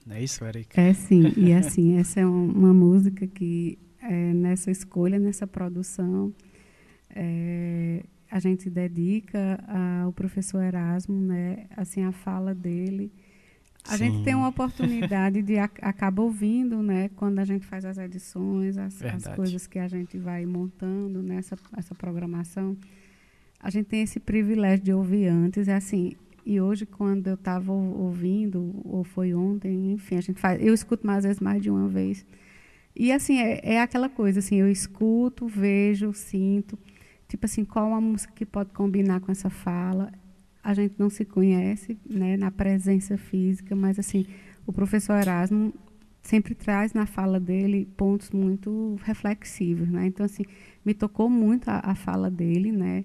Não é isso, Eric? É sim, e é assim, essa é uma música que é, nessa escolha, nessa produção, é, a gente dedica ao professor Erasmo, né? Assim, a fala dele. A Sim. gente tem uma oportunidade de acaba ouvindo, né? Quando a gente faz as edições, as, as coisas que a gente vai montando nessa essa programação, a gente tem esse privilégio de ouvir antes. É assim, e hoje, quando eu estava ouvindo, ou foi ontem, enfim, a gente faz, eu escuto mais vezes mais de uma vez. E assim, é, é aquela coisa, assim, eu escuto, vejo, sinto, tipo assim, qual a música que pode combinar com essa fala. A gente não se conhece, né, na presença física, mas assim, o professor Erasmo sempre traz na fala dele pontos muito reflexivos, né? Então assim, me tocou muito a, a fala dele, né?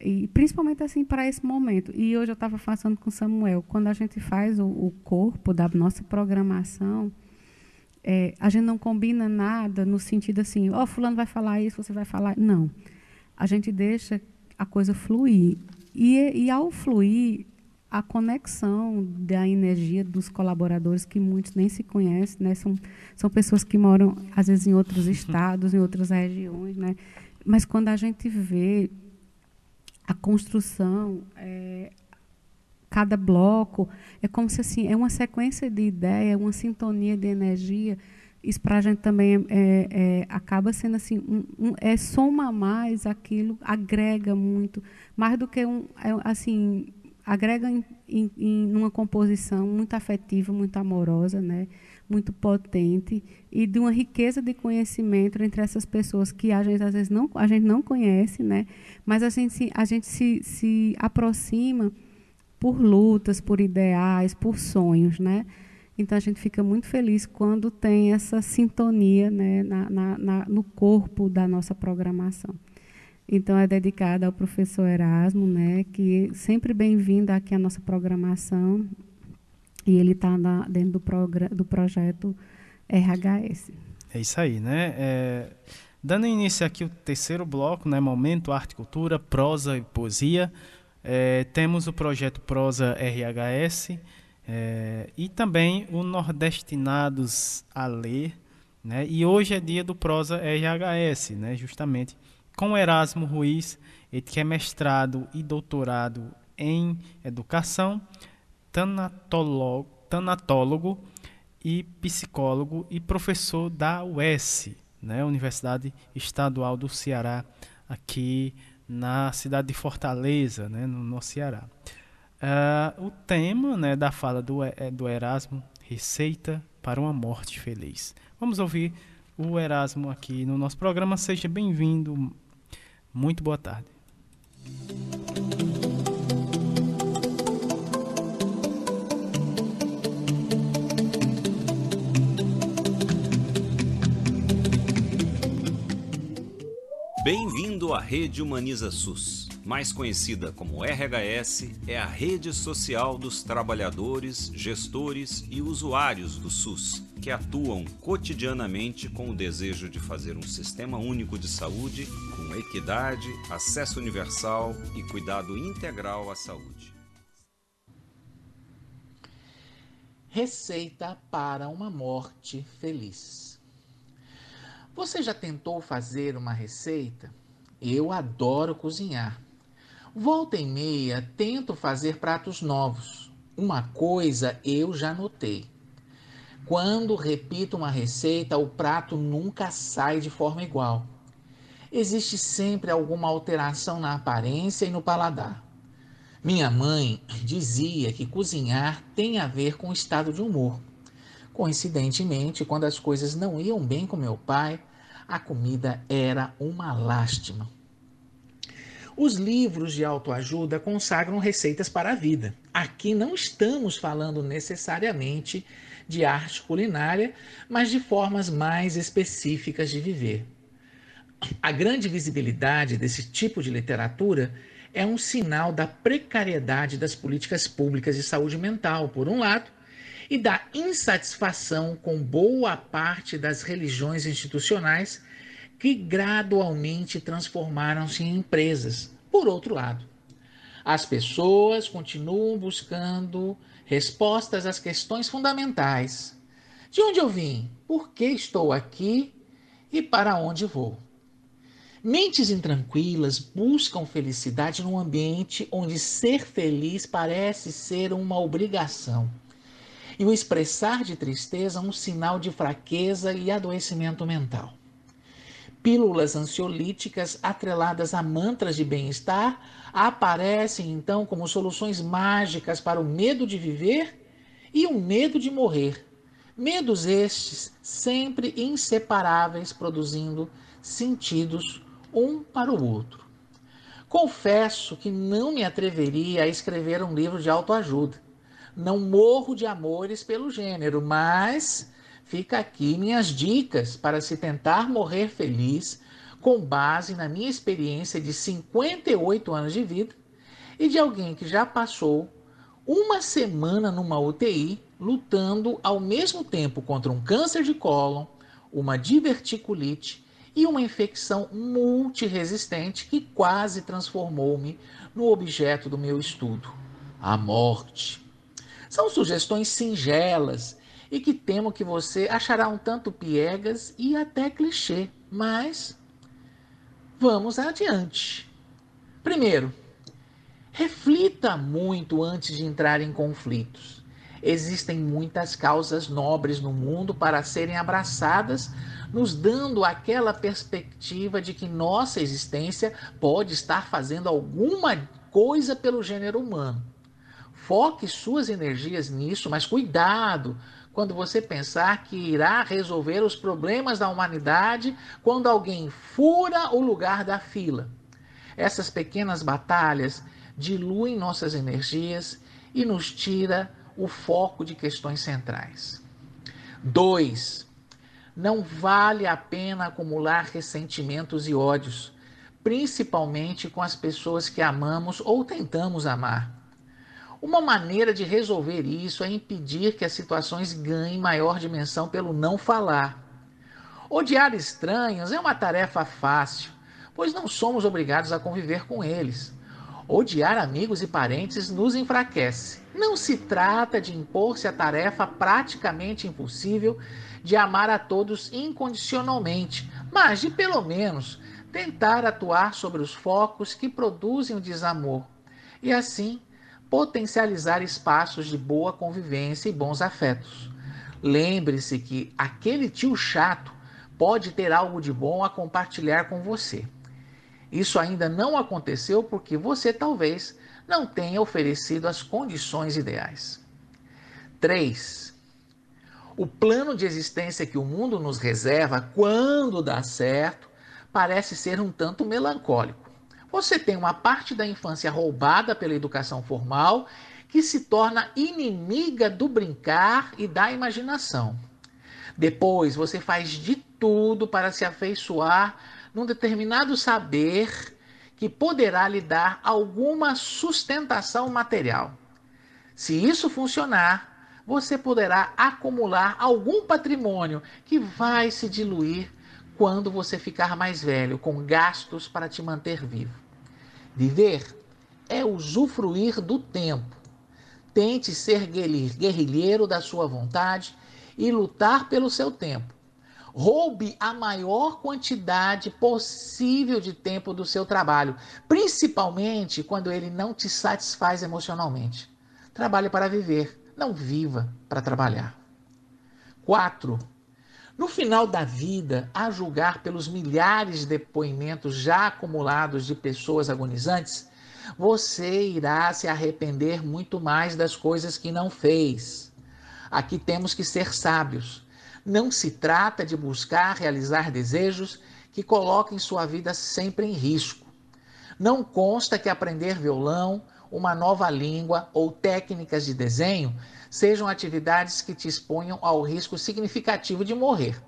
E principalmente assim para esse momento. E hoje eu estava falando com Samuel, quando a gente faz o, o corpo da nossa programação, é, a gente não combina nada no sentido assim, ó, oh, fulano vai falar isso, você vai falar. Não. A gente deixa a coisa fluir. E, e ao fluir, a conexão da energia dos colaboradores, que muitos nem se conhecem, né? são, são pessoas que moram, às vezes, em outros estados, em outras regiões. Né? Mas quando a gente vê a construção, é, cada bloco, é como se assim, é uma sequência de ideia, uma sintonia de energia. Isso para a gente também é, é, acaba sendo assim, um, um, é soma mais aquilo, agrega muito, mais do que um, é, assim, agrega em, em, em uma composição muito afetiva, muito amorosa, né? muito potente e de uma riqueza de conhecimento entre essas pessoas que a gente às vezes não a gente não conhece, né? Mas a gente a gente se, se aproxima por lutas, por ideais, por sonhos, né? Então a gente fica muito feliz quando tem essa sintonia, né, na, na, na no corpo da nossa programação. Então é dedicada ao professor Erasmo, né, que sempre bem-vindo aqui à nossa programação. E ele está dentro do, do projeto RHS. É isso aí, né? É, dando início aqui o terceiro bloco, né? Momento, arte, cultura, prosa e poesia. É, temos o projeto Prosa RHS é, e também o Nordestinados a Ler. Né? E hoje é dia do Prosa RHS, né? justamente com Erasmo Ruiz, ele que é mestrado e doutorado em educação tanatólogo, tanatólogo e psicólogo e professor da UES, né, Universidade Estadual do Ceará, aqui na cidade de Fortaleza, né, no, no Ceará. Uh, o tema né, da fala do, é, do Erasmo, Receita para uma Morte Feliz. Vamos ouvir o Erasmo aqui no nosso programa. Seja bem-vindo. Muito boa tarde. Bem-vindo à Rede Humaniza SUS. Mais conhecida como RHS, é a rede social dos trabalhadores, gestores e usuários do SUS, que atuam cotidianamente com o desejo de fazer um sistema único de saúde com equidade, acesso universal e cuidado integral à saúde. Receita para uma morte feliz. Você já tentou fazer uma receita? Eu adoro cozinhar. Volta e meia tento fazer pratos novos. Uma coisa eu já notei. Quando repito uma receita, o prato nunca sai de forma igual. Existe sempre alguma alteração na aparência e no paladar. Minha mãe dizia que cozinhar tem a ver com o estado de humor. Coincidentemente, quando as coisas não iam bem com meu pai, a comida era uma lástima. Os livros de autoajuda consagram receitas para a vida. Aqui não estamos falando necessariamente de arte culinária, mas de formas mais específicas de viver. A grande visibilidade desse tipo de literatura é um sinal da precariedade das políticas públicas de saúde mental, por um lado, e da insatisfação com boa parte das religiões institucionais que gradualmente transformaram-se em empresas. Por outro lado, As pessoas continuam buscando respostas às questões fundamentais. De onde eu vim? Por que estou aqui? E para onde vou? Mentes intranquilas buscam felicidade num ambiente onde ser feliz parece ser uma obrigação. E o expressar de tristeza um sinal de fraqueza e adoecimento mental. Pílulas ansiolíticas atreladas a mantras de bem-estar aparecem então como soluções mágicas para o medo de viver e o medo de morrer. Medos estes sempre inseparáveis, produzindo sentidos um para o outro. Confesso que não me atreveria a escrever um livro de autoajuda. Não morro de amores pelo gênero, mas fica aqui minhas dicas para se tentar morrer feliz com base na minha experiência de 58 anos de vida e de alguém que já passou uma semana numa UTI lutando ao mesmo tempo contra um câncer de cólon, uma diverticulite e uma infecção multiresistente que quase transformou-me no objeto do meu estudo, a morte. São sugestões singelas e que temo que você achará um tanto piegas e até clichê, mas vamos adiante. Primeiro, reflita muito antes de entrar em conflitos. Existem muitas causas nobres no mundo para serem abraçadas nos dando aquela perspectiva de que nossa existência pode estar fazendo alguma coisa pelo gênero humano. Foque suas energias nisso, mas cuidado quando você pensar que irá resolver os problemas da humanidade quando alguém fura o lugar da fila. Essas pequenas batalhas diluem nossas energias e nos tira o foco de questões centrais. 2. Não vale a pena acumular ressentimentos e ódios, principalmente com as pessoas que amamos ou tentamos amar. Uma maneira de resolver isso é impedir que as situações ganhem maior dimensão pelo não falar. Odiar estranhos é uma tarefa fácil, pois não somos obrigados a conviver com eles. Odiar amigos e parentes nos enfraquece. Não se trata de impor-se a tarefa praticamente impossível de amar a todos incondicionalmente, mas de pelo menos tentar atuar sobre os focos que produzem o desamor e assim potencializar espaços de boa convivência e bons afetos. Lembre-se que aquele tio chato pode ter algo de bom a compartilhar com você. Isso ainda não aconteceu porque você talvez não tenha oferecido as condições ideais. 3. O plano de existência que o mundo nos reserva quando dá certo parece ser um tanto melancólico. Você tem uma parte da infância roubada pela educação formal que se torna inimiga do brincar e da imaginação. Depois você faz de tudo para se afeiçoar num determinado saber que poderá lhe dar alguma sustentação material. Se isso funcionar, você poderá acumular algum patrimônio que vai se diluir quando você ficar mais velho, com gastos para te manter vivo. Viver é usufruir do tempo. Tente ser guerrilheiro da sua vontade e lutar pelo seu tempo. Roube a maior quantidade possível de tempo do seu trabalho, principalmente quando ele não te satisfaz emocionalmente. Trabalhe para viver não viva para trabalhar. 4. No final da vida, a julgar pelos milhares de depoimentos já acumulados de pessoas agonizantes, você irá se arrepender muito mais das coisas que não fez. Aqui temos que ser sábios. Não se trata de buscar realizar desejos que coloquem sua vida sempre em risco. Não consta que aprender violão uma nova língua ou técnicas de desenho sejam atividades que te exponham ao risco significativo de morrer.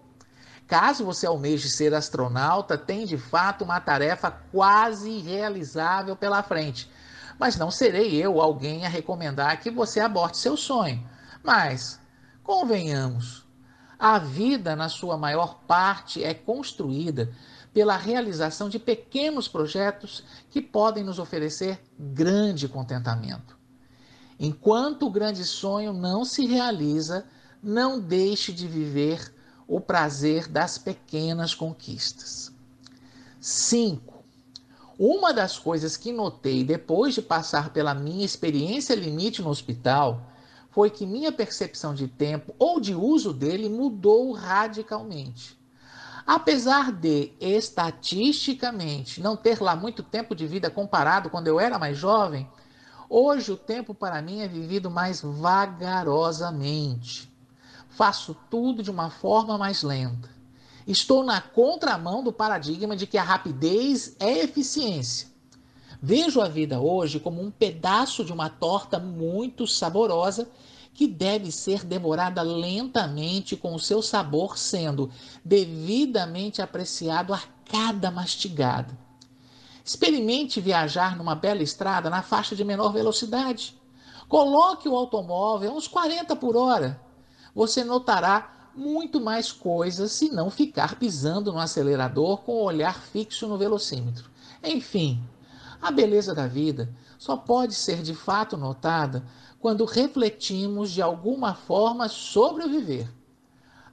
Caso você almeje ser astronauta, tem de fato uma tarefa quase irrealizável pela frente. Mas não serei eu alguém a recomendar que você aborte seu sonho. Mas, convenhamos, a vida, na sua maior parte, é construída pela realização de pequenos projetos que podem nos oferecer grande contentamento. Enquanto o grande sonho não se realiza, não deixe de viver o prazer das pequenas conquistas. 5. Uma das coisas que notei depois de passar pela minha experiência limite no hospital foi que minha percepção de tempo ou de uso dele mudou radicalmente. Apesar de, estatisticamente, não ter lá muito tempo de vida comparado quando eu era mais jovem, hoje o tempo para mim é vivido mais vagarosamente. Faço tudo de uma forma mais lenta. Estou na contramão do paradigma de que a rapidez é eficiência. Vejo a vida hoje como um pedaço de uma torta muito saborosa que deve ser devorada lentamente, com o seu sabor sendo devidamente apreciado a cada mastigada. Experimente viajar numa bela estrada na faixa de menor velocidade. Coloque o automóvel a uns 40 por hora. Você notará muito mais coisas se não ficar pisando no acelerador com o olhar fixo no velocímetro. Enfim, a beleza da vida só pode ser de fato notada quando refletimos de alguma forma sobre o viver.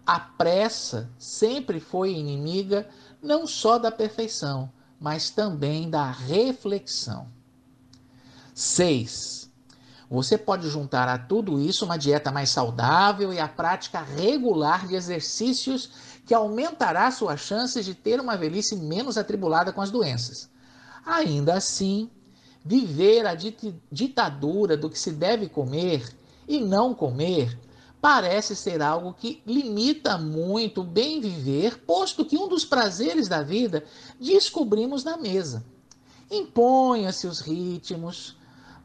A pressa sempre foi inimiga não só da perfeição, mas também da reflexão. 6. Você pode juntar a tudo isso uma dieta mais saudável e a prática regular de exercícios que aumentará suas chances de ter uma velhice menos atribulada com as doenças. Ainda assim, viver a ditadura do que se deve comer e não comer parece ser algo que limita muito o bem viver, posto que um dos prazeres da vida descobrimos na mesa. Imponha-se os ritmos,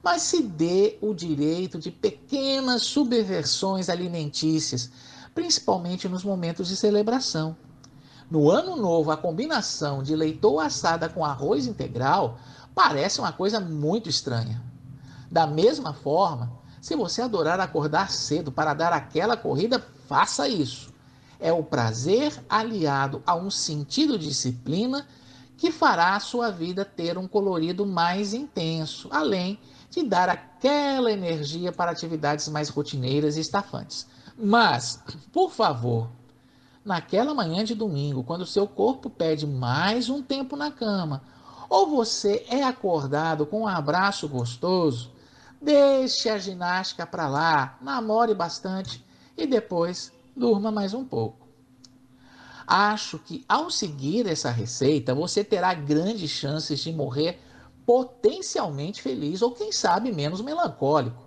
mas se dê o direito de pequenas subversões alimentícias, principalmente nos momentos de celebração. No ano novo, a combinação de leitoa assada com arroz integral parece uma coisa muito estranha. Da mesma forma, se você adorar acordar cedo para dar aquela corrida, faça isso. É o prazer aliado a um sentido de disciplina que fará a sua vida ter um colorido mais intenso, além de dar aquela energia para atividades mais rotineiras e estafantes. Mas, por favor, naquela manhã de domingo, quando seu corpo pede mais um tempo na cama, ou você é acordado com um abraço gostoso, deixe a ginástica para lá, namore bastante e depois durma mais um pouco. Acho que ao seguir essa receita, você terá grandes chances de morrer potencialmente feliz ou, quem sabe, menos melancólico.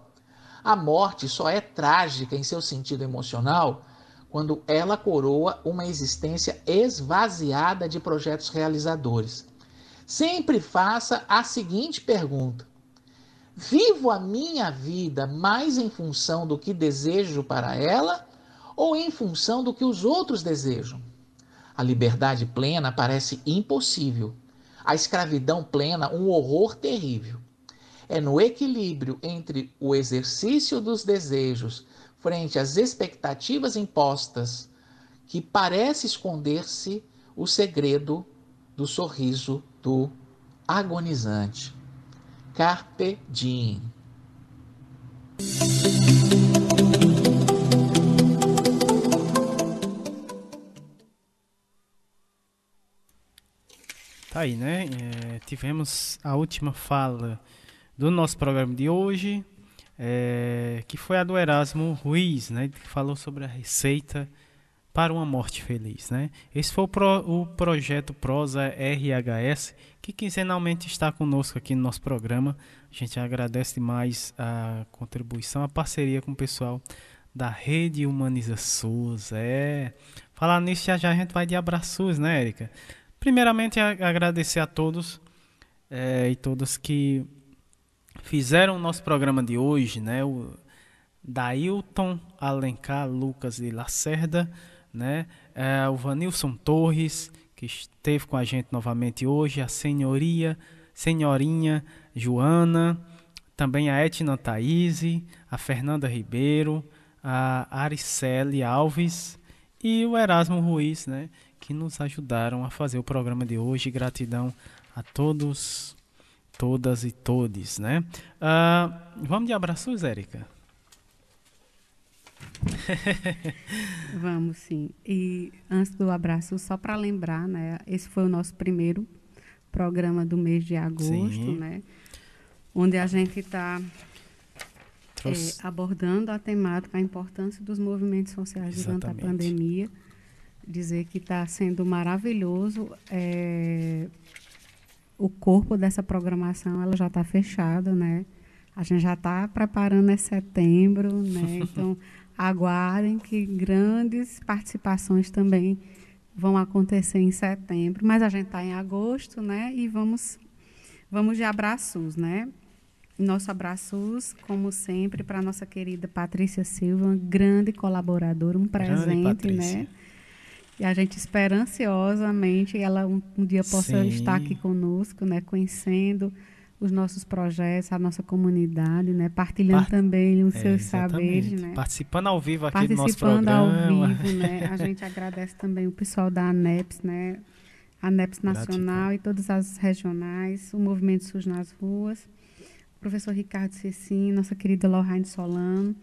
A morte só é trágica em seu sentido emocional quando ela coroa uma existência esvaziada de projetos realizadores. Sempre faça a seguinte pergunta: Vivo a minha vida mais em função do que desejo para ela ou em função do que os outros desejam? A liberdade plena parece impossível a escravidão plena um horror terrível. É no equilíbrio entre o exercício dos desejos frente às expectativas impostas que parece esconder-se o segredo do sorriso do agonizante. Carpe diem. Tá aí, né? É, tivemos a última fala do nosso programa de hoje, é, que foi a do Erasmo Ruiz, né? Que falou sobre a receita para uma morte feliz, né? Esse foi o, pro, o projeto Prosa RHS, que quinzenalmente está conosco aqui no nosso programa. A gente agradece demais a contribuição, a parceria com o pessoal da Rede Humaniza SUS. É, falar nisso já já a gente vai de abraços, né, Érica? Primeiramente, agradecer a todos é, e todas que fizeram o nosso programa de hoje, né? O Dailton Alencar Lucas de Lacerda, né? É, o Vanilson Torres, que esteve com a gente novamente hoje, a senhoria, senhorinha Joana, também a Etna Thaís, a Fernanda Ribeiro, a Aricele Alves e o Erasmo Ruiz, né? que nos ajudaram a fazer o programa de hoje. Gratidão a todos, todas e todes, né? Uh, vamos de abraços, Érica? Vamos sim. E antes do abraço, só para lembrar, né? Esse foi o nosso primeiro programa do mês de agosto, sim. né? Onde a gente está é, abordando a temática, a importância dos movimentos sociais Exatamente. durante a pandemia. Dizer que está sendo maravilhoso. É, o corpo dessa programação ela já está fechada, né? A gente já está preparando é setembro, né? Então aguardem que grandes participações também vão acontecer em setembro, mas a gente está em agosto, né? E vamos, vamos de abraços, né? Nosso abraços, como sempre, para nossa querida Patrícia Silva, uma grande colaboradora, um presente, né? E a gente espera ansiosamente ela um, um dia possa Sim. estar aqui conosco, né? Conhecendo os nossos projetos, a nossa comunidade, né? Partilhando Part... também os é, seus saberes, né? Participando ao vivo aqui do nosso programa. Participando ao vivo, né? A gente agradece também o pessoal da ANEPS, né? ANEPS Nacional Gratidão. e todas as regionais, o Movimento SUS nas ruas, o professor Ricardo Cecim, nossa querida Lorraine Solano,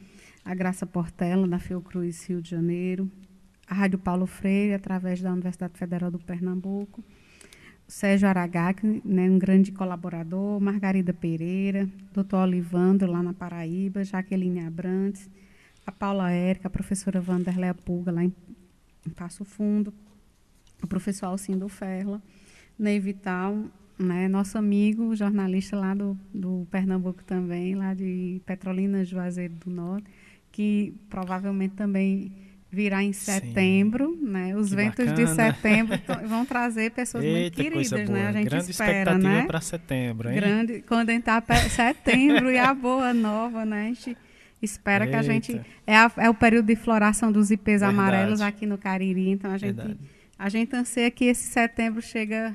a Graça Portela, da Fiocruz Rio de Janeiro, a Rádio Paulo Freire, através da Universidade Federal do Pernambuco, Sérgio Aragaki, né, um grande colaborador, Margarida Pereira, doutor Olivandro, lá na Paraíba, Jaqueline Abrantes, a Paula Érica, a professora Vanderléa Pulga, lá em, em Passo Fundo, o professor Alcindo Ferla, Ney Vital, né, nosso amigo, jornalista lá do, do Pernambuco também, lá de Petrolina, Juazeiro do Norte, que provavelmente também virá em setembro, Sim. né? Os que ventos bacana. de setembro vão trazer pessoas Eita, muito queridas, né? A gente Grande espera, expectativa né? para setembro, hein? Grande, quando entrar setembro e a boa nova, né? A gente espera Eita. que a gente é, a, é, o período de floração dos ipês Verdade. amarelos aqui no Cariri, então a gente Verdade. a gente anseia que esse setembro chega,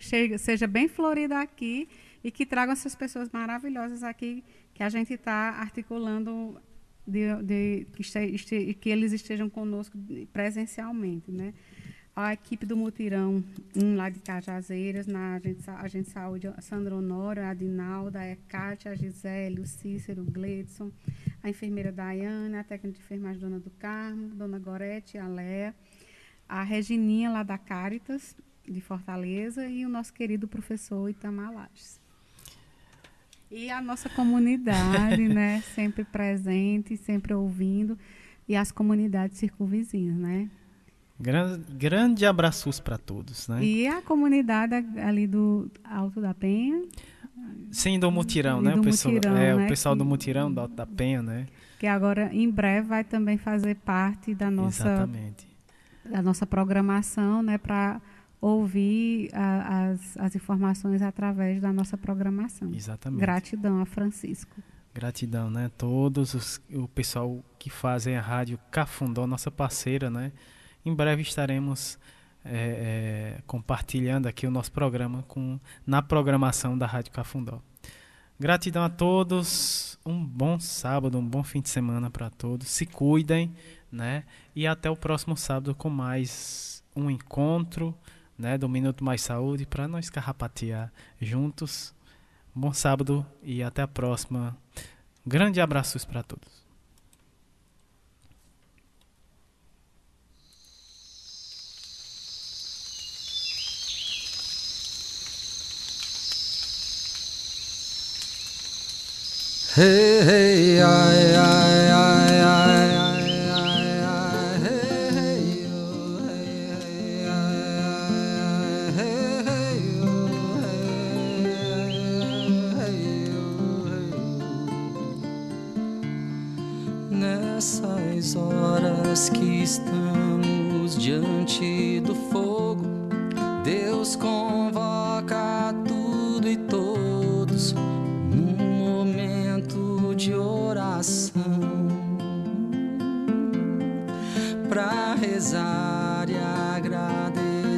chega, seja bem florido aqui e que tragam essas pessoas maravilhosas aqui que a gente está articulando de, de que, este, que, eles estejam conosco presencialmente, né? A equipe do Mutirão, um lá de Cajazeiras, na Agente, Agente de Saúde, a Sandra Honório, a Adinalda, a Kátia, a Gisele, o Cícero, o Gledson, a enfermeira Daiane, a técnica de enfermagem Dona do Carmo, Dona Gorete, a Léa, a Regininha lá da Caritas, de Fortaleza, e o nosso querido professor Itamar Lages. E a nossa comunidade, né? Sempre presente, sempre ouvindo. E as comunidades circunvizinhas, né? Grande, grande abraços para todos, né? E a comunidade ali do Alto da Penha. Sim, do Mutirão, né? Do o pessoal, mutirão, é, né? o pessoal do Mutirão, do Alto da Penha, né? Que agora, em breve, vai também fazer parte da nossa, Exatamente. da nossa programação, né? Para ouvir a, as, as informações através da nossa programação. Exatamente. Gratidão a Francisco. Gratidão, né? Todos os, o pessoal que fazem a rádio Cafundó, nossa parceira, né? Em breve estaremos é, é, compartilhando aqui o nosso programa com, na programação da Rádio Cafundó. Gratidão a todos, um bom sábado, um bom fim de semana para todos. Se cuidem, né? E até o próximo sábado com mais um encontro né, do Minuto Mais Saúde para nós carrapatear juntos. Bom sábado e até a próxima. Grande abraços para todos. Hey, hey, ai, ai.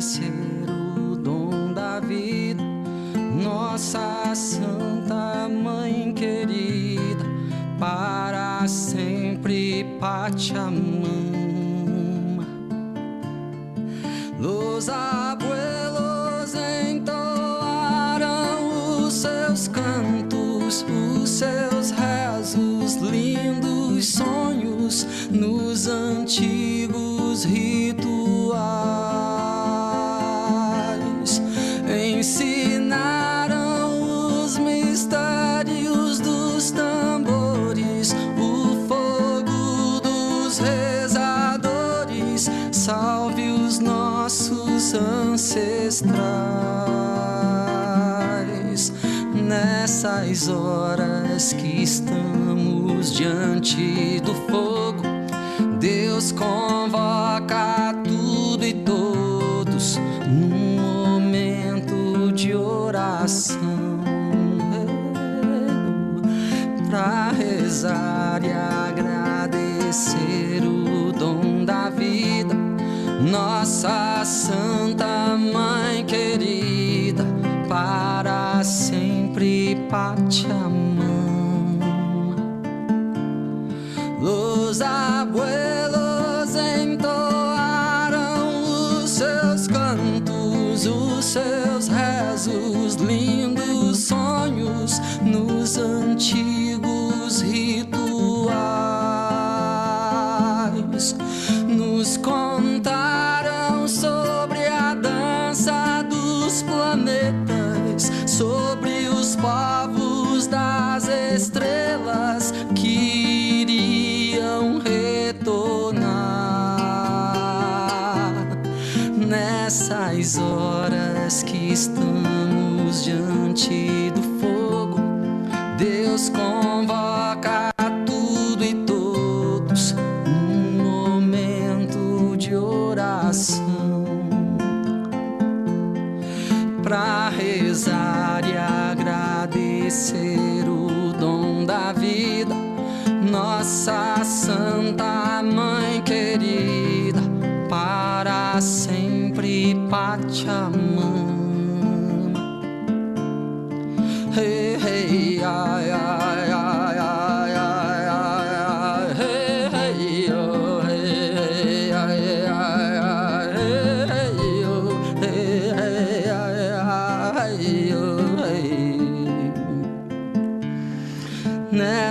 reconhecer o dom da vida, nossa Santa Mãe querida, para sempre pate a mão. Los abuelos entoaram os seus cantos, os seus rezos, lindos sonhos nos antigos ancestrais nessas horas que estamos diante do fogo. Deus convoca tudo e todos num momento de oração para rezar e agradecer. Nossa Santa Mãe querida, para sempre pate a mão. Luz abuelos nessas horas que estamos diante do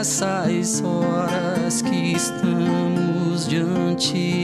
nessas horas que estamos diante